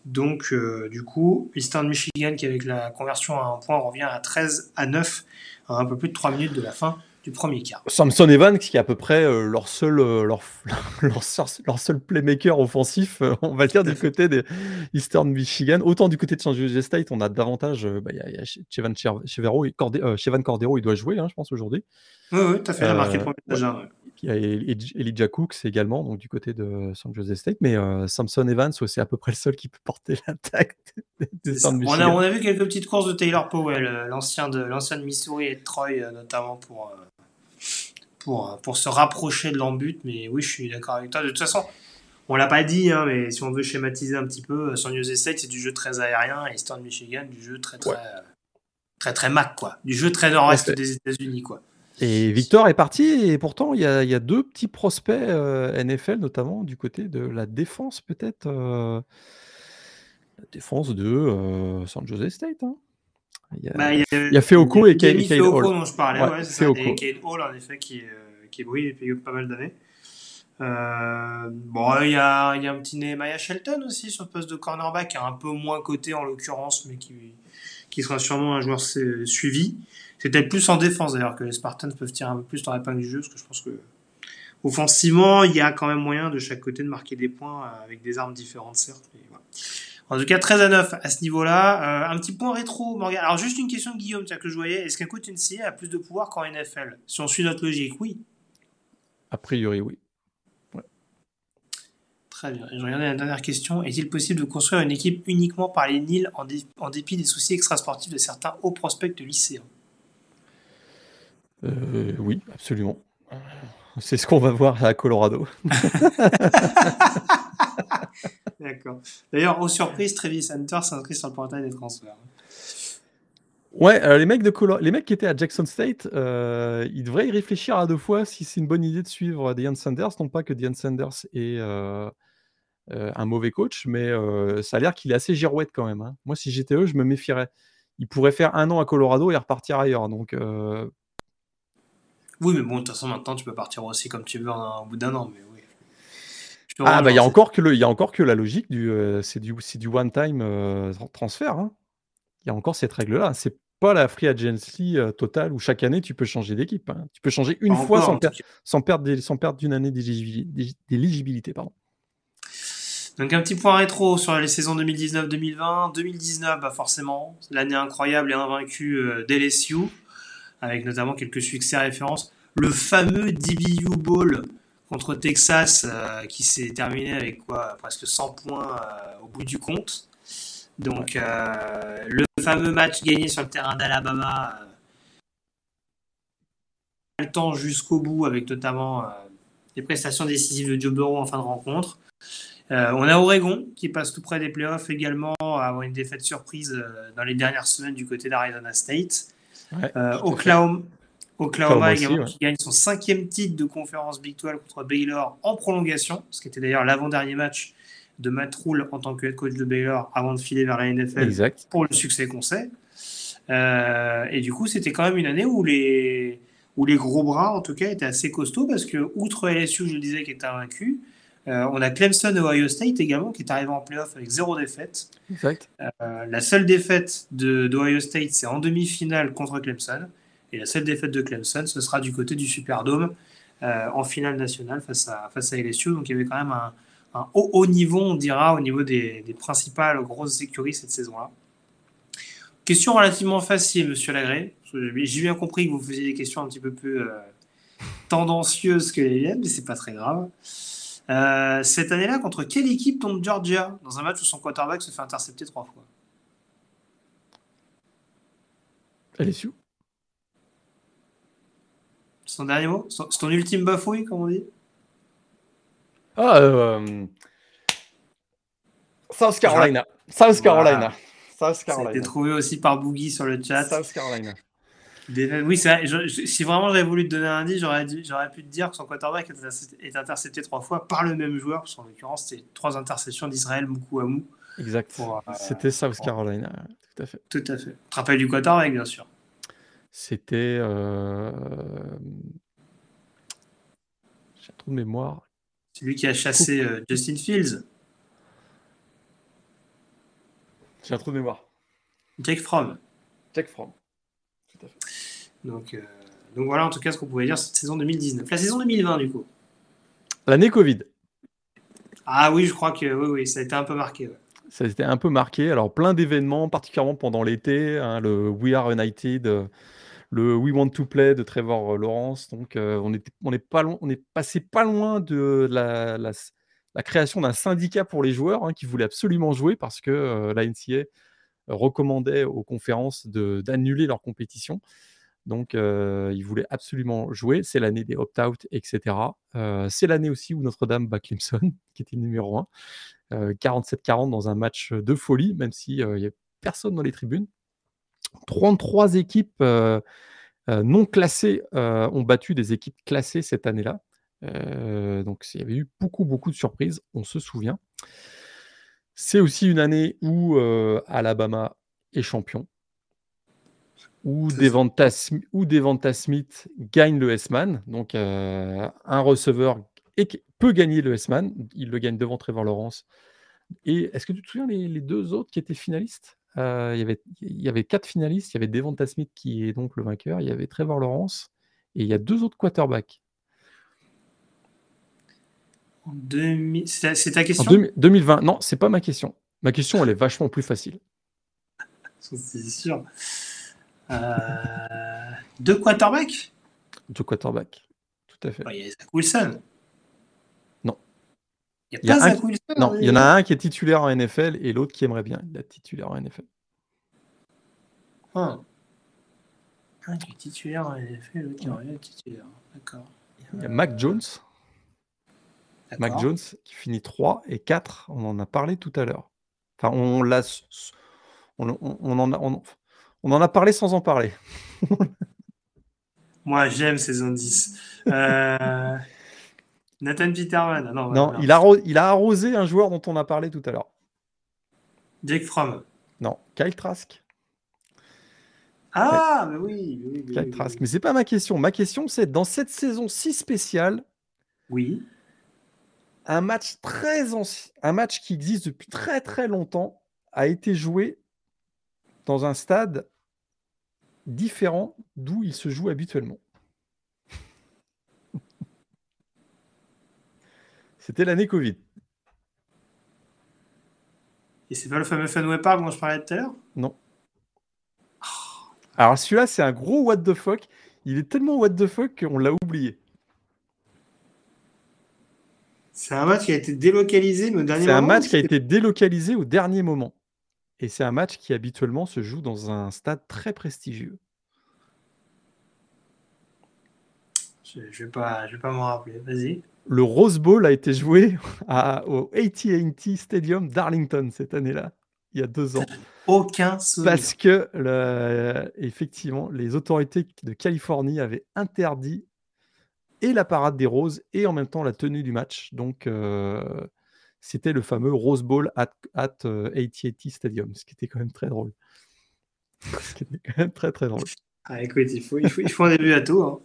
Donc, euh, du coup, Eastern Michigan, qui avec la conversion à un point revient à 13 à 9, à un peu plus de 3 minutes de la fin du premier quart. Samson Evans, qui est à peu près euh, leur, seul, euh, leur, leur, leur, seul playmaker offensif, euh, on va dire, du côté des Eastern Michigan. Autant du côté de San Jose State, on a davantage. Bah, il y a, Chevan Cordero, il doit jouer, hein, je pense, aujourd'hui. Oui, oui, as fait la marqué pour déjà. Il y a Elijah Cooks également, donc du côté de San Jose State. Mais Samson Evans, c'est à peu près le seul qui peut porter l'attaque on a, on a vu quelques petites courses de Taylor Powell, l'ancien de, de Missouri et de Troy, notamment pour pour, pour se rapprocher de l'embut. Mais oui, je suis d'accord avec toi. De toute façon, on l'a pas dit, hein, mais si on veut schématiser un petit peu, San Jose State, c'est du jeu très aérien, et Eastern Michigan, du jeu très, très, très, très, Mac, quoi. Du jeu très nord-est des États-Unis, quoi. Et Victor est parti, et pourtant, il y a, y a deux petits prospects euh, NFL, notamment du côté de la défense, peut-être. Euh, la défense de euh, San Jose State. Hein. Il y a, bah, il y a, Feoko et Kate Hall. dont je parlais, ouais, c'est Et Kate Hall, en effet, qui, euh, qui brille depuis pas mal d'années. Euh, bon, il y a, il y a un petit Nehemiah Shelton aussi sur le poste de cornerback, est un peu moins coté en l'occurrence, mais qui, qui sera sûrement un joueur suivi. C'est peut-être plus en défense d'ailleurs que les Spartans peuvent tirer un peu plus dans la du jeu, parce que je pense que offensivement, il y a quand même moyen de chaque côté de marquer des points avec des armes différentes, certes. Mais voilà. En tout cas, 13 à 9 à ce niveau-là. Euh, un petit point rétro, Morgan. Alors, juste une question de Guillaume, tiens, que je voyais. Est-ce qu'un coach NCA a plus de pouvoir qu'en NFL Si on suit notre logique, oui. A priori, oui. Très bien. Et je regardais la dernière question. Est-il possible de construire une équipe uniquement par les Nils en, dé- en dépit des soucis extrasportifs de certains hauts prospects de lycéens? Euh, oui, absolument. C'est ce qu'on va voir à Colorado. D'accord. D'ailleurs, aux surprises, Travis Hunter s'inscrit sur le portail des transferts. Ouais, euh, les mecs de Colo- les mecs qui étaient à Jackson State, euh, ils devraient y réfléchir à deux fois si c'est une bonne idée de suivre Deion Sanders. Non pas que Deion Sanders est euh, un mauvais coach, mais ça a l'air qu'il est assez girouette quand même. hein. Moi, si j'étais eux, je me méfierais. Il pourrait faire un an à Colorado et repartir ailleurs. Donc, Oui, mais bon, de toute façon, maintenant, tu peux partir aussi comme tu veux en- au bout d'un an. Mais oui. Ah bah il y a encore que le, il y a encore que la logique du, euh, c'est du, c'est du one-time euh, tra- transfert. hein. Il y a encore cette règle-là. C'est pas la free agency euh, totale où chaque année tu peux changer d'équipe. hein. Tu peux changer une Pas fois encore, sans, per- perdre, des- sans perdre d'une année d'éligibilité. Pardon. Donc un petit point rétro sur les saisons 2019-2020. 2019, bah forcément, l'année incroyable et invaincue d'LSU, avec notamment quelques succès références. Le fameux DBU Bowl contre Texas, euh, qui s'est terminé avec quoi Presque 100 points euh, au bout du compte. Donc euh, le fameux match gagné sur le terrain d'Alabama, le temps jusqu'au bout, avec notamment les prestations décisives de Joe Burrow en fin de rencontre. On a Oregon qui passe tout près des playoffs également, avoir une défaite surprise dans les dernières semaines du côté d'Arizona State. Ouais. Oklahoma, Oklahoma aussi, également ouais. qui gagne son cinquième titre de conférence Big 12 contre Baylor en prolongation, ce qui était d'ailleurs l'avant-dernier match de Matt Rule en tant que head coach de Baylor avant de filer vers la NFL Exact. pour le succès qu'on sait. Euh, et du coup, c'était quand même une année où les, où les gros bras, en tout cas, étaient assez costauds parce que, outre LSU, je le disais, qui était invaincu, euh, on a Clemson et Ohio State également qui est arrivé en playoff avec zéro défaite. Exact. Euh, la seule défaite d'Ohio State, c'est en demi-finale contre Clemson. Et la seule défaite de Clemson, ce sera du côté du Superdome euh, en finale nationale face à, face à LSU. Donc il y avait quand même un, haut, haut niveau, on dira, au niveau des, des principales grosses écuries cette saison-là. Question relativement facile, monsieur Lagré. J'ai bien compris que vous faisiez des questions un petit peu plus euh, tendancieuses que les miennes, mais c'est pas très grave. Euh, cette année-là, contre quelle équipe tombe Georgia? Dans un match où son quarterback se fait intercepter trois fois LSU. Ton dernier mot? C'est ton ultime bafouille, comme on dit? Ah, euh, South Carolina. South Carolina. South Ça a été Carolina. trouvé aussi par Boogie sur le chat. South Carolina. Des- Oui, c'est vrai, je- je- si vraiment j'avais voulu te donner un indice, j'aurais pu te dire que son quarterback est intercepté, trois fois par le même joueur, parce qu'en l'occurrence, c'était trois interceptions d'Israël Moukouamou. Exact. Pour, euh, C'était South Carolina. Tout à fait. Tout à fait. Tu te rappelles du quarterback, bien sûr. C'était. euh, J'ai un trou de mémoire. C'est lui qui a chassé euh, Justin Fields, J'ai un trou de mémoire. Jake Fromm. Jack Fromm. Tout à fait. Donc, euh, donc voilà en tout cas ce qu'on pouvait dire cette saison 2019. La saison 2020, du coup. L'année Covid. Ah oui, je crois que oui, oui, ça a été un peu marqué. ouais. Ça a été un peu marqué. Alors, plein d'événements, particulièrement pendant l'été. hein, le We Are United, euh, le We Want to Play de Trevor euh, Lawrence. Euh, on, est pas loin, passé pas loin de la, création d'un syndicat pour les joueurs hein, qui voulaient absolument jouer parce que euh, la NCA recommandait aux conférences d'annuler leur compétition. Donc, euh, ils voulaient absolument jouer. C'est l'année des opt-out, etc. C'est l'année aussi où Notre-Dame bat Clemson, qui était le numéro 1. Euh, 47-40 dans un match de folie, même s'il n'y a personne dans les tribunes. 33 équipes euh, euh, non classées euh, ont battu des équipes classées cette année-là. Donc il y avait eu beaucoup, beaucoup de surprises, on se souvient. C'est aussi une année où Alabama est champion, où. Devonta, où Devonta Smith gagne le S-Man, donc euh, un receveur et peut gagner le S-Man, il le gagne devant Trevor Lawrence. Et est-ce que tu te souviens les, les deux autres qui étaient finalistes? Euh, il, y avait, il y avait quatre finalistes, il y avait Devonta Smith qui est donc le vainqueur, il y avait Trevor Lawrence, et il y a deux autres quarterbacks. En 2000 C'est ta- En question? deux- 2020, non, c'est pas ma question. Ma question, elle est vachement plus facile. C'est sûr. Euh... Deux quarterbacks? Deux quarterbacks. Tout à fait. Il y a Zach Wilson. Il y a un qui- Non, hein, il y en a un qui est titulaire en NFL et l'autre qui aimerait bien être titulaire en NFL. Un. Un qui est titulaire en NFL, l'autre qui est rien titulaire. D'accord. Il y a Mac Jones. Mac. Jones qui finit 3 et 4. On en a parlé tout à l'heure. Enfin, on l'a. On, on- on en a, on, on en a parlé sans en parler. Moi, j'aime ces indices. Euh... Nathan Peterman. Ah Non, il a, arro- il a arrosé un joueur dont on a parlé tout à l'heure. Jake Fromm. Non, Kyle Trask. Ah, mais oui. oui, mais Kyle oui, Trask. oui. Mais c'est pas ma question. Ma question, c'est dans cette saison si spéciale, Oui. un match très ancien, un match qui existe depuis très très longtemps, a été joué dans un stade différent d'où il se joue habituellement. C'était l'année Covid. Et c'est pas le fameux Fenway Park dont je parlais tout à l'heure? Non. Alors celui-là, c'est un gros what the fuck. Il est tellement what the fuck qu'on l'a oublié. C'est un match qui a été délocalisé, au dernier C'est un moment, match qui a été délocalisé au dernier moment. Et c'est un match qui habituellement se joue dans un stade très prestigieux. Je, je vais pas, pas m'en rappeler. Vas-y. Le Rose Bowl a été joué à- au AT&T Stadium d'Arlington cette année-là, il y a deux ans. Aucun souvenir. Parce que, le- effectivement, les autorités de Californie avaient interdit et la parade des roses et en même temps la tenue du match. Donc, euh, c'était le fameux Rose Bowl at, at euh, AT&T Stadium, ce qui était quand même très drôle. ce qui était quand même très très drôle. Ah, écoute, il faut, il faut, il faut un début à tout, hein,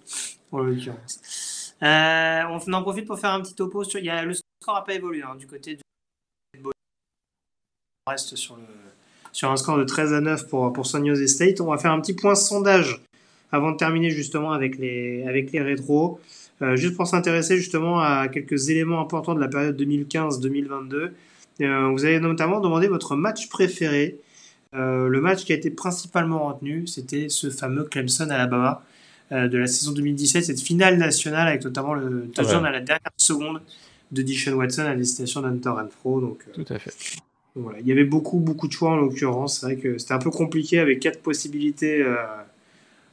en l'occurrence. Euh, on en profite pour faire un petit topo. Sur, il y a, le score n'a pas évolué hein, du côté du. On reste sur, sur un score de 13 à 9 pour, pour San State. On va faire un petit point sondage avant de terminer justement avec les, avec les rétros. Euh, juste pour s'intéresser justement à quelques éléments importants de la période 2015-2022. Euh, vous avez notamment demandé votre match préféré. Le match qui a été principalement retenu, c'était ce fameux Clemson-Alabama de la saison 2017, cette finale nationale avec notamment le touchdown Ouais. à la dernière seconde de Dishon Watson à destination d'Hunter Renfro. Donc, euh, Tout à fait. donc voilà. Il y avait beaucoup, beaucoup de choix en l'occurrence. C'est vrai que c'était un peu compliqué avec quatre possibilités euh,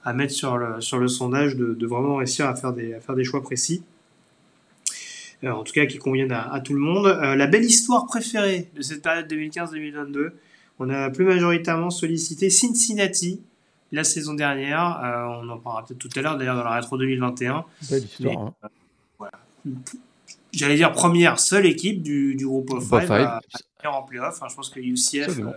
à mettre sur le, sur le sondage de, de vraiment réussir à faire des, à faire des choix précis. Euh, en tout cas, qui conviennent à, à tout le monde. Euh, la belle histoire préférée de cette période 2015-2022, on a plus majoritairement sollicité Cincinnati la saison dernière. Euh, on en parlera peut-être tout à l'heure, d'ailleurs, dans la rétro 2021 Belle histoire. hein. j'allais dire première seule équipe du, du groupe of five five. à, à en playoff. Hein, je pense que UCF euh,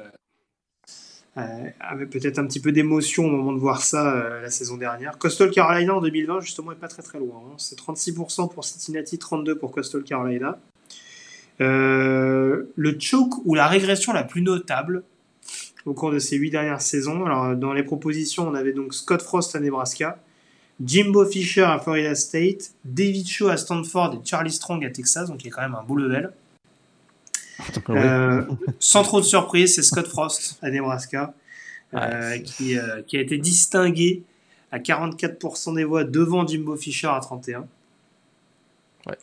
euh, avait peut-être un petit peu d'émotion au moment de voir ça euh, la saison dernière. Coastal Carolina en 2020 justement est pas très très loin. hein. C'est 36% pour Cincinnati, 32% pour Coastal Carolina. Euh, le choke ou la régression la plus notable au cours de ces huit dernières saisons. Alors dans les propositions, on avait donc Scott Frost à Nebraska, Jimbo Fisher à Florida State, David Shaw à Stanford et Charlie Strong à Texas, donc il y a quand même un beau level. Euh, sans trop de surprise, c'est Scott Frost à Nebraska, euh, qui, euh, qui a été distingué à 44% des voix devant Jimbo Fisher à 31%. Ouais.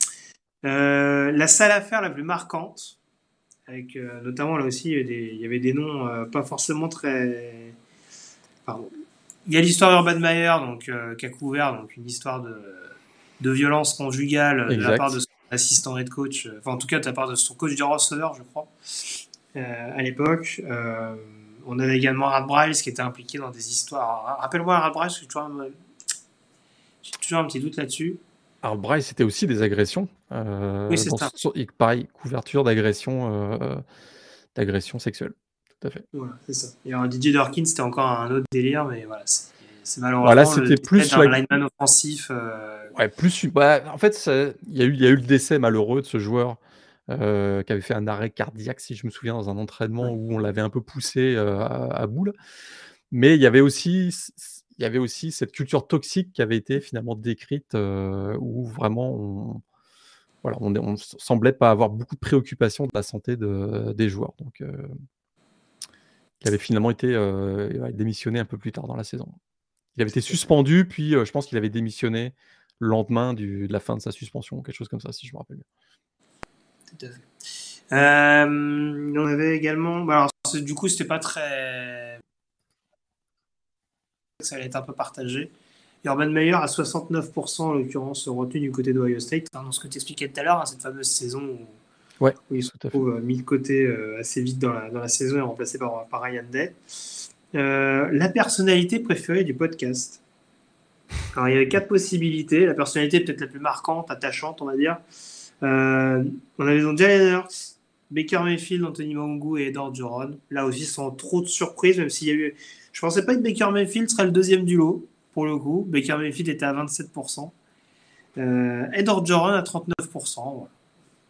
Euh, la salle à faire la plus marquante, avec euh, notamment là aussi, il y avait des, il y avait des noms euh, pas forcément très. Pardon. Il y a l'histoire d'Urban Meyer, donc euh, qui a couvert donc une histoire de, de violence conjugale de la part de son assistant head coach, enfin en tout cas de la part de son coach du receveur, je crois, à l'époque. On avait également Art Bryce qui était impliqué dans des histoires. Rappelle-moi Art Bryce, j'ai toujours, un- j'ai toujours un petit doute là-dessus. Arl Bryce, c'était aussi des agressions. euh, Oui, c'est ça. son- pareil, couverture d'agression euh, d'agression sexuelle. Tout à fait. Voilà, c'est ça. Et alors, DJ Dawkins, c'était encore un autre délire, mais voilà, c'est malheureusement Voilà, c'était plus d'un la- lineman offensif. euh, Ouais, plus. bah, en fait, ça- il y, a eu- il y a eu le décès malheureux de ce joueur euh, qui avait fait un arrêt cardiaque, si je me souviens, dans un entraînement où on l'avait un peu poussé euh, à, à boule. Mais il y avait aussi. Il y avait aussi cette culture toxique qui avait été finalement décrite euh, où vraiment on, voilà, on ne semblait pas avoir beaucoup de préoccupations de la santé de, des joueurs. Donc, il avait finalement été démissionné un peu plus tard dans la saison. Il avait été suspendu, puis je pense qu'il avait démissionné le lendemain du, de la fin de sa suspension, quelque chose comme ça, si je me rappelle bien. Tout à fait. Euh, on avait également. Bah, alors, du coup, c'était pas très. Ça allait être un peu partagé. Urban Meyer à 69% en l'occurrence retenu du côté d'Ohio State. Hein, dans ce que tu expliquais tout à l'heure, hein, cette fameuse saison où, ouais, où il se trouve euh, mis de côté euh, assez vite dans la, dans la saison et remplacé par, par Ryan Day. Euh, la personnalité préférée du podcast. Alors, il y avait quatre possibilités. La personnalité peut-être la plus marquante, attachante, on va dire. Euh, on avait donc Jalen Hurts, Baker Mayfield, Anthony Mangou et Edward Joron. Là aussi, sans trop de surprises, même s'il y a eu. Je pensais pas que Baker Mayfield serait le deuxième du lot, pour le coup. Baker Mayfield était à 27%. Euh, Edward Joron à 39%.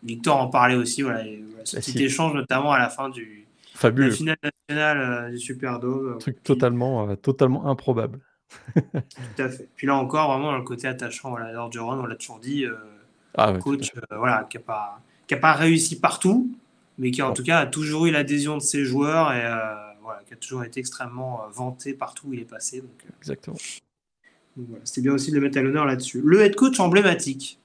Victor en parlait aussi. Voilà, ce petit échange, notamment à la fin du, Fabuleux. la finale nationale euh, du Superdome. Un truc totalement, euh, totalement improbable. Tout à fait. Puis là encore, vraiment, le côté attachant, voilà, Edward Joron, on l'a toujours dit. Euh, Ah ouais, coach voilà, qui n'a pas, qui a pas réussi partout, mais qui en tout cas a toujours eu l'adhésion de ses joueurs et voilà, qui a toujours été extrêmement euh, vanté partout où il est passé. Donc, euh, Exactement. donc voilà, c'était bien aussi de le mettre à l'honneur là-dessus. Le head coach emblématique.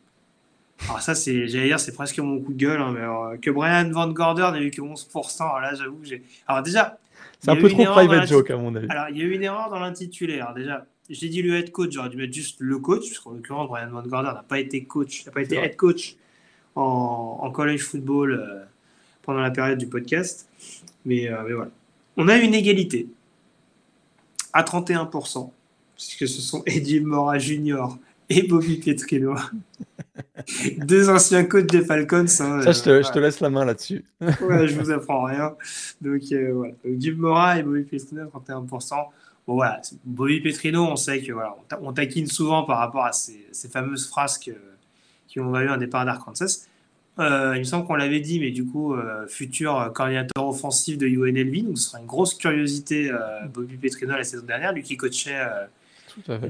Alors ça, c'est, j'allais dire, c'est presque mon coup de gueule, hein, mais alors, euh, que Brian Van Gorder n'ait eu que 11%, alors là, j'avoue que j'ai... Alors déjà, C'est un peu trop private joke, à mon avis. alors, il y a eu une erreur dans l'intitulaire. Déjà, j'ai dit le head coach, j'aurais dû mettre juste le coach, puisqu'en l'occurrence, Brian Van Gorder n'a pas été coach, n'a pas été head coach en, en college football euh, pendant la période du podcast. Mais, euh, mais voilà. On a une égalité à 31%, puisque ce sont Eddie Mora Jr. et Bobby Petrino. Deux anciens coachs des Falcons. hein, Ça, euh, je te, je te voilà. laisse la main là-dessus. Ouais, je vous apprends rien. Donc, euh, voilà. Donc, Mora et Bobby Petrino, 31%. Bon, voilà. Bobby Petrino, on sait que voilà, on, ta- on taquine souvent par rapport à ces, ces fameuses euh, qui ont valu un départ d'Arkansas. Euh, il me semble qu'on l'avait dit, mais du coup, euh, futur coordinateur offensif de UNLV, donc ce sera une grosse curiosité, euh, Bobby Petrino la saison dernière, lui qui coachait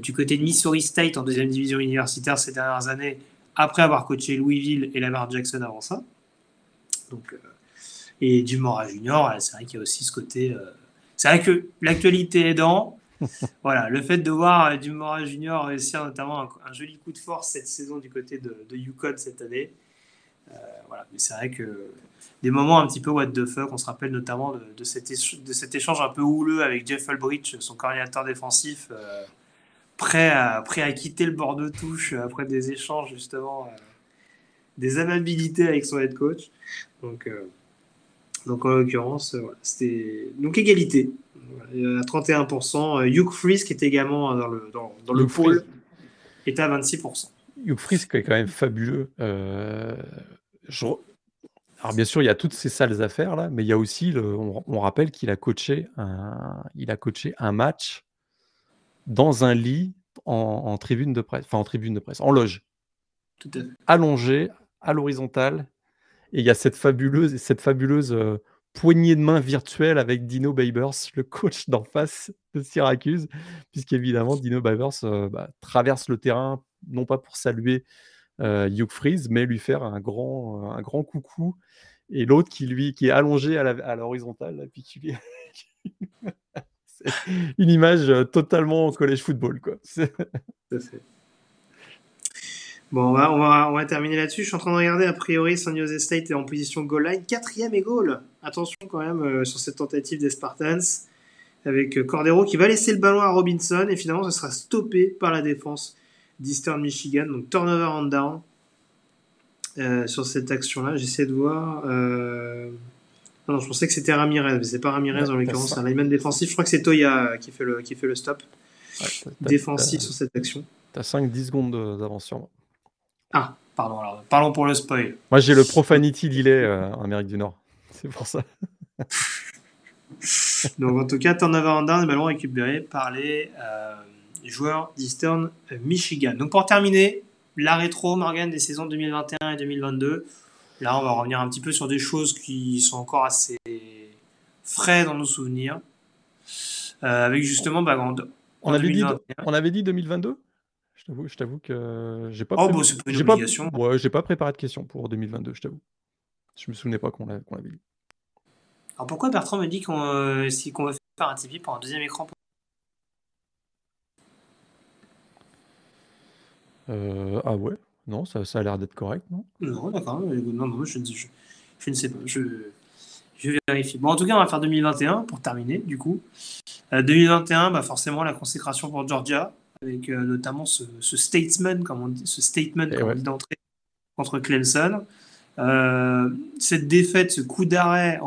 du côté de Missouri State en deuxième division universitaire ces dernières années, après avoir coaché Louisville et Lamar Jackson avant ça. Donc, et du Mora Junior, c'est vrai qu'il y a aussi ce côté. c'est vrai que l'actualité aidant, voilà, le fait de voir du Mora Junior réussir notamment un, un joli coup de force cette saison du côté de, de Yukon cette année. Euh, voilà, mais c'est vrai que des moments un petit peu what the fuck, on se rappelle notamment de, de cet, de cet échange un peu houleux avec Jeff Ulbrich, son coordinateur défensif, euh, prêt, à, prêt à quitter le bord de touche après des échanges justement, euh, des amabilités avec son head coach. Donc, euh, donc en l'occurrence, voilà, c'était donc égalité. Voilà, à 31%, euh, Hugh Freeze qui est également dans le, dans, dans le pôle est à 26%. Hugh qui est quand même fabuleux. Euh, je Alors bien sûr, il y a toutes ces sales affaires là, mais il y a aussi, le... on, on rappelle qu'il a coaché un, il a coaché un match dans un lit en, en tribune de presse, enfin en tribune de presse, en loge, Tout à fait. allongé à l'horizontale, et il y a cette fabuleuse, cette fabuleuse euh, poignée de main virtuelle avec Dino Babers, le coach d'en face de Syracuse, puisqu'évidemment Dino Babers euh, bah, traverse le terrain non pas pour saluer euh, Hugh Freeze, mais lui faire un grand, un grand coucou. Et l'autre qui lui qui est allongé à l'horizontale, puis c'est une image euh, totalement collège football, quoi. Bon, on va, on, va, on va terminer là-dessus. Je suis en train de regarder, a priori, San Jose State est en position goal line. Quatrième et goal. Attention quand même euh, sur cette tentative des Spartans. Avec euh, Cordero qui va laisser le ballon à Robinson. Et finalement, ce sera stoppé par la défense d'Eastern Michigan. Donc, turnover and down euh, sur cette action-là. J'essaie de voir. euh, non, je pensais que c'était Ramirez, mais c'est pas Ramirez Ouais, en l'occurrence, c'est un lineman défensif. Je crois que c'est Toya euh, qui fait le, qui fait le stop Ouais, défensif sur cette action. T'as 5-10 secondes de- d'avance sur moi. Ah, pardon, alors parlons pour le spoil. Moi, j'ai le profanity delay euh, en Amérique du Nord. C'est pour ça. Donc en tout cas, turnover and down, ballon récupéré par les euh, joueurs d'Eastern Michigan. Donc pour terminer, la rétro, Morgan, des saisons 2021 et 2022. Là, on va revenir un petit peu sur des choses qui sont encore assez frais dans nos souvenirs. Euh, avec justement, bah, en, en On avait, dit, 2021. on avait dit 2022 Je t'avoue, que j'ai pas, Oh, bon, c'est pas une pas, ouais, j'ai pas préparé de questions pour 2022, je t'avoue. Je me souvenais pas qu'on l'a- qu'on l'avait dit. Alors pourquoi Bertrand me dit qu'on euh, qu'on va faire un Tipeee pour un deuxième écran pour- Euh, ah ouais, non, ça, ça a l'air d'être correct, non? Non, d'accord. euh, Non, non, je, ne- je, je ne sais pas. Je, je vérifie. Bon, en tout cas, on va faire 2021 pour terminer, du coup. Euh, 2021, bah forcément, la consécration pour Georgia, avec euh, notamment ce, ce statement, comme on dit, ce statement, Eh comme ouais. on dit d'entrée, contre Clemson. Euh, cette défaite, ce coup d'arrêt en,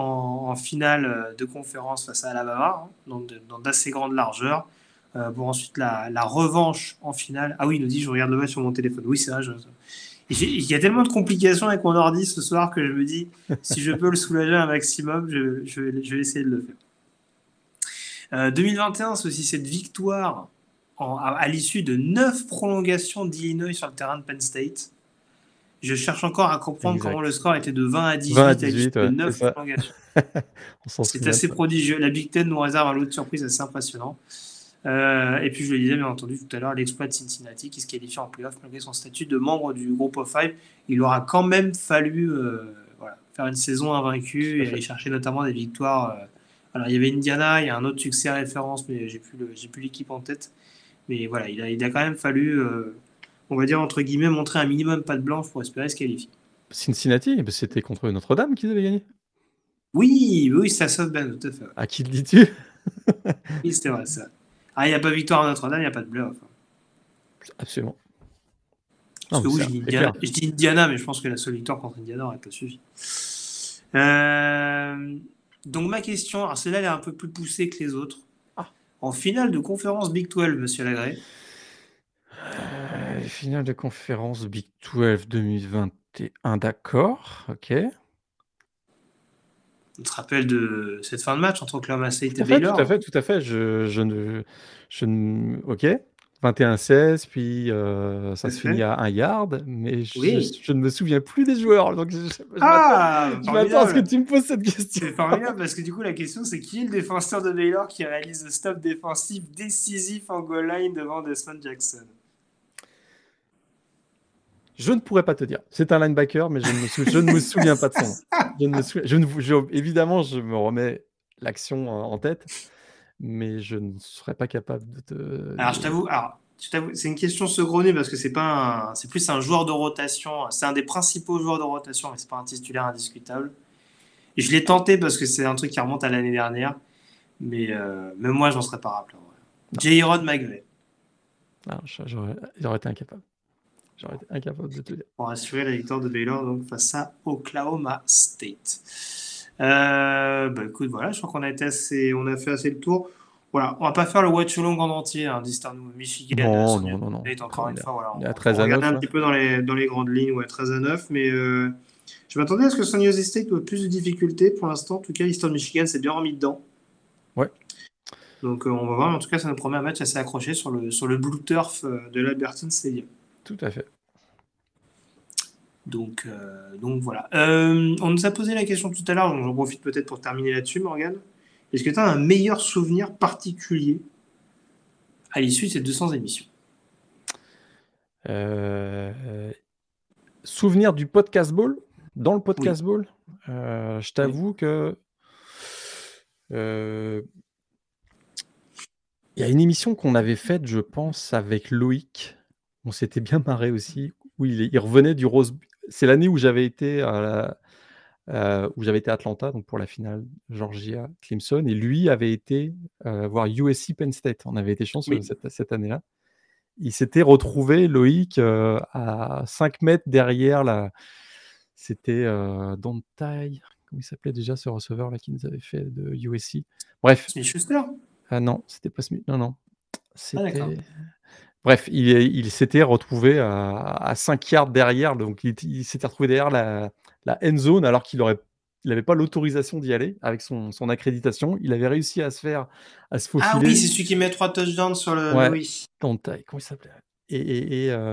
en finale euh, de conférence face à Alabama, hein, dans de- dans d'assez grande largeur, euh, pour ensuite la, la revanche en finale. Ah oui, il nous dit, je regarde le match sur mon téléphone. Oui, c'est vrai. je- Il y a tellement de complications avec mon ordi ce soir que je me dis, si je peux le soulager un maximum, je, je vais, je vais essayer de le faire. Euh, 2021, c'est aussi cette victoire en- à, à l'issue de neuf prolongations d'Illinois sur le terrain de Penn State. Je cherche encore à comprendre Exact. comment le score était de 20 à 18 20 à l'issue 18, de ouais, neuf c'est ça. prolongations. On s'en C'est assez prodigieux. La Big Ten nous réserve un lot de surprises assez impressionnant. Euh, et puis, je le disais bien entendu tout à l'heure, l'exploit de Cincinnati qui se qualifie en playoff malgré son statut de membre du groupe of five. Il aura quand même fallu euh, voilà, faire une saison invaincue et aller chercher notamment des victoires. euh. Alors, il y avait Indiana, il y a un autre succès à référence, mais j'ai plus le- j'ai plus l'équipe en tête. Mais voilà, il a, il a quand même fallu, on va dire entre guillemets, montrer un minimum pas de blanche pour espérer se qualifier. Cincinnati, bah, c'était contre Notre-Dame qu'ils avaient gagné. Oui, oui, ça sauve Ben, tout à fait. À qui le dis-tu? Oui, c'était vrai ça. Ah, il n'y a pas victoire à Notre-Dame, il n'y a pas de bluff. Absolument. Parce Non, que oui, je dis, Indiana, clair. je dis Indiana, mais je pense que la seule victoire contre Indiana n'aurait pas suffi. Euh, donc ma question, alors celle-là elle est un peu plus poussée que les autres. Ah. En finale de conférence Big 12, monsieur Lagré, Euh, finale de conférence Big 12 2021, d'accord, ok. On se rappelle de cette fin de match entre Oklahoma State et fait, tout Baylor. à fait, tout à fait. Je, je ne, je ne, ok. 21-16, puis euh, ça se fait. finit à un yard, mais je, Oui. je- je ne me souviens plus des joueurs, donc je, Ah, je m'attends à ce que tu me poses cette question. C'est formidable parce que du coup la question c'est qui est le défenseur de Baylor qui réalise le stop défensif décisif en goal line devant Desmond Jackson? Je ne pourrais pas te dire. C'est un linebacker, mais je ne me, sou- je ne me souviens pas de son nom. Je ne me souviens- je ne vous- je- évidemment, je me remets l'action en tête, mais je ne serais pas capable de te. Alors, je t'avoue, alors, c'est une question saugrenue parce que c'est pas un- c'est plus un joueur de rotation. C'est un des principaux joueurs de rotation, mais c'est pas un titulaire indiscutable. Et je l'ai tenté parce que c'est un truc qui remonte à l'année dernière, mais euh, même moi, j'en serais pas rappelé. vrai. J.Rod McVeigh, Ah, je- j'aurais j'aurais été incapable. J'aurais été incapable de te dire. pour assurer la victoire de Baylor donc, face à Oklahoma State. Euh, bah, écoute, voilà, je crois qu'on a été assez, on a fait assez le tour. Voilà, on va pas faire le watch along en entier, hein, d'Eastern Michigan. Non, non, non, non. Encore une fois, voilà, on on- 13 on à 9, regardait un petit peu dans les, dans les grandes lignes, ouais, 13 à 9, mais euh, je m'attendais à ce que San Jose State ait plus de difficultés pour l'instant. En tout cas, Eastern Michigan s'est bien remis dedans. Ouais. Donc euh, on va voir, mais en tout cas, ça nous promet un match assez accroché sur le, sur le Blue Turf euh, de l'Alberton Stadium. Tout à fait. Donc, euh, donc voilà. Euh, on nous a posé la question tout à l'heure, donc j'en profite peut-être pour terminer là-dessus, Morgane. Est-ce que tu as un meilleur souvenir particulier à l'issue de ces 200 émissions? Euh, souvenir du podcast ball? Dans le podcast ball? Euh, je t'avoue que il y a une émission qu'on avait faite je pense avec Loïc on s'était bien marré aussi où il, revenait du Rose c'est l'année où j'avais été à la- euh, où j'avais été à Atlanta donc pour la finale Georgia Clemson et lui avait été euh, voir USC Penn State on avait été chanceux Oui. cette, cette année-là il s'était retrouvé, Loïc, euh, à 5 mètres derrière la. C'était euh, Dontai. Comment il s'appelait déjà ce receveur là qui nous avait fait de USC Bref, Smith Schuster ah non, c'était pas Smith. Non, non. C'était. d'accord. Bref, il, s'était retrouvé à, à 5 yards derrière, donc il, il s'était retrouvé derrière la, la end zone alors qu'il aurait. Il n'avait pas l'autorisation d'y aller avec son, son accréditation. Il avait réussi à se faire, à se faufiler. Ah oui, c'est celui qui met trois touchdowns sur le. Ouais. Oui. Dontai, comment il s'appelait? Et, et, et, euh,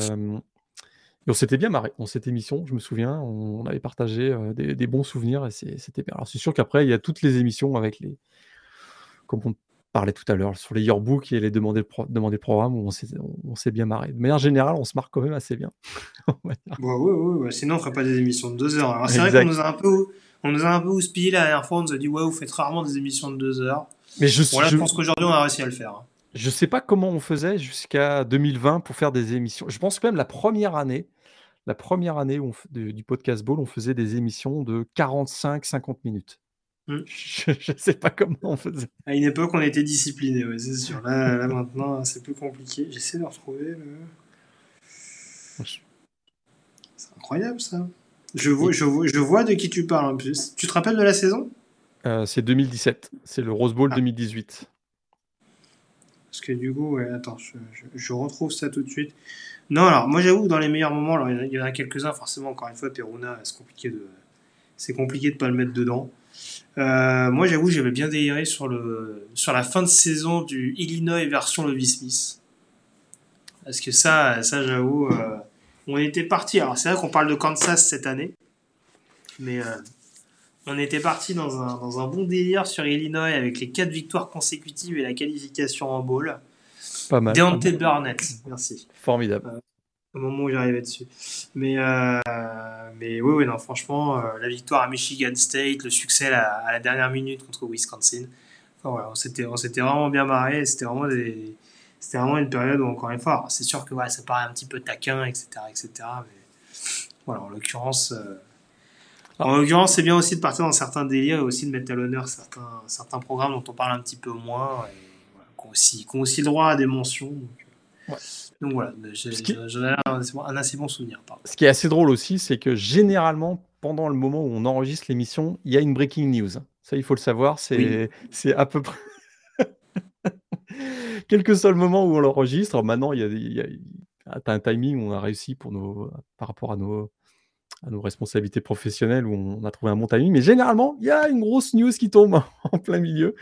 et on s'était bien marré dans cette émission, je me souviens. On, avait partagé euh, des, des bons souvenirs et c'était bien. Alors c'est sûr qu'après, il y a toutes les émissions avec les. Comme on parlait tout à l'heure, sur les yearbooks et les demandes de, pro de programme, où on s'est, on, bien marré. De manière générale, on se marre quand même assez bien. ouais, ouais, ouais, sinon, on ferait pas des émissions de deux heures. C'est vrai qu'on nous a un peu, on nous a un peu houspillé la dernière fois. On nous a dit, ouais, vous faites rarement des émissions de deux heures. Mais je, bon, je... pense qu'aujourd'hui, on a réussi à le faire. Hein. Je sais pas comment on faisait jusqu'à 2020 pour faire des émissions. Je pense que même la première année, la première année où on, du podcast Ball, on faisait des émissions de 45-50 minutes. Mmh. Je ne sais pas comment on faisait. À une époque, on était discipliné, ouais, c'est sûr. Là, là maintenant, c'est plus compliqué. J'essaie de retrouver le. C'est incroyable ça. Je vois, je, vois, je vois de qui tu parles en plus. Tu te rappelles de la saison? Euh, C'est 2017. C'est le Rose Bowl 2018. Ah. Parce que du coup, ouais, attends, je, je, retrouve ça tout de suite. Non, alors moi j'avoue que dans les meilleurs moments, alors, il y en a, quelques-uns, forcément, encore une fois, Peruna, c'est compliqué de, c'est compliqué de pas le mettre dedans. Euh, moi, j'avoue, j'avais bien déliré sur, le, sur la fin de saison du Illinois version Levi Smith. Parce que ça, ça j'avoue, euh, on était parti. Alors, c'est vrai qu'on parle de Kansas cette année, mais euh, on était parti dans un, dans un bon délire sur Illinois avec les quatre victoires consécutives et la qualification en bowl. Pas mal. Deontay Burnett, merci. Formidable au moment où j'arrivais dessus. Mais, euh, mais oui, oui, non, franchement, euh, la victoire à Michigan State, le succès à, la dernière minute contre Wisconsin. Enfin, voilà, on s'était, vraiment bien marré. C'était vraiment, des, vraiment une période où, encore une fois, c'est sûr que voilà, ça paraît un petit peu taquin, etc. etc. mais voilà, en l'occurrence. Euh, en l'occurrence, c'est bien aussi de partir dans certains délires et aussi de mettre à l'honneur certains, certains programmes dont on parle un petit peu moins et voilà, qui, ont aussi, le droit à des mentions. Donc, ouais. Donc voilà, j'en ai un, assez bon souvenir. Ce qui est assez drôle aussi, c'est que généralement, pendant le moment où on enregistre l'émission, il y a une breaking news. Ça, il faut le savoir, c'est à peu près. Quel que soit le moment où on l'enregistre, maintenant, il y a, il y a un timing où on a réussi pour nos, par rapport à nos, à nos responsabilités professionnelles où on a trouvé un bon timing. Mais généralement, il y a une grosse news qui tombe en plein milieu.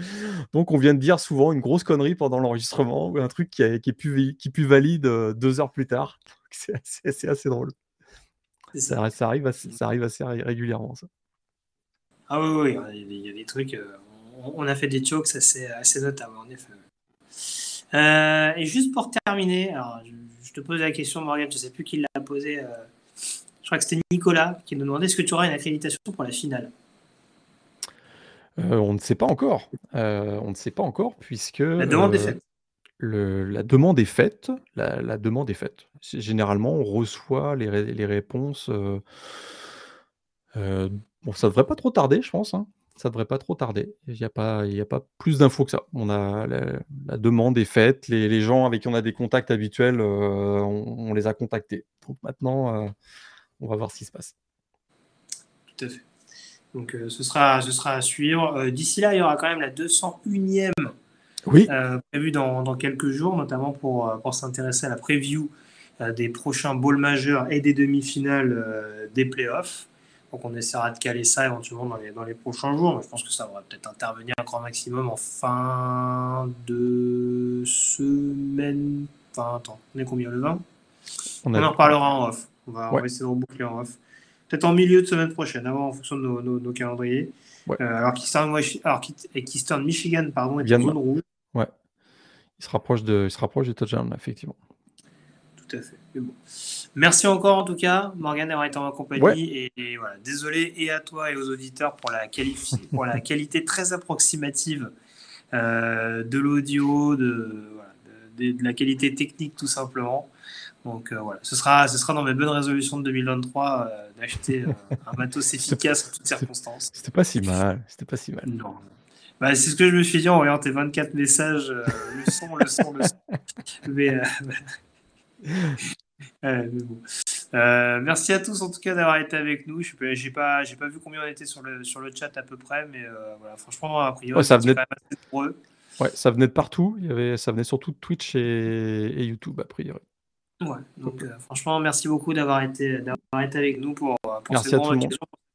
Donc, on vient de dire souvent une grosse connerie pendant l'enregistrement ou un truc qui, est, plus, qui plus valide euh, deux heures plus tard. C'est assez, drôle. Ça, arrive assez, ça arrive assez régulièrement, ça. Ah oui, oui, il y a des trucs. Euh, on a fait des jokes assez, assez notables, en effet. Euh, et juste pour terminer, alors, je, te pose la question, Morgane, je ne sais plus qui l'a posé je crois que c'était Nicolas qui nous demandait est-ce que tu auras une accréditation pour la finale euh, On ne sait pas encore. Euh, on ne sait pas encore puisque. La demande est euh, faite. la demande est faite. La, demande est faite. Généralement, on reçoit les, réponses. bon, ça devrait pas trop tarder, je pense. Hein. Ça devrait pas trop tarder. Il n'y a, pas, a pas plus d'infos que ça. On a, la, demande est faite. Les, gens avec qui on a des contacts habituels, on, les a contactés. Donc maintenant, on va voir ce qui se passe. Tout à fait. Donc euh, ce, sera, ce sera à suivre. Euh, d'ici là, il y aura quand même la 201e oui. Euh, prévue dans, dans, quelques jours, notamment pour, pour s'intéresser à la preview des prochains bowls majeurs et des demi-finales des playoffs. Donc on essaiera de caler ça éventuellement dans les, dans les prochains jours. Mais je pense que ça va peut-être intervenir un grand maximum en fin de semaine. Enfin, attends, on est combien le 20 on, on en reparlera en off. On va, essayer de reboucler en off. Peut-être en milieu de semaine prochaine, avant en fonction de nos, calendriers. Euh, alors, Keystone, Michigan pardon, est en zone rouge. Ouais. Il se rapproche de, il se rapproche du touchdown, effectivement. Tout à fait. Merci encore en tout cas, Morgan d'avoir été en ma compagnie. Et, voilà, désolé et à toi et aux auditeurs pour la, pour la qualité très approximative euh, de l'audio, de, de, la qualité technique tout simplement. Donc euh, voilà, ce sera, ce sera dans mes bonnes résolutions de 2023 euh, d'acheter euh, un matos efficace en toutes circonstances. C'était pas si mal, c'était pas si mal. Non. Bah, c'est ce que je me suis dit en voyant tes 24 messages, le son, le son, le son. Mais, bon. merci à tous en tout cas d'avoir été avec nous. Je n'ai pas, j'ai pas vu combien on était sur le, sur le chat à peu près, mais voilà, franchement, a priori, ça venait de... Ouais, ça venait de partout. Il y avait, ça venait surtout de Twitch et, et YouTube a priori. Ouais, donc euh, franchement, merci beaucoup d'avoir été, d'avoir été avec nous pour, euh, pour cette grande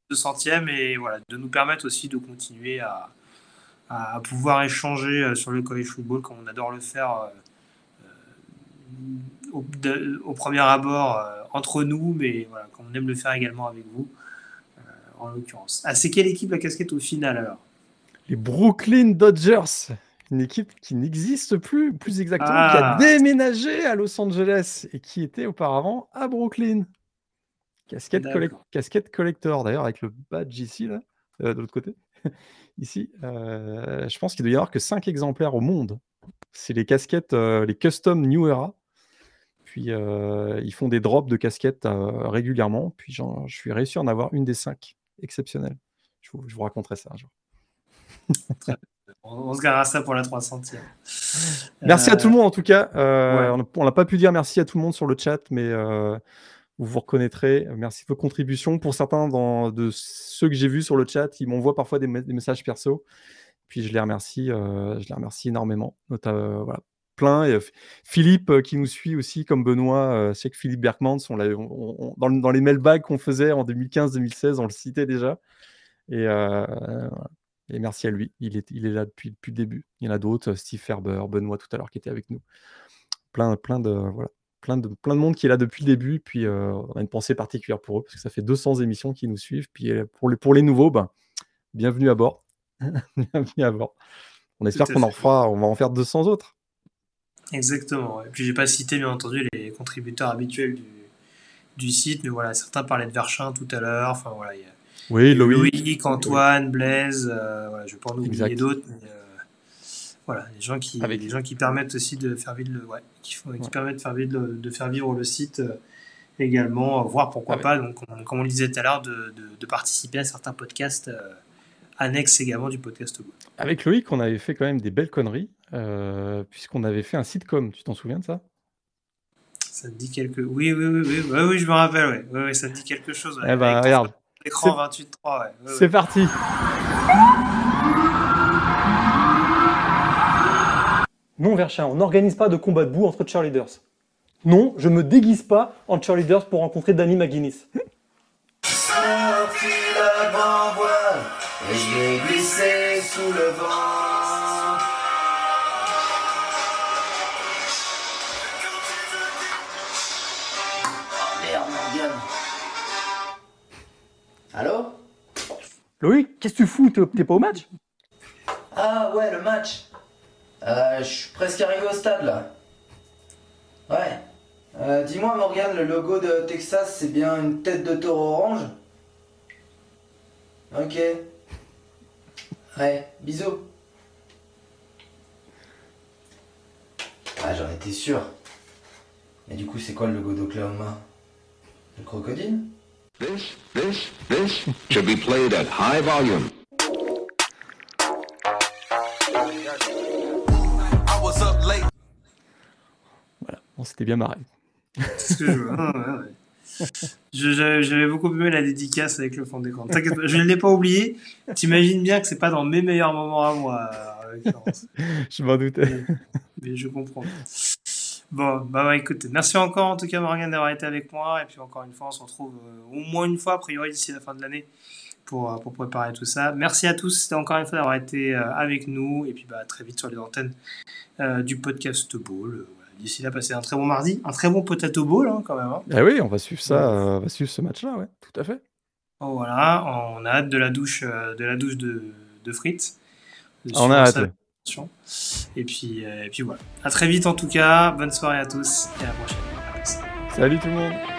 de centième et voilà, de nous permettre aussi de continuer à, à pouvoir échanger euh, sur le college football comme on adore le faire au, au, premier abord entre nous, mais voilà, comme on aime le faire également avec vous, en l'occurrence. Ah, c'est quelle équipe la casquette au final alors? Les Brooklyn Dodgers une équipe qui n'existe plus, plus exactement, Ah. qui a déménagé à Los Angeles et qui était auparavant à Brooklyn. Casquette, casquette collector, d'ailleurs, avec le badge ici, là, euh, de l'autre côté. ici, euh, je pense qu'il doit y avoir que 5 exemplaires au monde. C'est les casquettes, euh, les custom New Era. Puis ils font des drops de casquettes régulièrement. Puis je suis réussi à en avoir une des 5. Exceptionnelle. Je vous, je vous raconterai ça un jour. On, se garera ça pour la 300e. Merci à tout le monde en tout cas. Euh, ouais. on n'a pas pu dire merci à tout le monde sur le chat, mais euh, vous vous reconnaîtrez. Merci de vos contributions. Pour certains dans- de ceux que j'ai vus sur le chat, ils m'envoient parfois des, me- des messages perso. Puis je les remercie, euh, je les remercie énormément. Voilà, plein. Et, Philippe qui nous suit aussi, comme Benoît, sais que Philippe Berkmans, on l'a- on- on- dans, dans les mailbags qu'on faisait en 2015-2016, on le citait déjà. Et, voilà. Et merci à lui, il est, il est là depuis, depuis le début. Il y en a d'autres, Steve Ferber, Benoît tout à l'heure qui était avec nous. Plein, plein, de, voilà, plein, de, plein de monde qui est là depuis le début. Puis euh, on a une pensée particulière pour eux parce que ça fait 200 émissions qui nous suivent. Puis euh, pour les, pour les nouveaux, ben, bienvenue à bord. bienvenue à bord. On espère qu'on en refera, on va en faire 200 autres. Exactement. Et puis j'ai pas cité bien entendu les contributeurs habituels du, du site, mais voilà, certains parlaient de Verchin tout à l'heure. Enfin voilà, il y a Oui, Loïc, Antoine, Blaise, euh, voilà, je vais pas en oublier d'autres, mais euh, voilà, les gens qui, Avec- les gens qui permettent aussi de faire vivre le, ouais, qui, font- qui Ouais. permettent de faire vivre le, de faire vivre le site euh, également, euh, voire pourquoi Avec- pas, donc on- comme on le disait tout à l'heure, de, de, de participer à certains podcasts euh, annexes également du podcast. Avec Loïc, on avait fait quand même des belles conneries, euh, puisqu'on avait fait un sitcom. Tu t'en souviens de ça? Ça te dit quelque, oui, oui, oui, oui, oui, oui, je me rappelle, ouais, ouais, ça te dit quelque chose. ouais, Eh ben, regarde, L'écran 28.3, ouais. ouais, c'est ouais. parti. Non, Verchin, on n'organise pas de combat debout entre cheerleaders. Non, je me déguise pas en cheerleaders pour rencontrer Danny McGuinness. Sorti le grand voile et je vais glisser sous le vent. Loïc, qu'est-ce que tu fous? T'es t'es pas au match? Ah ouais, le match. Euh, je suis presque arrivé au stade là. Ouais. Euh, Dis-moi Morgane, le logo de Texas, c'est bien une tête de taureau orange? Ok. Ouais, bisous. Ah, j'en étais sûr. Mais du coup, c'est quoi le logo d'Oklahoma? Le crocodile? This, this, this should be played at high volume. On s'était bien marré. C'est ce que je veux. Ah, ouais, ouais. Je- J'avais beaucoup aimé la dédicace avec le fond d'écran. T'inquiète je ne l'ai pas oublié. T'imagines bien que c'est pas dans mes meilleurs moments à moi, euh. Je m'en doutais. mais je comprends. Bon, bah, écoute, merci encore en tout cas Morgane d'avoir été avec moi. Et puis encore une fois, on se retrouve euh, au moins une fois, a priori d'ici la fin de l'année, pour, euh, pour préparer tout ça. Merci à tous encore une fois d'avoir été euh, avec nous. Et puis bah, très vite sur les antennes du podcast Ball. Voilà. D'ici là, passez un très bon mardi, un très bon potato ball hein, quand même. hein. Ah oui, on va suivre ça, on va suivre ce match-là, ouais, tout à fait. Oh, voilà, on a hâte de la douche, de, la douche de, de frites. On a hâte. Ça. Et puis, euh, et puis voilà. À très vite en tout cas. Bonne soirée à tous et à la prochaine. Salut tout le monde.